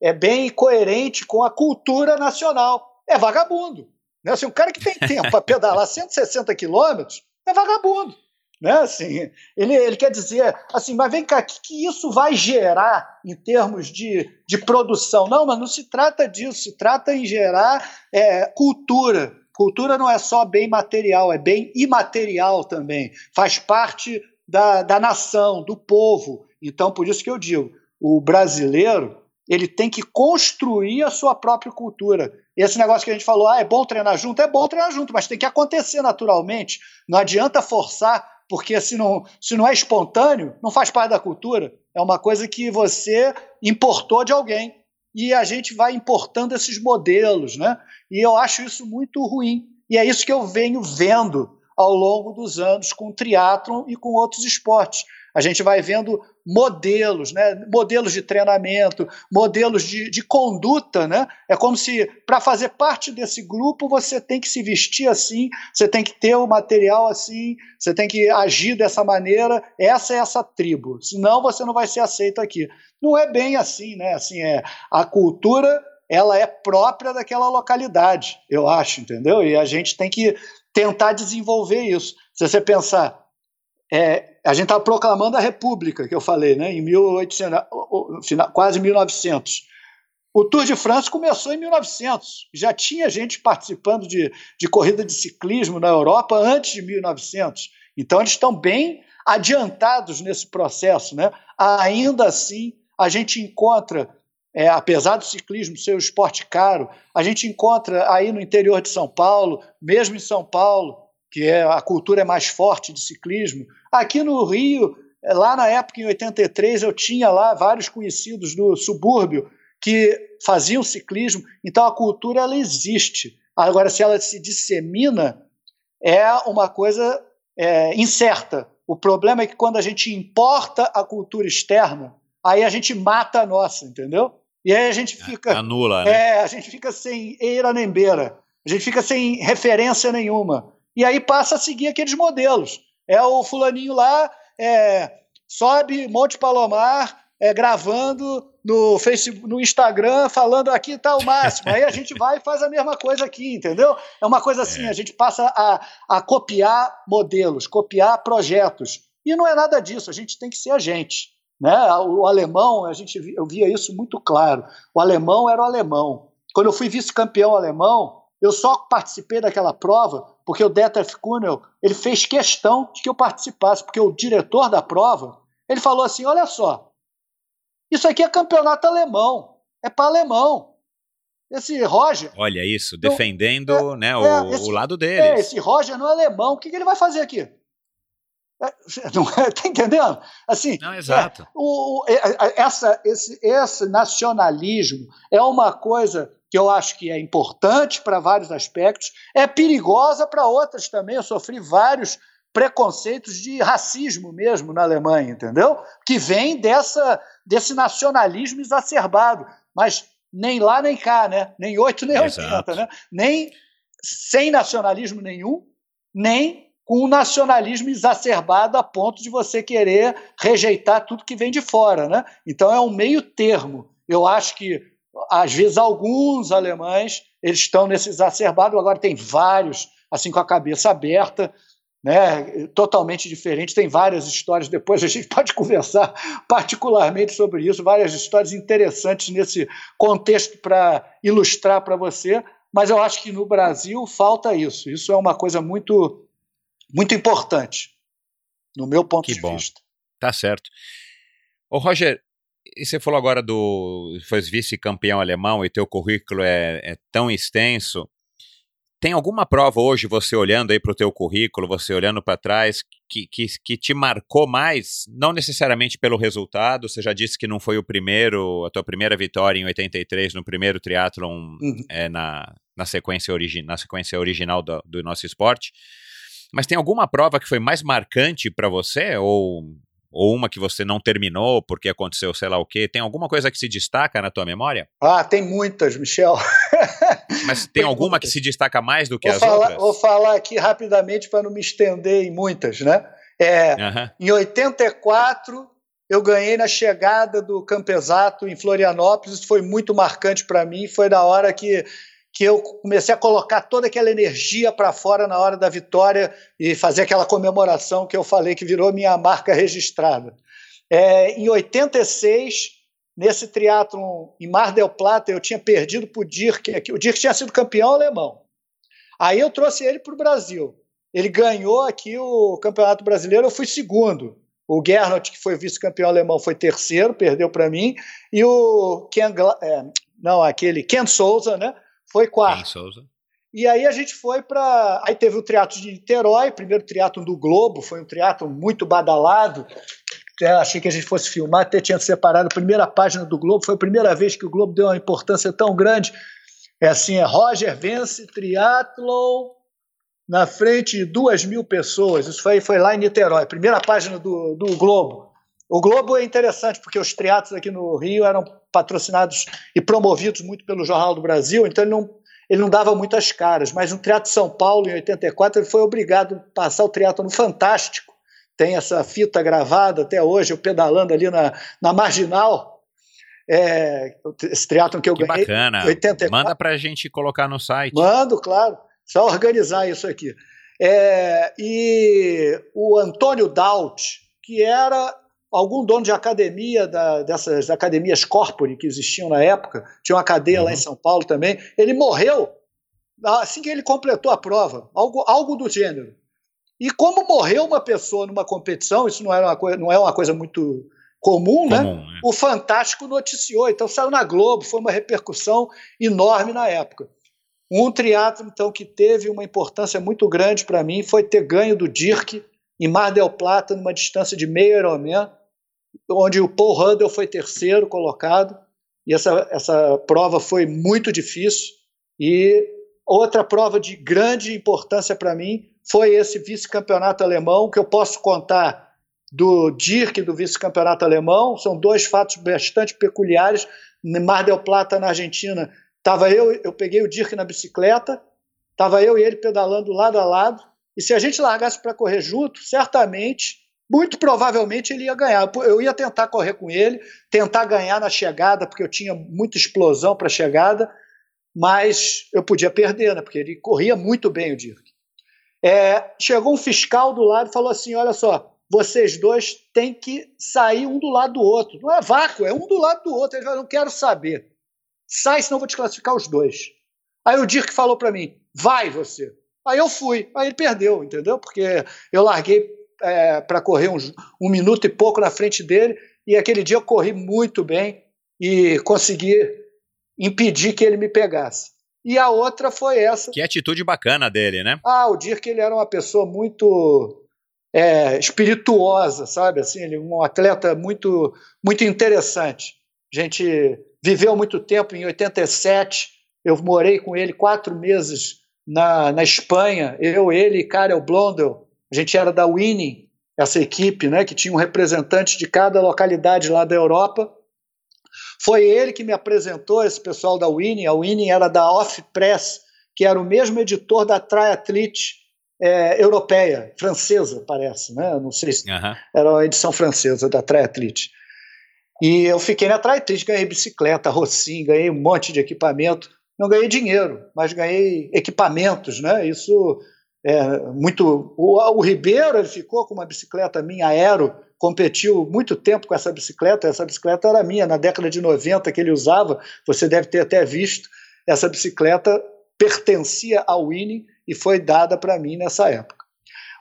Speaker 1: é bem coerente com a cultura nacional. É vagabundo. Né? Assim, um cara que tem tempo para pedalar 160 quilômetros é vagabundo. Né? Assim, ele, ele quer dizer assim, mas vem cá, o que, que isso vai gerar em termos de, de produção? Não, mas não se trata disso, se trata em gerar é, cultura. Cultura não é só bem material, é bem imaterial também. Faz parte da, da nação, do povo. Então, por isso que eu digo, o brasileiro ele tem que construir a sua própria cultura. Esse negócio que a gente falou, ah, é bom treinar junto, é bom treinar junto, mas tem que acontecer naturalmente. Não adianta forçar, porque se não, se não é espontâneo, não faz parte da cultura. É uma coisa que você importou de alguém. E a gente vai importando esses modelos, né? E eu acho isso muito ruim. E é isso que eu venho vendo ao longo dos anos com o triatlon e com outros esportes. A gente vai vendo modelos, né? modelos de treinamento, modelos de, de conduta. Né? É como se, para fazer parte desse grupo, você tem que se vestir assim, você tem que ter o material assim, você tem que agir dessa maneira. Essa é essa tribo. Senão você não vai ser aceito aqui. Não é bem assim, né? Assim, é, a cultura ela é própria daquela localidade, eu acho, entendeu? E a gente tem que tentar desenvolver isso. Se você pensar, é, a gente está proclamando a República, que eu falei, né, em 1800, quase 1900. O Tour de France começou em 1900. Já tinha gente participando de, de corrida de ciclismo na Europa antes de 1900. Então, eles estão bem adiantados nesse processo. Né? Ainda assim, a gente encontra, é, apesar do ciclismo ser um esporte caro, a gente encontra aí no interior de São Paulo, mesmo em São Paulo, que é, a cultura é mais forte de ciclismo. Aqui no Rio, lá na época, em 83, eu tinha lá vários conhecidos do subúrbio que faziam ciclismo, então a cultura ela existe. Agora, se ela se dissemina, é uma coisa é, incerta. O problema é que quando a gente importa a cultura externa, aí a gente mata a nossa, entendeu? E aí a gente fica.
Speaker 3: Anula, né?
Speaker 1: É, a gente fica sem eira nem beira. A gente fica sem referência nenhuma. E aí passa a seguir aqueles modelos. É o fulaninho lá, é, sobe Monte Palomar, é, gravando no Facebook, no Instagram, falando aqui está o máximo. Aí a gente vai e faz a mesma coisa aqui, entendeu? É uma coisa assim, é. a gente passa a, a copiar modelos, copiar projetos. E não é nada disso, a gente tem que ser a gente. Né? O alemão, a gente eu via isso muito claro. O alemão era o alemão. Quando eu fui vice-campeão alemão, eu só participei daquela prova porque o Dieter Kuhnel ele fez questão de que eu participasse, porque o diretor da prova ele falou assim: olha só, isso aqui é campeonato alemão, é para alemão. Esse Roger.
Speaker 3: Olha isso, defendendo é, né, é, o, esse, o, lado dele. É,
Speaker 1: esse Roger não é alemão, o que, que ele vai fazer aqui? É, não, é, tá entendendo? Assim,
Speaker 3: não, exato.
Speaker 1: É, o, essa, esse, esse nacionalismo é uma coisa que eu acho que é importante para vários aspectos, é perigosa para outras também. Eu sofri vários preconceitos de racismo mesmo na Alemanha, entendeu? Que vem dessa, desse nacionalismo exacerbado. Mas nem lá nem cá, né? Nem 8 nem Exato. 80, né? Nem sem nacionalismo nenhum, nem com um nacionalismo exacerbado a ponto de você querer rejeitar tudo que vem de fora, né? Então é um meio termo. Eu acho que às vezes alguns alemães eles estão nesse exacerbado, agora tem vários assim com a cabeça aberta, né, totalmente diferente. Tem várias histórias, depois a gente pode conversar particularmente sobre isso, várias histórias interessantes nesse contexto para ilustrar para você. Mas eu acho que no Brasil falta isso. Isso é uma coisa muito, muito importante, no meu ponto
Speaker 3: que
Speaker 1: de
Speaker 3: bom.
Speaker 1: vista.
Speaker 3: Tá certo. Ô, Roger, e você falou agora do. Foi vice-campeão alemão e teu currículo é, é, tão extenso. Tem alguma prova hoje, você olhando aí para o teu currículo, você olhando para trás, que, que, que te marcou mais? Não necessariamente pelo resultado, você já disse que não foi o primeiro, a tua primeira vitória em 83 no primeiro triatlon uhum. é, na, na, sequência origi na sequência original do, do nosso esporte. Mas tem alguma prova que foi mais marcante para você? Ou ou uma que você não terminou porque aconteceu sei lá o quê? Tem alguma coisa que se destaca na tua memória?
Speaker 1: Ah, tem muitas, Michel.
Speaker 3: Mas tem, tem alguma muitas. que se destaca mais do que
Speaker 1: vou
Speaker 3: as
Speaker 1: falar,
Speaker 3: outras?
Speaker 1: Vou falar aqui rapidamente para não me estender em muitas, né? É, uhum. Em 84, eu ganhei na chegada do Campesato em Florianópolis, isso foi muito marcante para mim, foi da hora que que eu comecei a colocar toda aquela energia para fora na hora da vitória e fazer aquela comemoração que eu falei que virou minha marca registrada. É, em 86, nesse triatlon em Mar del Plata, eu tinha perdido para o Dirk. O Dirk tinha sido campeão alemão. Aí eu trouxe ele para o Brasil. Ele ganhou aqui o Campeonato Brasileiro, eu fui segundo. O Gernot, que foi vice-campeão alemão, foi terceiro, perdeu para mim. E o Ken, é, não, aquele Ken Souza, né? Foi quarto. Souza. E aí a gente foi para. Aí teve o triatlo de Niterói, primeiro triatlo do Globo, foi um triatlo muito badalado. É, achei que a gente fosse filmar, até tinha separado a primeira página do Globo. Foi a primeira vez que o Globo deu uma importância tão grande. É assim, é Roger vence triatlon na frente de duas mil pessoas. Isso foi, foi lá em Niterói, primeira página do, do Globo. O Globo é interessante porque os triatlos aqui no Rio eram patrocinados e promovidos muito pelo Jornal do Brasil, então ele não, ele não dava muitas caras. Mas no Triatlo São Paulo, em 84, ele foi obrigado a passar o triatlo no Fantástico. Tem essa fita gravada até hoje, eu pedalando ali na, na Marginal. É, esse triatlon que eu
Speaker 3: que
Speaker 1: ganhei.
Speaker 3: Bacana. 84. Manda para a gente colocar no site.
Speaker 1: Mando, claro. Só organizar isso aqui. É, e o Antônio Daut, que era algum dono de academia, da, dessas academias corpore que existiam na época, tinha uma cadeia uhum. lá em uhum. São Paulo também, ele morreu assim que ele completou a prova, algo, algo do gênero. E como morreu uma pessoa numa competição, isso não, era uma coisa, não é uma coisa muito comum, né? comum né? O Fantástico noticiou, então saiu na Globo, foi uma repercussão enorme na época. Um triatlo então que teve uma importância muito grande para mim foi ter ganho do Dirk em Mar del Plata, numa distância de meio Ironman, onde o Paul Huddle foi terceiro colocado, e essa, essa prova foi muito difícil. E outra prova de grande importância para mim foi esse vice-campeonato alemão, que eu posso contar do Dirk do vice-campeonato alemão. São dois fatos bastante peculiares, em Mar del Plata, na Argentina, tava eu, eu peguei o Dirk na bicicleta, tava eu e ele pedalando lado a lado, e se a gente largasse para correr junto, certamente, muito provavelmente ele ia ganhar. Eu ia tentar correr com ele, tentar ganhar na chegada, porque eu tinha muita explosão para a chegada, mas eu podia perder, né? Porque ele corria muito bem o Dirk. É, chegou um fiscal do lado e falou assim: olha só, vocês dois têm que sair um do lado do outro. Não é vácuo, é um do lado do outro. Ele falou: não quero saber. Sai, senão eu vou te classificar os dois. Aí o Dirk falou para mim: vai você. Aí eu fui. Aí ele perdeu, entendeu? Porque eu larguei é, para correr uns, um minuto e pouco na frente dele, e aquele dia eu corri muito bem e consegui impedir que ele me pegasse. E a outra foi essa.
Speaker 3: Que atitude bacana dele, né?
Speaker 1: Ah, o Dirk ele era uma pessoa muito é, espirituosa, sabe? Assim, ele um atleta muito muito interessante. A gente viveu muito tempo em 87. Eu morei com ele quatro meses na, na Espanha. Eu, ele e Karel Blondel. A gente era da Winning, essa equipe, né? Que tinha um representante de cada localidade lá da Europa. Foi ele que me apresentou esse pessoal da Winning. A Winning era da Off Press, que era o mesmo editor da Triathlete é, europeia, francesa, parece, né? Não sei se uhum. era uma edição francesa da Triathlete. E eu fiquei na Triathlete, ganhei bicicleta, Rossim, ganhei um monte de equipamento. Não ganhei dinheiro, mas ganhei equipamentos, né? Isso é muito. O, o Ribeiro ele ficou com uma bicicleta minha aero competiu muito tempo com essa bicicleta. Essa bicicleta era minha, na década de 90 que ele usava, você deve ter até visto. Essa bicicleta pertencia ao Winning e foi dada para mim nessa época.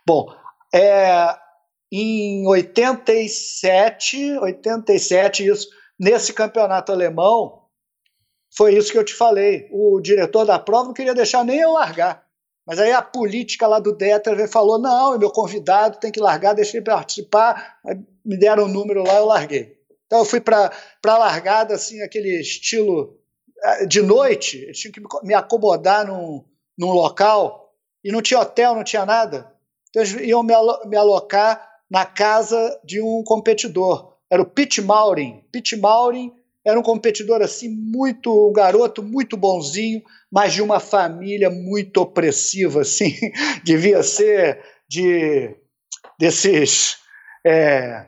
Speaker 1: Bom, é, em 87, 87, isso, nesse campeonato alemão, foi isso que eu te falei. O diretor da prova não queria deixar nem eu largar. Mas aí a política lá do Detter falou: não, meu convidado, tem que largar, deixei participar. Aí me deram o um número lá, eu larguei. Então eu fui para a largada, assim, aquele estilo eh, de noite, eu tinha que me acomodar num, num local e não tinha hotel, não tinha nada. Então eles iam me, me alocar na casa de um competidor. Era o Pete Maurin. Pete Maurin era um competidor assim muito um garoto muito bonzinho, mas de uma família muito opressiva, assim, devia ser de desses é,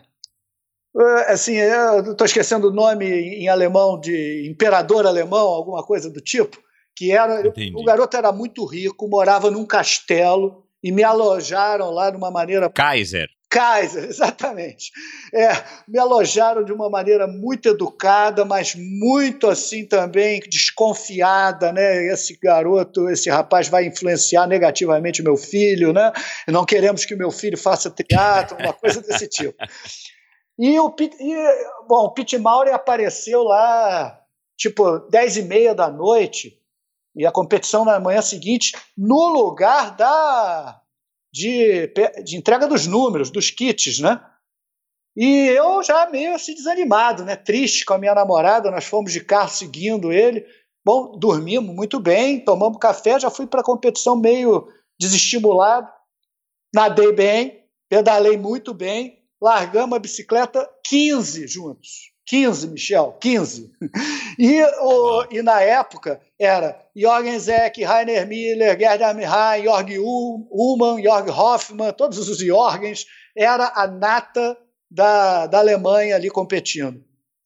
Speaker 1: assim, eu estou esquecendo o nome em alemão de imperador alemão, alguma coisa do tipo, que era Entendi. o garoto era muito rico, morava num castelo e me alojaram lá de uma maneira
Speaker 3: Kaiser.
Speaker 1: Kaiser, exatamente. É, me alojaram de uma maneira muito educada, mas muito assim também desconfiada, né? Esse garoto, esse rapaz vai influenciar negativamente o meu filho, né? Não queremos que o meu filho faça teatro, uma coisa desse tipo. E o, e, bom, o Pete Maury apareceu lá, tipo, dez e meia da noite, e a competição na manhã seguinte, no lugar da de, de entrega dos números, dos kits, né? E eu já meio assim desanimado, né? Triste com a minha namorada, nós fomos de carro seguindo ele. Bom, dormimos muito bem, tomamos café, já fui para a competição meio desestimulado. Nadei bem, pedalei muito bem, largamos a bicicleta 15 juntos. 15, Michel, 15. E, o, e na época era Jorgen Zeck, Rainer Miller, Gerdam Hein, Jorg Ullmann, Jorg Hoffmann, todos os Jorgens, era a nata da, da Alemanha ali competindo.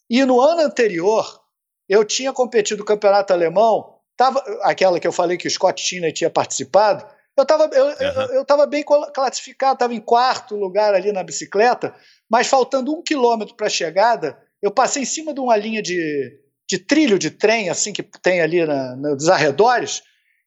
Speaker 1: E no ano anterior, eu tinha competido no campeonato alemão, tava, aquela que eu falei que o Scott Tina tinha participado, eu estava eu, uhum. eu, eu bem classificado, estava em quarto lugar ali na bicicleta, mas faltando um quilômetro para a chegada, eu passei em cima de uma linha de, de trilho de trem, assim, que tem ali na, nos arredores,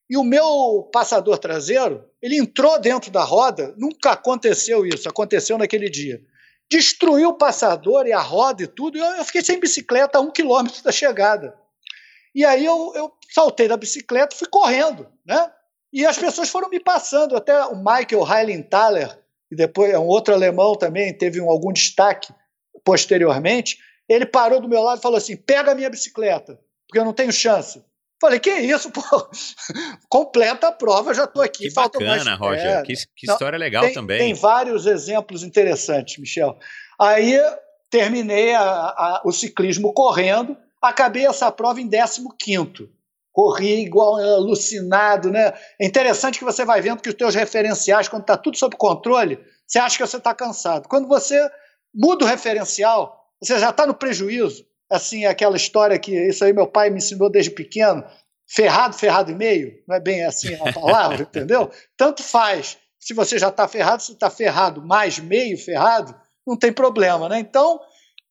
Speaker 1: e o meu passador traseiro, ele entrou dentro da roda, nunca aconteceu isso, aconteceu naquele dia. Destruiu o passador e a roda e tudo, e eu, fiquei sem bicicleta a um quilômetro da chegada. E aí eu, eu saltei da bicicleta fui correndo, né? E as pessoas foram me passando, até o Michael Heilenthaler, que depois é um outro alemão também, teve um, algum destaque posteriormente, ele parou do meu lado e falou assim: pega a minha bicicleta, porque eu não tenho chance. Falei, que isso, pô? Completa a prova, já estou aqui.
Speaker 3: Que bacana, mais... Roger. É, que, que não, história legal
Speaker 1: tem,
Speaker 3: também.
Speaker 1: Tem vários exemplos interessantes, Michel. Aí terminei a, a, o ciclismo correndo. acabei essa prova em 15 corri igual alucinado, né? É interessante que você vai vendo que os teus referenciais, quando está tudo sob controle, você acha que você está cansado. Quando você muda o referencial, você já está no prejuízo. Assim, aquela história que isso aí meu pai me ensinou desde pequeno, ferrado, ferrado e meio, não é bem assim a palavra, entendeu? Tanto faz. Se você já está ferrado, se está ferrado mais meio ferrado, não tem problema, né? Então,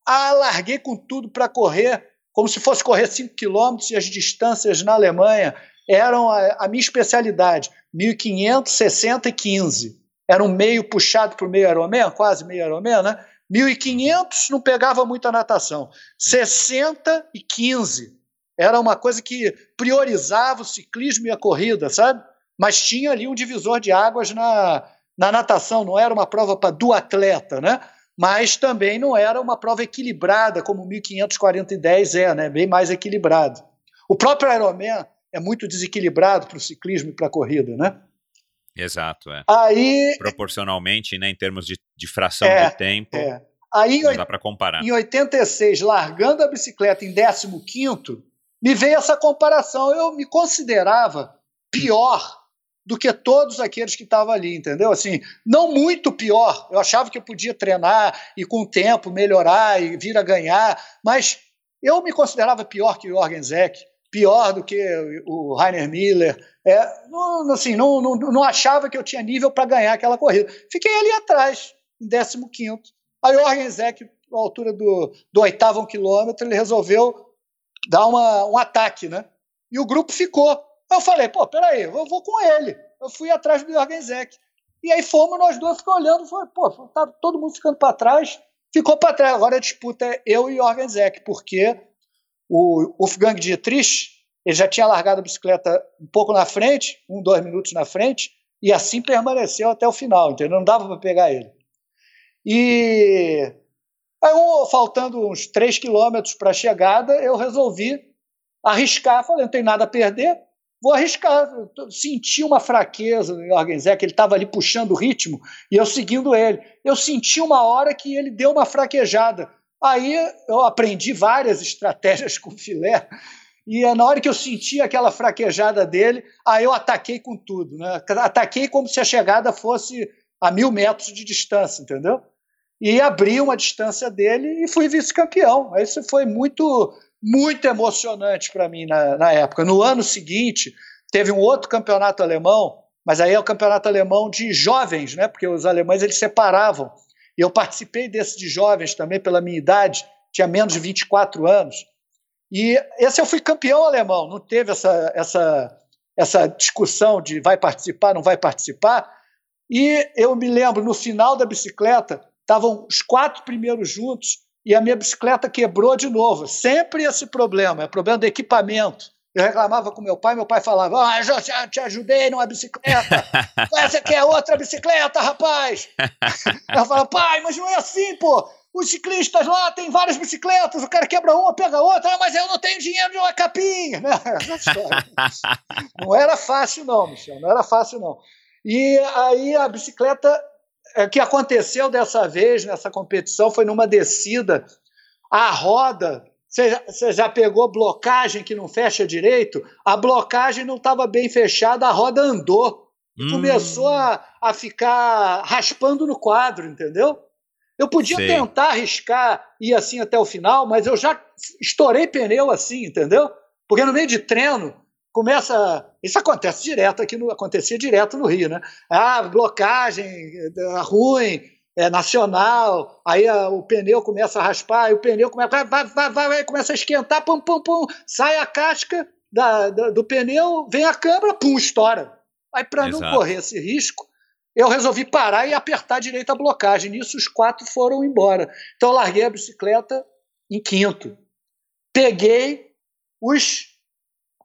Speaker 1: alarguei com tudo para correr como se fosse correr 5 quilômetros e as distâncias na Alemanha eram a, a minha especialidade, 1.500, 60 e 15. Era um meio puxado para o meio Ironman, quase meio Ironman, né? 1.500 não pegava muita natação. 60 e 15. Era uma coisa que priorizava o ciclismo e a corrida, sabe? Mas tinha ali um divisor de águas na, na natação, não era uma prova para do atleta, né? mas também não era uma prova equilibrada como o 1540 e 10 é, né? bem mais equilibrado. O próprio Ironman é muito desequilibrado para o ciclismo e para a corrida, né?
Speaker 3: Exato, é.
Speaker 1: Aí,
Speaker 3: Proporcionalmente, né, em termos de, de fração é, de tempo,
Speaker 1: é. Aí,
Speaker 3: não dá para comparar.
Speaker 1: Em 86, largando a bicicleta em 15º, me veio essa comparação. Eu me considerava pior do que todos aqueles que estavam ali, entendeu? Assim, não muito pior. Eu achava que eu podia treinar e com o tempo melhorar e vir a ganhar, mas eu me considerava pior que o Jorgen Zek, pior do que o Rainer Miller. É, não, assim, não, não, não achava que eu tinha nível para ganhar aquela corrida. Fiquei ali atrás, em 15 Aí o Jorgen Zek, à altura do, do oitavo quilômetro, ele resolveu dar uma, um ataque, né? E o grupo ficou. Eu falei, pô, peraí, eu vou com ele. Eu fui atrás do Jorgen Zek. E aí fomos, nós dois ficamos olhando, foi, pô, tá todo mundo ficando para trás, ficou para trás. Agora a disputa é eu e Jorgen Zek, porque o Wolfgang Dietrich, ele já tinha largado a bicicleta um pouco na frente, um, dois minutos na frente, e assim permaneceu até o final, entendeu? Não dava para pegar ele. E aí, um, faltando uns três quilômetros para a chegada, eu resolvi arriscar, falei, não tem nada a perder, vou arriscar. senti uma fraqueza no Jorgen Zé, ele estava ali puxando o ritmo e eu seguindo ele. Eu senti uma hora que ele deu uma fraquejada. Aí eu aprendi várias estratégias com o filé. E é na hora que eu senti aquela fraquejada dele, aí eu ataquei com tudo. Né? Ataquei como se a chegada fosse a mil metros de distância, entendeu? E abri uma distância dele e fui vice-campeão. Isso foi muito muito emocionante para mim na, na época. No ano seguinte, teve um outro campeonato alemão, mas aí é o campeonato alemão de jovens, né? Porque os alemães eles separavam. E eu participei desse de jovens também pela minha idade, tinha menos de 24 anos. E esse eu fui campeão alemão, não teve essa, essa, essa discussão de vai participar, não vai participar. E eu me lembro, no final da bicicleta, estavam os quatro primeiros juntos e a minha bicicleta quebrou de novo. Sempre esse problema, é problema do equipamento. Eu reclamava com meu pai, meu pai falava: Ah, eu já te ajudei numa bicicleta. Essa aqui é outra bicicleta, rapaz. eu falava: Pai, mas não é assim, pô. Os ciclistas lá têm várias bicicletas, o cara quebra uma, pega outra, ah, mas eu não tenho dinheiro de uma capinha. não era fácil, não, Michel, não era fácil, não. E aí a bicicleta o que aconteceu dessa vez nessa competição foi numa descida, a roda. Você já pegou blocagem que não fecha direito? A blocagem não estava bem fechada, a roda andou. Hum. começou a, a ficar raspando no quadro, entendeu? Eu podia Sei. tentar arriscar ir assim até o final, mas eu já estourei pneu assim, entendeu? Porque no meio de treino, começa. Isso acontece direto aqui no. Acontecia direto no Rio, né? Ah, blocagem é, ruim, é nacional, aí a, o pneu começa a raspar, e o pneu começa, vai, vai, vai, vai, começa a esquentar, pum, pum, pum, sai a casca da, da do pneu, vem a câmera, pum, estoura. Aí, para não correr esse risco, eu resolvi parar e apertar direito a blocagem. Nisso, os quatro foram embora. Então, eu larguei a bicicleta em quinto. Peguei os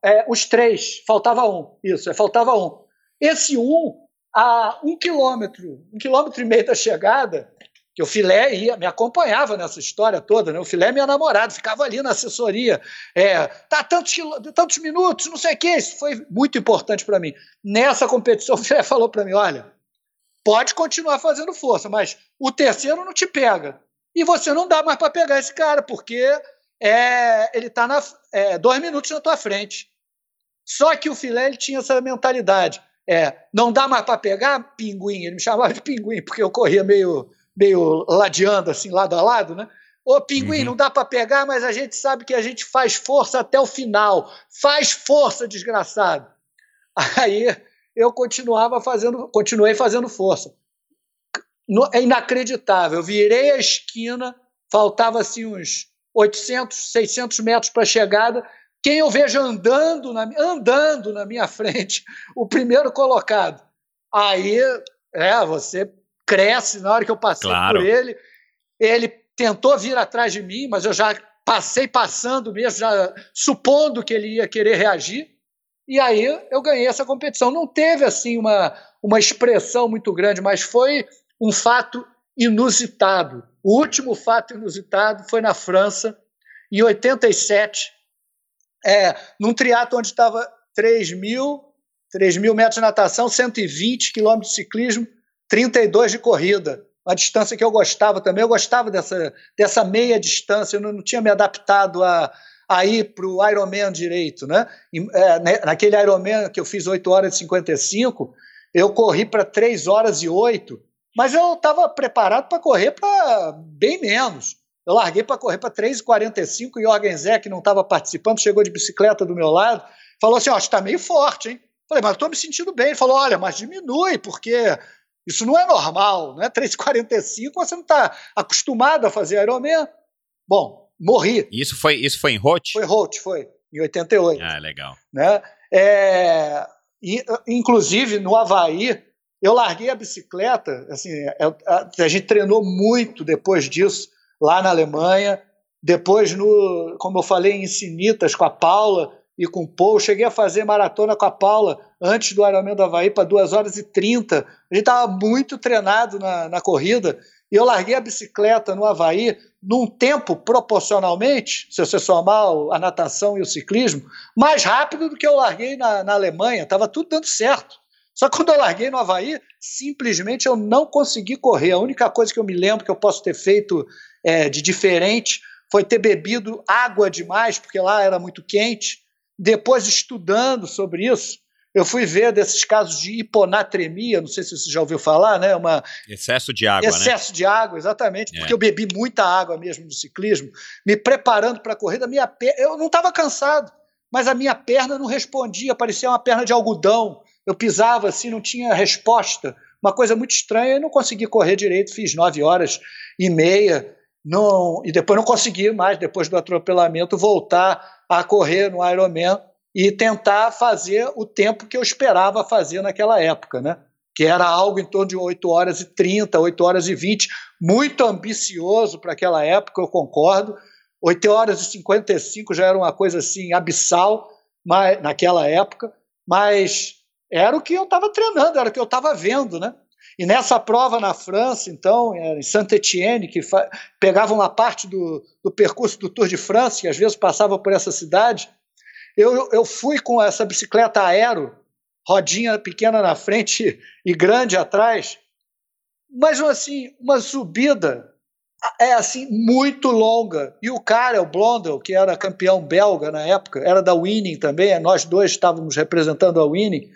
Speaker 1: é, os três, faltava um, isso, faltava um. Esse um, a um quilômetro, um quilômetro e meio da chegada, que o Filé ia, me acompanhava nessa história toda, né? O Filé é minha namorada, ficava ali na assessoria. É, tá tantos, tantos minutos, não sei o quê. Isso foi muito importante para mim. Nessa competição, o Filé falou para mim: olha, pode continuar fazendo força, mas o terceiro não te pega. E você não dá mais para pegar esse cara, porque é, ele está é, dois minutos na tua frente. Só que o filé ele tinha essa mentalidade. É, não dá mais para pegar pinguim. Ele me chamava de pinguim, porque eu corria meio, meio ladeando, assim, lado a lado, né? Ô, pinguim, uhum. não dá para pegar, mas a gente sabe que a gente faz força até o final. Faz força, desgraçado. Aí eu continuava fazendo, continuei fazendo força. É inacreditável. Eu virei a esquina, faltava assim uns 800, 600 metros para a chegada. Quem eu vejo andando na, andando na minha frente, o primeiro colocado. Aí, é, você cresce na hora que eu passei claro. por ele. Ele tentou vir atrás de mim, mas eu já passei passando mesmo, já supondo que ele ia querer reagir. E aí eu ganhei essa competição. Não teve assim uma, uma expressão muito grande, mas foi um fato inusitado. O último fato inusitado foi na França, em 87, é, num triatlo onde estava 3 mil, 3 mil metros de natação, 120 quilômetros de ciclismo, 32 de corrida. Uma distância que eu gostava também. Eu gostava dessa, dessa meia distância, eu não, não tinha me adaptado a, a ir para o Ironman direito. Né? E, é, né, naquele Ironman que eu fiz 8 horas e 55, eu corri para 3 horas e 8, mas eu estava preparado para correr para bem menos. Eu larguei para correr para 3,45 e o Jorgen Zé, que não estava participando, chegou de bicicleta do meu lado, falou assim: Ó, oh, está meio forte, hein? Falei, mas estou me sentindo bem. Ele falou: olha, mas diminui, porque isso não é normal, não é 3,45, você não está acostumado a fazer Ironman. Bom, morri.
Speaker 3: Isso foi, isso foi em Rote?
Speaker 1: Foi Rote, foi, em 88.
Speaker 3: Ah, legal.
Speaker 1: Né? É, e, inclusive, no Havaí, eu larguei a bicicleta, assim, a, a, a gente treinou muito depois disso, lá na Alemanha. Depois, no, como eu falei, em Sinitas com a Paula e com o Paul. Cheguei a fazer maratona com a Paula antes do Ironman do Havaí para 2 horas e 30. A gente estava muito treinado na, na corrida. E eu larguei a bicicleta no Havaí num tempo proporcionalmente, se você somar a natação e o ciclismo, mais rápido do que eu larguei na, na Alemanha. Estava tudo dando certo. Só que quando eu larguei no Havaí, simplesmente eu não consegui correr. A única coisa que eu me lembro que eu posso ter feito é, de diferente foi ter bebido água demais, porque lá era muito quente. Depois, estudando sobre isso, eu fui ver desses casos de hiponatremia, não sei se você já ouviu falar, né? Uma
Speaker 3: excesso de água,
Speaker 1: né? excesso
Speaker 3: né?
Speaker 1: de água, exatamente, porque é. eu bebi muita água mesmo no ciclismo, me preparando para a corrida, minha per... eu não estava cansado, mas a minha perna não respondia, parecia uma perna de algodão. Eu pisava assim, não tinha resposta, uma coisa muito estranha, e não consegui correr direito, fiz nove horas e meia, não, e depois não consegui mais, depois do atropelamento, voltar a correr no Ironman e tentar fazer o tempo que eu esperava fazer naquela época, né? que era algo em torno de 8 horas e 30, 8 horas e 20, muito ambicioso para aquela época, eu concordo. 8 horas e 55 já era uma coisa assim abissal mas, naquela época, mas era o que eu estava treinando, era o que eu estava vendo, né? E nessa prova na França, então, em Saint-Étienne, que pegava uma parte do, do, percurso do Tour de France, que às vezes passava por essa cidade, eu, eu fui com essa bicicleta aero, rodinha pequena na frente e grande atrás, mas assim, uma subida é assim muito longa. E o cara, o Blondel, que era campeão belga na época, era da Winning também, nós dois estávamos representando a Winning,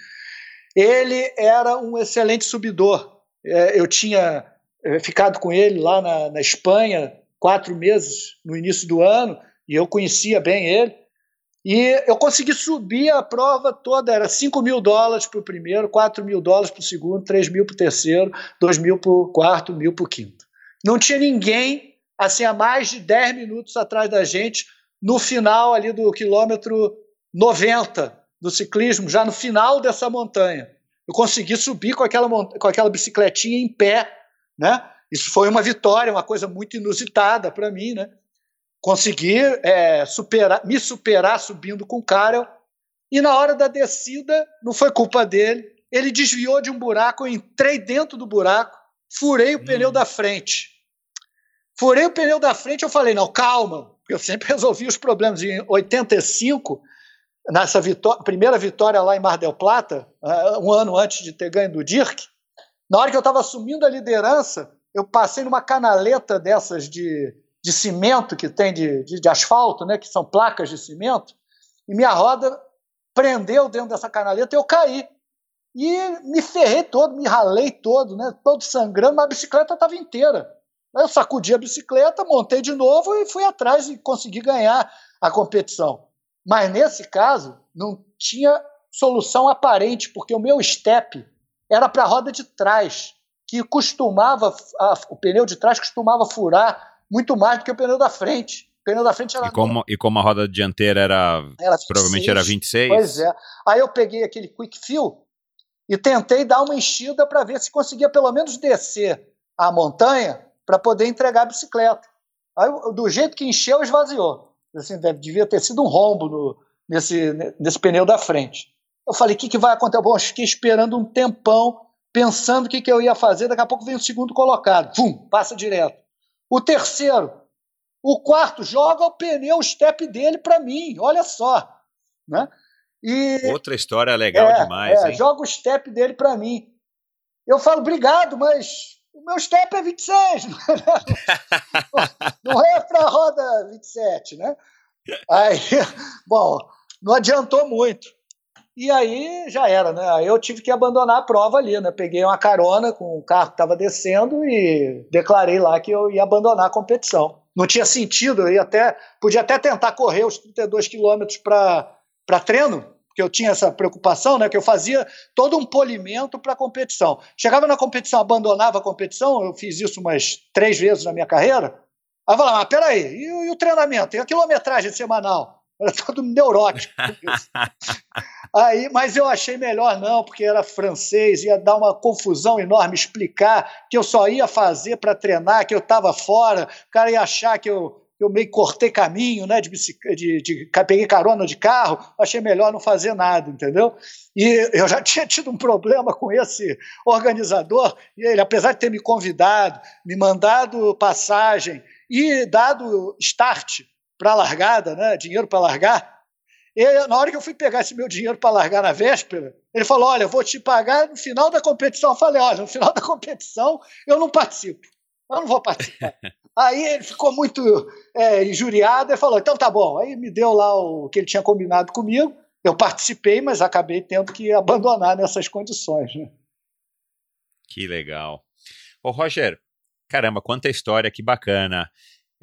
Speaker 1: ele era um excelente subidor. É, eu tinha é, ficado com ele lá na, na Espanha quatro meses no início do ano e eu conhecia bem ele. E eu consegui subir a prova toda, era 5 mil dólares para o primeiro, 4 mil dólares para o segundo, 3 mil para o terceiro, 2 mil para o quarto, mil para o quinto. Não tinha ninguém assim a mais de 10 minutos atrás da gente, no final ali do quilômetro 90 do ciclismo, já no final dessa montanha. Eu consegui subir com aquela, com aquela bicicletinha em pé, né? Isso foi uma vitória, uma coisa muito inusitada para mim, né? Consegui é, superar, me superar subindo com o cara e na hora da descida não foi culpa dele. Ele desviou de um buraco, eu entrei dentro do buraco, furei o hum. pneu da frente. Furei o pneu da frente, eu falei, não, calma, porque eu sempre resolvi os problemas. Em 85, nessa primeira vitória lá em Mar del Plata, uh, um ano antes de ter ganho do Dirk, na hora que eu estava assumindo a liderança, eu passei numa canaleta dessas de, de cimento que tem de, de, de, asfalto, né, que são placas de cimento, e minha roda prendeu dentro dessa canaleta e eu caí. E me ferrei todo, me ralei todo, né, todo sangrando, mas a bicicleta estava inteira. Eu sacudi a bicicleta, montei de novo e fui atrás e consegui ganhar a competição. Mas nesse caso, não tinha solução aparente, porque o meu step era para a roda de trás, que costumava, a, o pneu de trás costumava furar muito mais do que o pneu da frente. O pneu da frente era.
Speaker 3: E como, e como a roda dianteira era. era 26, provavelmente era 26.
Speaker 1: Pois é. Aí eu peguei aquele quick fill e tentei dar uma enchida para ver se conseguia pelo menos descer a montanha para poder entregar a bicicleta. Aí, do jeito que encheu, esvaziou. Assim, devia ter sido um rombo no, nesse, nesse pneu da frente. Eu falei, o que, que vai acontecer? Bom, eu fiquei esperando um tempão, pensando o que, que eu ia fazer. Daqui a pouco vem o segundo colocado. Pum, passa direto. O terceiro. O quarto joga o pneu, o step dele para mim. Olha só. Né?
Speaker 3: E, Outra história legal é, demais. É?
Speaker 1: Joga o step dele para mim. Eu falo, obrigado, mas o meu step é 26. não é para roda 27, né? Aí, bom, não adiantou muito. E aí já era, né? Aí eu tive que abandonar a prova ali, né? Peguei uma carona com o carro que estava descendo e declarei lá que eu ia abandonar a competição. Não tinha sentido, eu ia até, podia até tentar correr os 32 quilômetros para treino, porque eu tinha essa preocupação, né? Que eu fazia todo um polimento para a competição. Chegava na competição, abandonava a competição, eu fiz isso umas três vezes na minha carreira. Aí eu falava, mas peraí, e, e o treinamento? E a quilometragem semanal? Era todo neurótico. Aí, mas eu achei melhor não, porque era francês, ia dar uma confusão enorme explicar que eu só ia fazer para treinar, que eu estava fora, o cara ia achar que eu, eu meio cortei caminho, né, de, de, de, peguei carona de carro, achei melhor não fazer nada, entendeu? E eu já tinha tido um problema com esse organizador, e ele, apesar de ter me convidado, me mandado passagem e dado start para a largada, né, dinheiro para largar, e na hora que eu fui pegar esse meu dinheiro para largar na véspera, ele falou: Olha, vou te pagar no final da competição. Eu falei: Olha, no final da competição eu não participo. Eu não vou participar. Aí ele ficou muito é, injuriado e falou: Então tá bom. Aí me deu lá o que ele tinha combinado comigo. Eu participei, mas acabei tendo que abandonar nessas condições. Né?
Speaker 3: Que legal. Ô, Roger, caramba, quanta história, que bacana.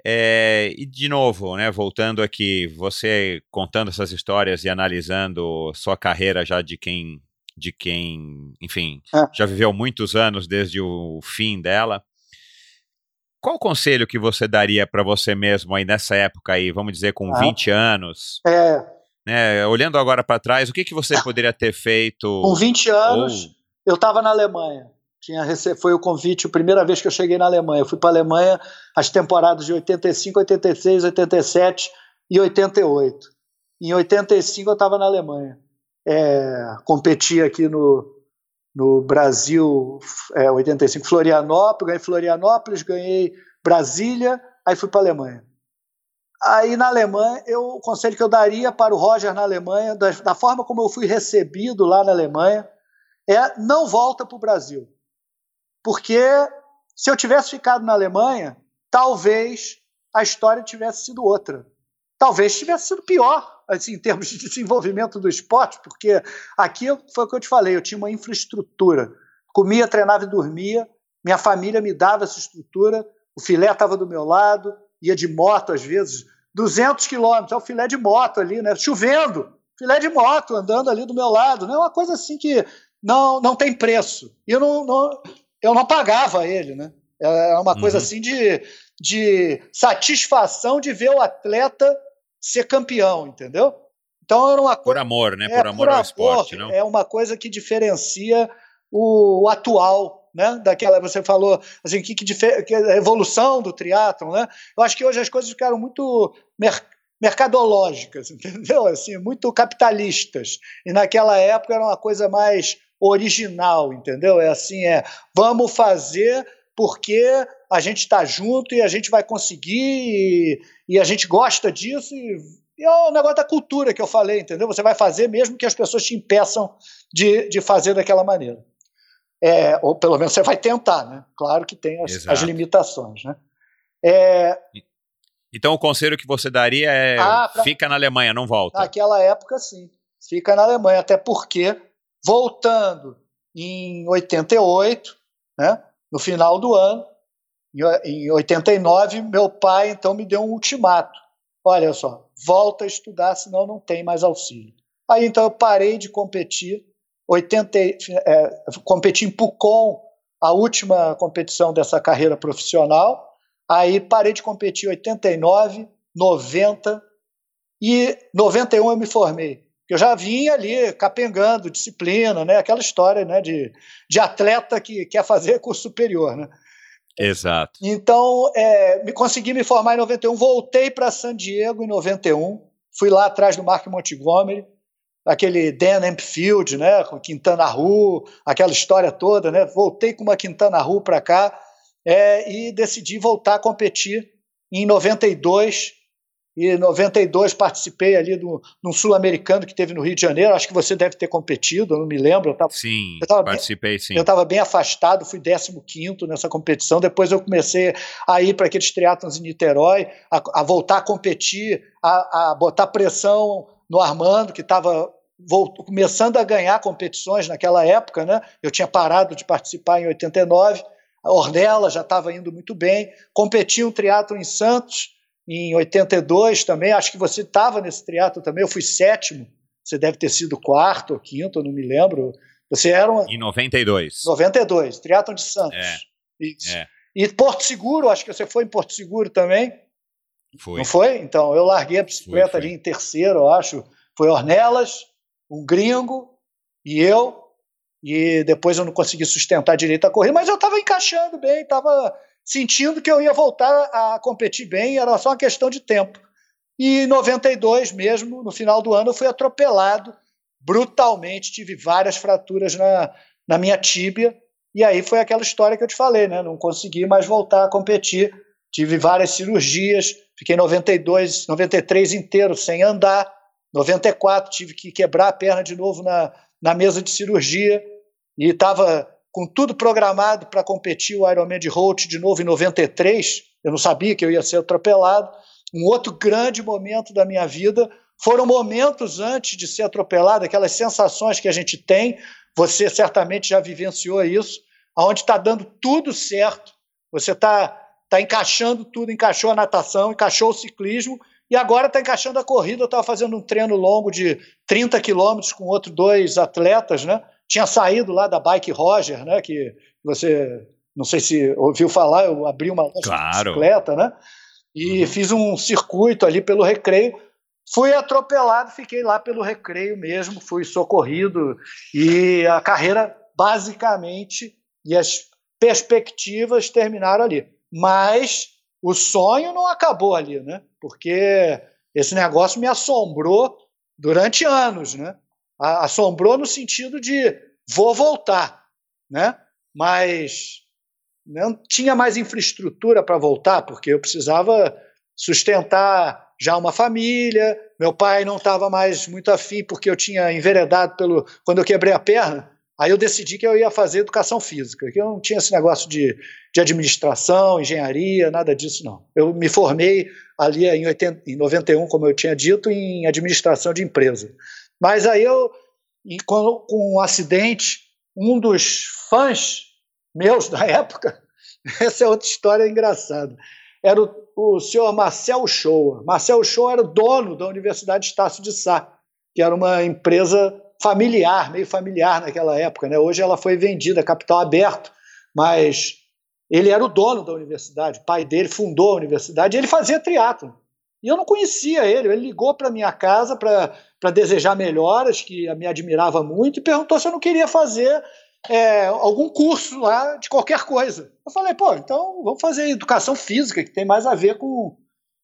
Speaker 3: É, e de novo, né, voltando aqui, você contando essas histórias e analisando sua carreira já de quem, de quem, enfim, é. já viveu muitos anos desde o fim dela. Qual o conselho que você daria para você mesmo aí nessa época aí, vamos dizer com ah. 20 anos?
Speaker 1: É.
Speaker 3: Né, olhando agora para trás, o que, que você poderia ter feito?
Speaker 1: Com 20 anos, ou... eu estava na Alemanha. Tinha foi o convite, a primeira vez que eu cheguei na Alemanha. Eu fui para a Alemanha as temporadas de 85, 86, 87 e 88. Em 85 eu estava na Alemanha. É, competi aqui no, no Brasil, é, 85, Florianópolis, ganhei Florianópolis, ganhei Brasília, aí fui para a Alemanha. Aí na Alemanha, eu, o conselho que eu daria para o Roger na Alemanha, da, da forma como eu fui recebido lá na Alemanha, é não volta para o Brasil porque se eu tivesse ficado na Alemanha, talvez a história tivesse sido outra. Talvez tivesse sido pior, assim, em termos de desenvolvimento do esporte, porque aqui foi o que eu te falei, eu tinha uma infraestrutura. Comia, treinava e dormia, minha família me dava essa estrutura, o filé estava do meu lado, ia de moto às vezes, 200 quilômetros, é o filé de moto ali, né? Chovendo, filé de moto andando ali do meu lado, né? Uma coisa assim que não, não tem preço. E eu não, não, eu não pagava ele, né? É uma coisa uhum. assim de, de satisfação de ver o atleta ser campeão, entendeu? Então era uma
Speaker 3: coisa. Por amor, né? É, por amor por ao amor, esporte, não?
Speaker 1: É uma coisa que diferencia o, o atual, né? Daquela você falou assim que, que, que a evolução do triatlon, né? Eu acho que hoje as coisas ficaram muito mer mercadológicas, entendeu? Assim, muito capitalistas. E naquela época era uma coisa mais original, entendeu? É assim, é vamos fazer porque a gente está junto e a gente vai conseguir e, e a gente gosta disso e, e, é o negócio da cultura que eu falei, entendeu? Você vai fazer mesmo que as pessoas te impeçam de, de fazer daquela maneira. É, ou pelo menos você vai tentar, né? Claro que tem as, as limitações, né? É,
Speaker 3: Então o conselho que você daria é ah, pra... fica na Alemanha, não volta.
Speaker 1: Naquela época, sim. Fica na Alemanha, até porque, voltando em 88, né, no final do ano, em 89, meu pai então me deu um ultimato. Olha só, volta a estudar, senão não tem mais auxílio. Aí então eu parei de competir, 80, é, competi em Pucon, a última competição dessa carreira profissional, Aí parei de competir em 89, 90 e 91 eu me formei. Eu já vinha ali capengando disciplina, né? aquela história né? de, de atleta que quer fazer curso superior. Né?
Speaker 3: Exato.
Speaker 1: Então, é, me consegui me formar em 91, voltei para San Diego em 91, fui lá atrás do Mark Montgomery, aquele Dan Ampfield, né, com Quintana Roo, aquela história toda, né? Voltei com uma Quintana Roo para cá é, e decidi voltar a competir em 92. E em 92 participei ali do, num sul-americano que teve no Rio de Janeiro. Acho que você deve ter competido, eu não me lembro. Eu
Speaker 3: tava, sim, eu participei
Speaker 1: bem,
Speaker 3: sim.
Speaker 1: Eu estava bem afastado, fui 15 nessa competição. Depois eu comecei a ir para aqueles triatlons em Niterói, a, a voltar a competir, a, a botar pressão no Armando, que estava começando a ganhar competições naquela época, né? Eu tinha parado de participar em 89 a Ornella já estava indo muito bem. Competi um triatlo em Santos em 82 também. Acho que você estava nesse triatlo também. Eu fui sétimo. Você deve ter sido quarto ou quinto, não me lembro. Você era uma...
Speaker 3: Em 92.
Speaker 1: 92, triatlo de Santos. É. Isso. É. E Porto Seguro, acho que você foi em Porto Seguro também.
Speaker 3: Foi.
Speaker 1: Não foi? Então, eu larguei a bicicleta foi, foi. ali em terceiro, eu acho. Foi Ornelas, um gringo e eu e depois eu não consegui sustentar direito a corrida, mas eu estava encaixando bem, estava sentindo que eu ia voltar a competir bem, era só uma questão de tempo. E em 92 mesmo, no final do ano, eu fui atropelado brutalmente, tive várias fraturas na, na minha tíbia, e aí foi aquela história que eu te falei, né? Não consegui mais voltar a competir, tive várias cirurgias, fiquei 92, 93 inteiro sem andar, 94 tive que quebrar a perna de novo na, na mesa de cirurgia e estava com tudo programado para competir o Ironman de Holt de novo em 93. Eu não sabia que eu ia ser atropelado. Um outro grande momento da minha vida foram momentos antes de ser atropelado, aquelas sensações que a gente tem. Você certamente já vivenciou isso, aonde está dando tudo certo. Você está tá encaixando tudo, encaixou a natação, encaixou o ciclismo e agora está encaixando a corrida. Eu estava fazendo um treino longo de 30 quilômetros com outros dois atletas, né? Tinha saído lá da Bike Roger, né? Que você não sei se ouviu falar, eu abri uma loja
Speaker 3: claro.
Speaker 1: de bicicleta, né? E uhum. fiz um circuito ali pelo recreio. Fui atropelado, fiquei lá pelo recreio mesmo, fui socorrido e a carreira basicamente e as perspectivas terminaram ali. Mas o sonho não acabou ali, né? Porque esse negócio me assombrou durante anos, né? Assombrou no sentido de vou voltar, né? Mas não tinha mais infraestrutura para voltar, porque eu precisava sustentar já uma família. Meu pai não estava mais muito afim, porque eu tinha enveredado pelo. Quando eu quebrei a perna, Aí eu decidi que eu ia fazer educação física, que eu não tinha esse negócio de, de administração, engenharia, nada disso não. Eu me formei ali em, 80, em 91, como eu tinha dito, em administração de empresa. Mas aí eu, com, com um acidente, um dos fãs meus da época, essa é outra história engraçada, era o, o senhor Marcel Shoa. Marcel Shoa era o dono da Universidade Estácio de Sá, que era uma empresa familiar, meio familiar naquela época. Né? Hoje ela foi vendida, capital aberto, mas ele era o dono da universidade, o pai dele fundou a universidade e ele fazia triatlo. E eu não conhecia ele, ele ligou para minha casa para desejar melhoras, que me admirava muito, e perguntou se eu não queria fazer é, algum curso lá de qualquer coisa. Eu falei, pô, então vamos fazer educação física, que tem mais a ver com,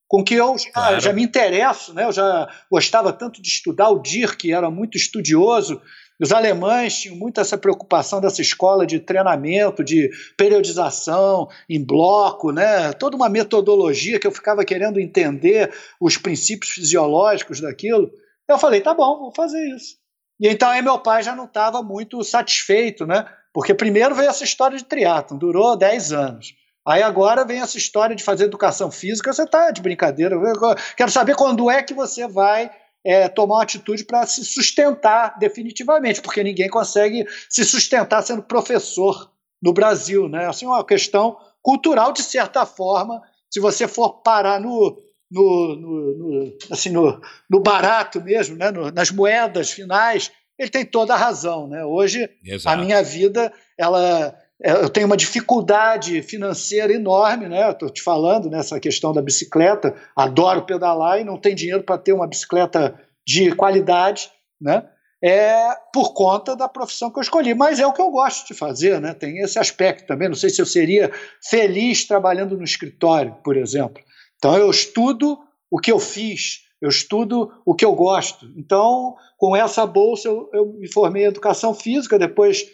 Speaker 1: com que eu já, claro. já, me interesso, né? Eu já gostava tanto de estudar o Dirk, era muito estudioso. Os alemães tinham muito essa preocupação dessa escola de treinamento, de periodização em bloco, né? Toda uma metodologia que eu ficava querendo entender os princípios fisiológicos daquilo. Eu falei, tá bom, vou fazer isso. E então aí meu pai já não estava muito satisfeito, né? Porque primeiro veio essa história de triatlon, durou 10 anos. Aí agora vem essa história de fazer educação física, você está de brincadeira. Eu quero saber quando é que você vai é, tomar uma atitude para se sustentar definitivamente, porque ninguém consegue se sustentar sendo professor no Brasil. Né? Assim, é uma questão cultural, de certa forma, se você for parar no, no, no, no assim, no, no, barato mesmo, né? nas moedas finais, ele tem toda a razão. Né? Hoje, Exato. a minha vida, ela eu tenho uma dificuldade financeira enorme, né? Estou te falando nessa questão da bicicleta. Adoro pedalar e não tenho dinheiro para ter uma bicicleta de qualidade, né? É por conta da profissão que eu escolhi, mas é o que eu gosto de fazer, né? Tem esse aspecto também. Não sei se eu seria feliz trabalhando no escritório, por exemplo. Então eu estudo o que eu fiz, eu estudo o que eu gosto. Então, com essa bolsa, eu, eu me formei em educação física, depois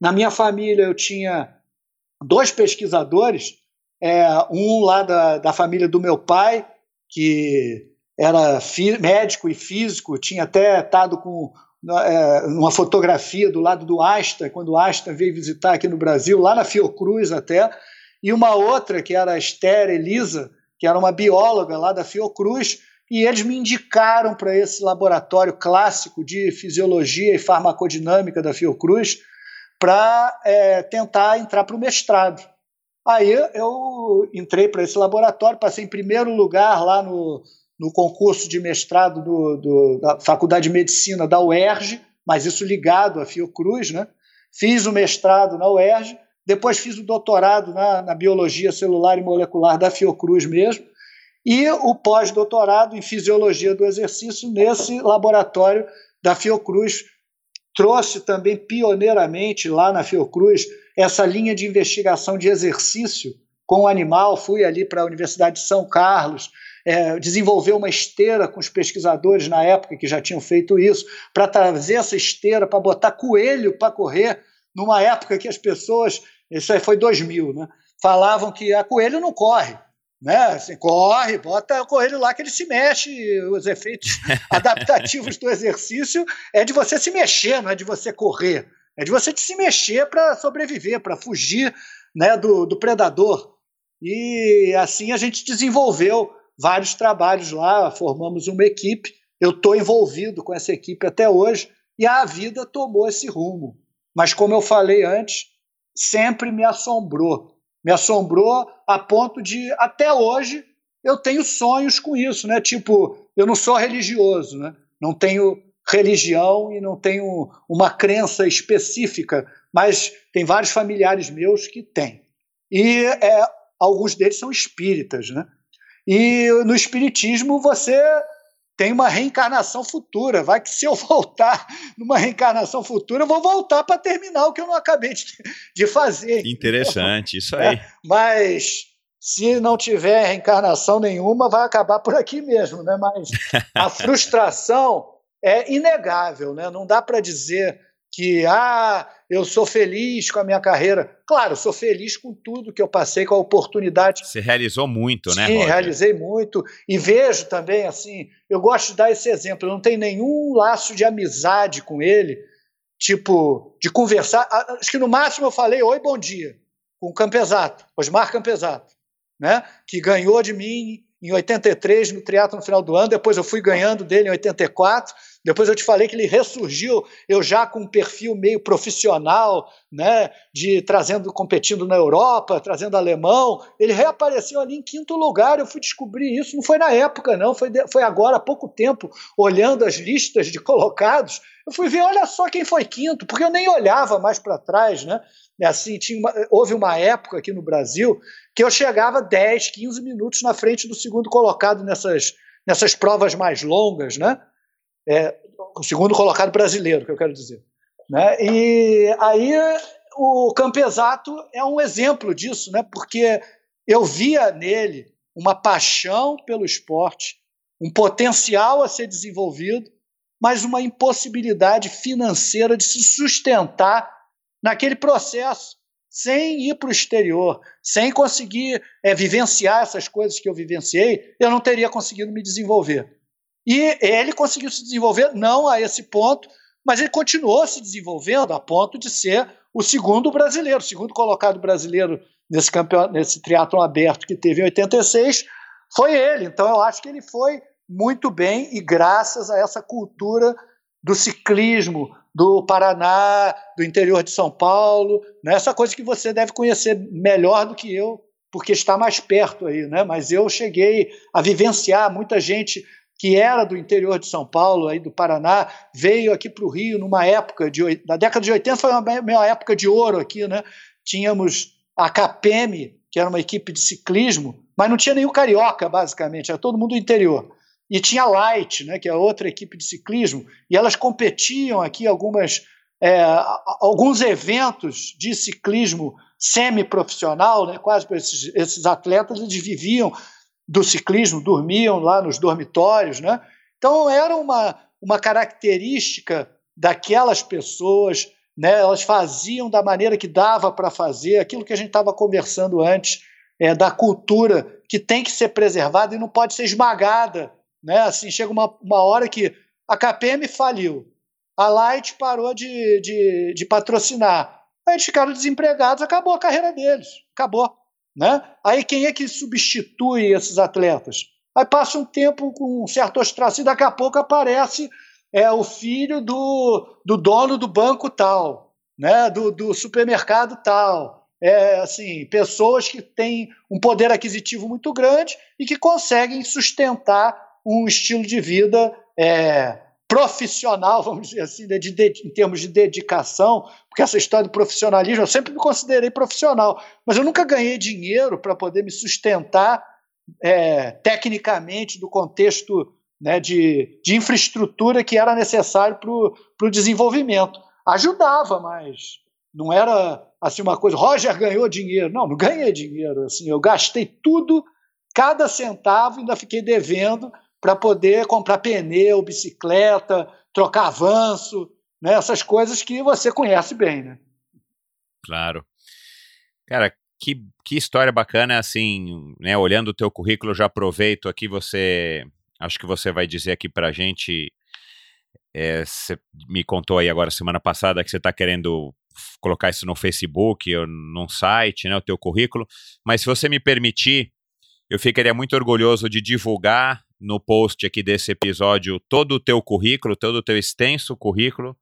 Speaker 1: na minha família, eu tinha dois pesquisadores, é, um lá da, da família do meu pai, que era médico e físico, tinha até estado com é, uma fotografia do lado do Asta, quando o Asta veio visitar aqui no Brasil, lá na Fiocruz até, e uma outra que era a Esther Elisa, que era uma bióloga lá da Fiocruz, e eles me indicaram para esse laboratório clássico de fisiologia e farmacodinâmica da Fiocruz, para é, tentar entrar para o mestrado. Aí eu entrei para esse laboratório, passei em primeiro lugar lá no, no concurso de mestrado do, do, da Faculdade de Medicina da UERJ, mas isso ligado à Fiocruz, né? Fiz o mestrado na UERJ, depois fiz o doutorado na, na Biologia Celular e Molecular da Fiocruz mesmo, e o pós-doutorado em Fisiologia do Exercício nesse laboratório da Fiocruz, trouxe também pioneiramente lá na Fiocruz essa linha de investigação de exercício com o animal. Fui ali para a Universidade de São Carlos, é, desenvolver uma esteira com os pesquisadores na época que já tinham feito isso, para trazer essa esteira, para botar coelho para correr, numa época que as pessoas, isso aí foi 2000, né, falavam que a coelho não corre né? Assim, corre, bota o coelho lá que ele se mexe. Os efeitos adaptativos do exercício é de você se mexer, não é de você correr. É de você se mexer para sobreviver, para fugir né, do, do predador. E assim a gente desenvolveu vários trabalhos lá, formamos uma equipe. Eu estou envolvido com essa equipe até hoje e a vida tomou esse rumo. Mas, como eu falei antes, sempre me assombrou me assombrou a ponto de, até hoje, eu tenho sonhos com isso, né? Tipo, eu não sou religioso, né? Não tenho religião e não tenho uma crença específica, mas tem vários familiares meus que têm. E é, alguns deles são espíritas, né? E no espiritismo você tem uma reencarnação futura. Vai que se eu voltar numa reencarnação futura, eu vou voltar para terminar o que eu não acabei de, de fazer.
Speaker 3: Interessante, isso aí. É,
Speaker 1: mas se não tiver reencarnação nenhuma, vai acabar por aqui mesmo, né? Mas a frustração é inegável, né? Não dá para dizer que ah, eu sou feliz com a minha carreira. Claro, sou feliz com tudo que eu passei, com a oportunidade.
Speaker 3: Você realizou muito,
Speaker 1: Sim,
Speaker 3: né?
Speaker 1: Sim, realizei muito. E vejo também, assim, eu gosto de dar esse exemplo. Eu não tenho nenhum laço de amizade com ele, tipo, de conversar. Acho que no máximo eu falei oi, bom dia, com o Campesato, Osmar Campesato, né? que ganhou de mim em 83 no triatlo no final do ano, depois eu fui ganhando dele em 84, depois eu te falei que ele ressurgiu, eu já com um perfil meio profissional, né, de trazendo, competindo na Europa, trazendo alemão, ele reapareceu ali em quinto lugar, eu fui descobrir isso, não foi na época não, foi, foi agora há pouco tempo, olhando as listas de colocados, eu fui ver, olha só quem foi quinto, porque eu nem olhava mais para trás, né, assim, tinha uma, houve uma época aqui no Brasil que eu chegava 10, 15 minutos na frente do segundo colocado nessas, nessas provas mais longas, né? É, o segundo colocado brasileiro, que eu quero dizer. Né? E aí o Campesato é um exemplo disso, né? porque eu via nele uma paixão pelo esporte, um potencial a ser desenvolvido, mas uma impossibilidade financeira de se sustentar naquele processo sem ir para o exterior, sem conseguir é, vivenciar essas coisas que eu vivenciei, eu não teria conseguido me desenvolver. E ele conseguiu se desenvolver, não a esse ponto, mas ele continuou se desenvolvendo a ponto de ser o segundo brasileiro, o segundo colocado brasileiro nesse campeonato, nesse triatlon aberto que teve em 86, foi ele. Então eu acho que ele foi muito bem e graças a essa cultura do ciclismo do Paraná, do interior de São Paulo, né? essa coisa que você deve conhecer melhor do que eu, porque está mais perto aí, né? Mas eu cheguei a vivenciar muita gente que era do interior de São Paulo, aí do Paraná, veio aqui para o Rio numa época de na década de 80 foi uma, uma época de ouro aqui, né? Tínhamos a KPM, que era uma equipe de ciclismo, mas não tinha nenhum carioca, basicamente, era todo mundo do interior. E tinha a Light, né, que é outra equipe de ciclismo, e elas competiam aqui algumas é, alguns eventos de ciclismo semi-profissional, né, quase esses, esses atletas eles viviam do ciclismo, dormiam lá nos dormitórios, né? Então era uma, uma característica daquelas pessoas, né? Elas faziam da maneira que dava para fazer, aquilo que a gente estava conversando antes, é, da cultura que tem que ser preservada e não pode ser esmagada, né? Assim chega uma, uma hora que a KPM faliu, a Light parou de, de, de patrocinar, aí eles ficaram desempregados, acabou a carreira deles, acabou. Né? Aí quem é que substitui esses atletas? Aí passa um tempo com um certo ostracismo, daqui a pouco aparece é, o filho do, do dono do banco tal, né? do, do supermercado tal. É, assim, pessoas que têm um poder aquisitivo muito grande e que conseguem sustentar um estilo de vida é, profissional, vamos dizer assim, de, de, em termos de dedicação, porque essa história do profissionalismo, eu sempre me considerei profissional, mas eu nunca ganhei dinheiro para poder me sustentar é, tecnicamente do contexto né, de, de infraestrutura que era necessário para o desenvolvimento. Ajudava, mas não era assim uma coisa, Roger ganhou dinheiro. Não, não ganhei dinheiro. Assim, eu gastei tudo, cada centavo, ainda fiquei devendo para poder comprar pneu, bicicleta, trocar avanço, né? essas coisas que você conhece bem. Né?
Speaker 3: Claro. Cara, que, que história bacana, assim, né? Olhando o teu currículo, já aproveito aqui, você. Acho que você vai dizer aqui pra gente. É, você me contou aí agora semana passada que você está querendo colocar isso no Facebook ou num site, né? O teu currículo. Mas se você me permitir, eu ficaria muito orgulhoso de divulgar no post aqui desse episódio todo o teu currículo, todo o teu extenso currículo,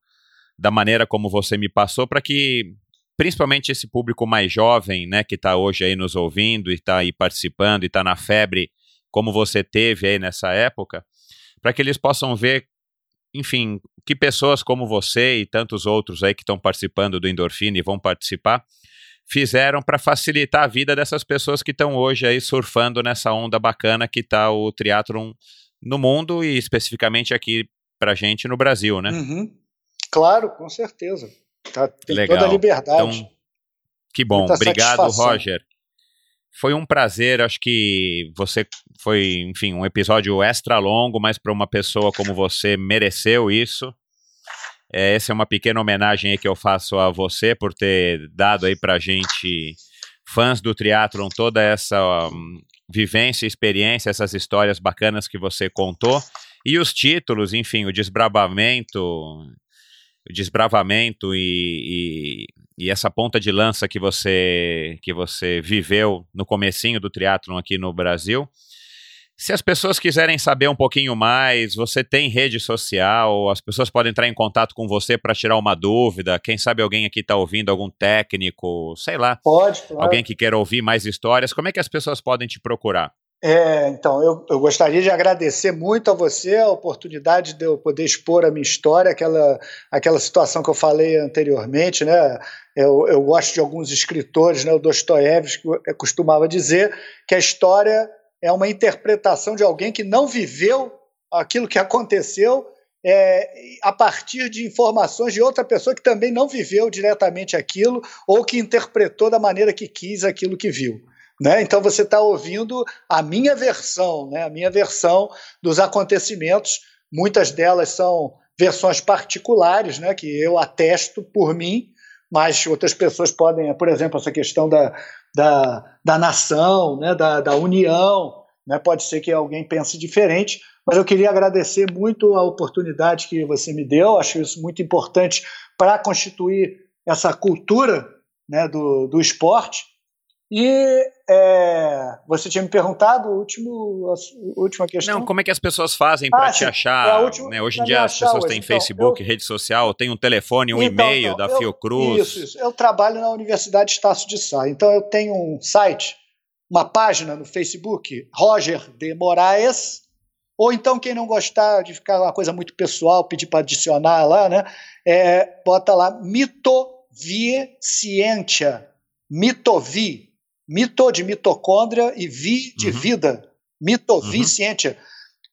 Speaker 3: da maneira como você me passou, para que principalmente esse público mais jovem, né, que está hoje aí nos ouvindo e está aí participando e está na febre, como você teve aí nessa época, para que eles possam ver, enfim, que pessoas como você e tantos outros aí que estão participando do Endorfina e vão participar, fizeram para facilitar a vida dessas pessoas que estão hoje aí surfando nessa onda bacana que está o triatlon no mundo e especificamente aqui para gente no Brasil, né?
Speaker 1: Uhum. Claro, com certeza. Tá, tem Legal. toda a liberdade. Então,
Speaker 3: que bom. Muita Obrigado, Roger. Foi um prazer, acho que você foi, enfim, um episódio extra longo, mas para uma pessoa como você mereceu isso. É, essa é uma pequena homenagem que eu faço a você por ter dado aí pra gente, fãs do triatlon, toda essa um, vivência, experiência, essas histórias bacanas que você contou. E os títulos, enfim, o desbravamento, o desbravamento e, e, e, essa ponta de lança que você que você viveu no comecinho do triatlon aqui no Brasil. Se as pessoas quiserem saber um pouquinho mais, você tem rede social, as pessoas podem entrar em contato com você para tirar uma dúvida. Quem sabe alguém aqui está ouvindo, algum técnico, sei lá.
Speaker 1: Pode, claro.
Speaker 3: Alguém que queira ouvir mais histórias. Como é que as pessoas podem te procurar?
Speaker 1: É, então, eu, eu, gostaria de agradecer muito a você a oportunidade de eu poder expor a minha história, aquela, aquela situação que eu falei anteriormente, né? Eu, eu gosto de alguns escritores, né? O Dostoiévski costumava dizer que a história é uma interpretação de alguém que não viveu aquilo que aconteceu é, a partir de informações de outra pessoa que também não viveu diretamente aquilo ou que interpretou da maneira que quis aquilo que viu. Né? Então você está ouvindo a minha versão, né? a minha versão dos acontecimentos. Muitas delas são versões particulares, né? que eu atesto por mim, mas outras pessoas podem, por exemplo, essa questão da, da, da nação, né, da, da união, né, pode ser que alguém pense diferente, mas eu queria agradecer muito a oportunidade que você me deu, acho isso muito importante para constituir essa cultura né, do, do esporte, E é, você tinha me perguntado a, último, a última questão.
Speaker 2: Não, como é que as pessoas fazem para ah, te achar? É última, né? Hoje em dia as pessoas têm então, Facebook, eu, rede social, tem um telefone, um então, e-mail então, da eu, Fiocruz.
Speaker 1: Isso, isso. Eu trabalho na Universidade Estácio de Sá. Então eu tenho um site, uma página no Facebook, Roger de Moraes. Ou então, quem não gostar de ficar uma coisa muito pessoal, pedir para adicionar lá, né? É, bota lá Mitovie Cientia. Mitovi mito de mitocôndria e vi de uhum. vida, mitoviciente. Uhum.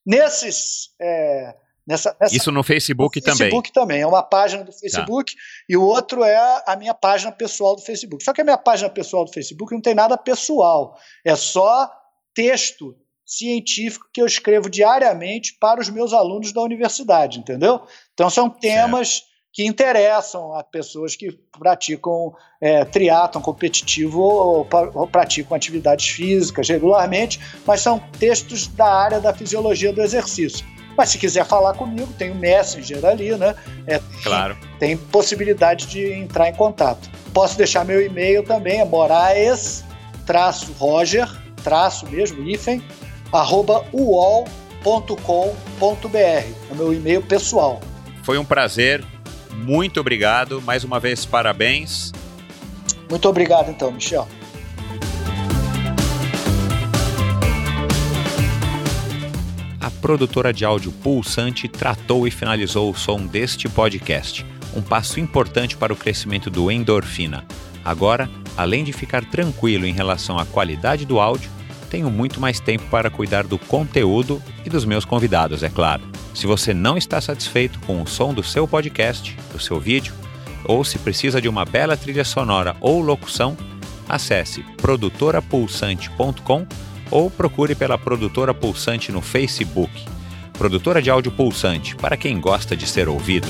Speaker 1: Nesses. É, nessa, nessa,
Speaker 2: Isso no Facebook
Speaker 1: no
Speaker 2: também.
Speaker 1: Facebook também, é uma página do Facebook tá. e o outro é a minha página pessoal do Facebook. Só que a minha página pessoal do Facebook não tem nada pessoal, é só texto científico que eu escrevo diariamente para os meus alunos da universidade, entendeu? Então são temas certo que interessam a pessoas que praticam é, triatlon competitivo ou, ou, praticam atividades físicas regularmente, mas são textos da área da fisiologia do exercício. Mas se quiser falar comigo, tem o Messenger ali, né? É,
Speaker 2: claro.
Speaker 1: Tem possibilidade de entrar em contato. Posso deixar meu e-mail também, é moraes, traço Roger, traço mesmo, hífen, arroba uol.com.br. É o meu e-mail pessoal.
Speaker 2: Foi um prazer muito obrigado. Mais uma vez, parabéns.
Speaker 1: Muito obrigado, então, Michel.
Speaker 2: A produtora de áudio Pulsante tratou e finalizou o som deste podcast, um passo importante para o crescimento do Endorfina. Agora, além de ficar tranquilo em relação à qualidade do áudio, tenho muito mais tempo para cuidar do conteúdo e dos meus convidados, é claro. Se você não está satisfeito com o som do seu podcast, do seu vídeo, ou se precisa de uma bela trilha sonora ou locução, acesse produtorapulsante.com ou procure pela Produtora Pulsante no Facebook. Produtora de áudio pulsante, para quem gosta de ser ouvido.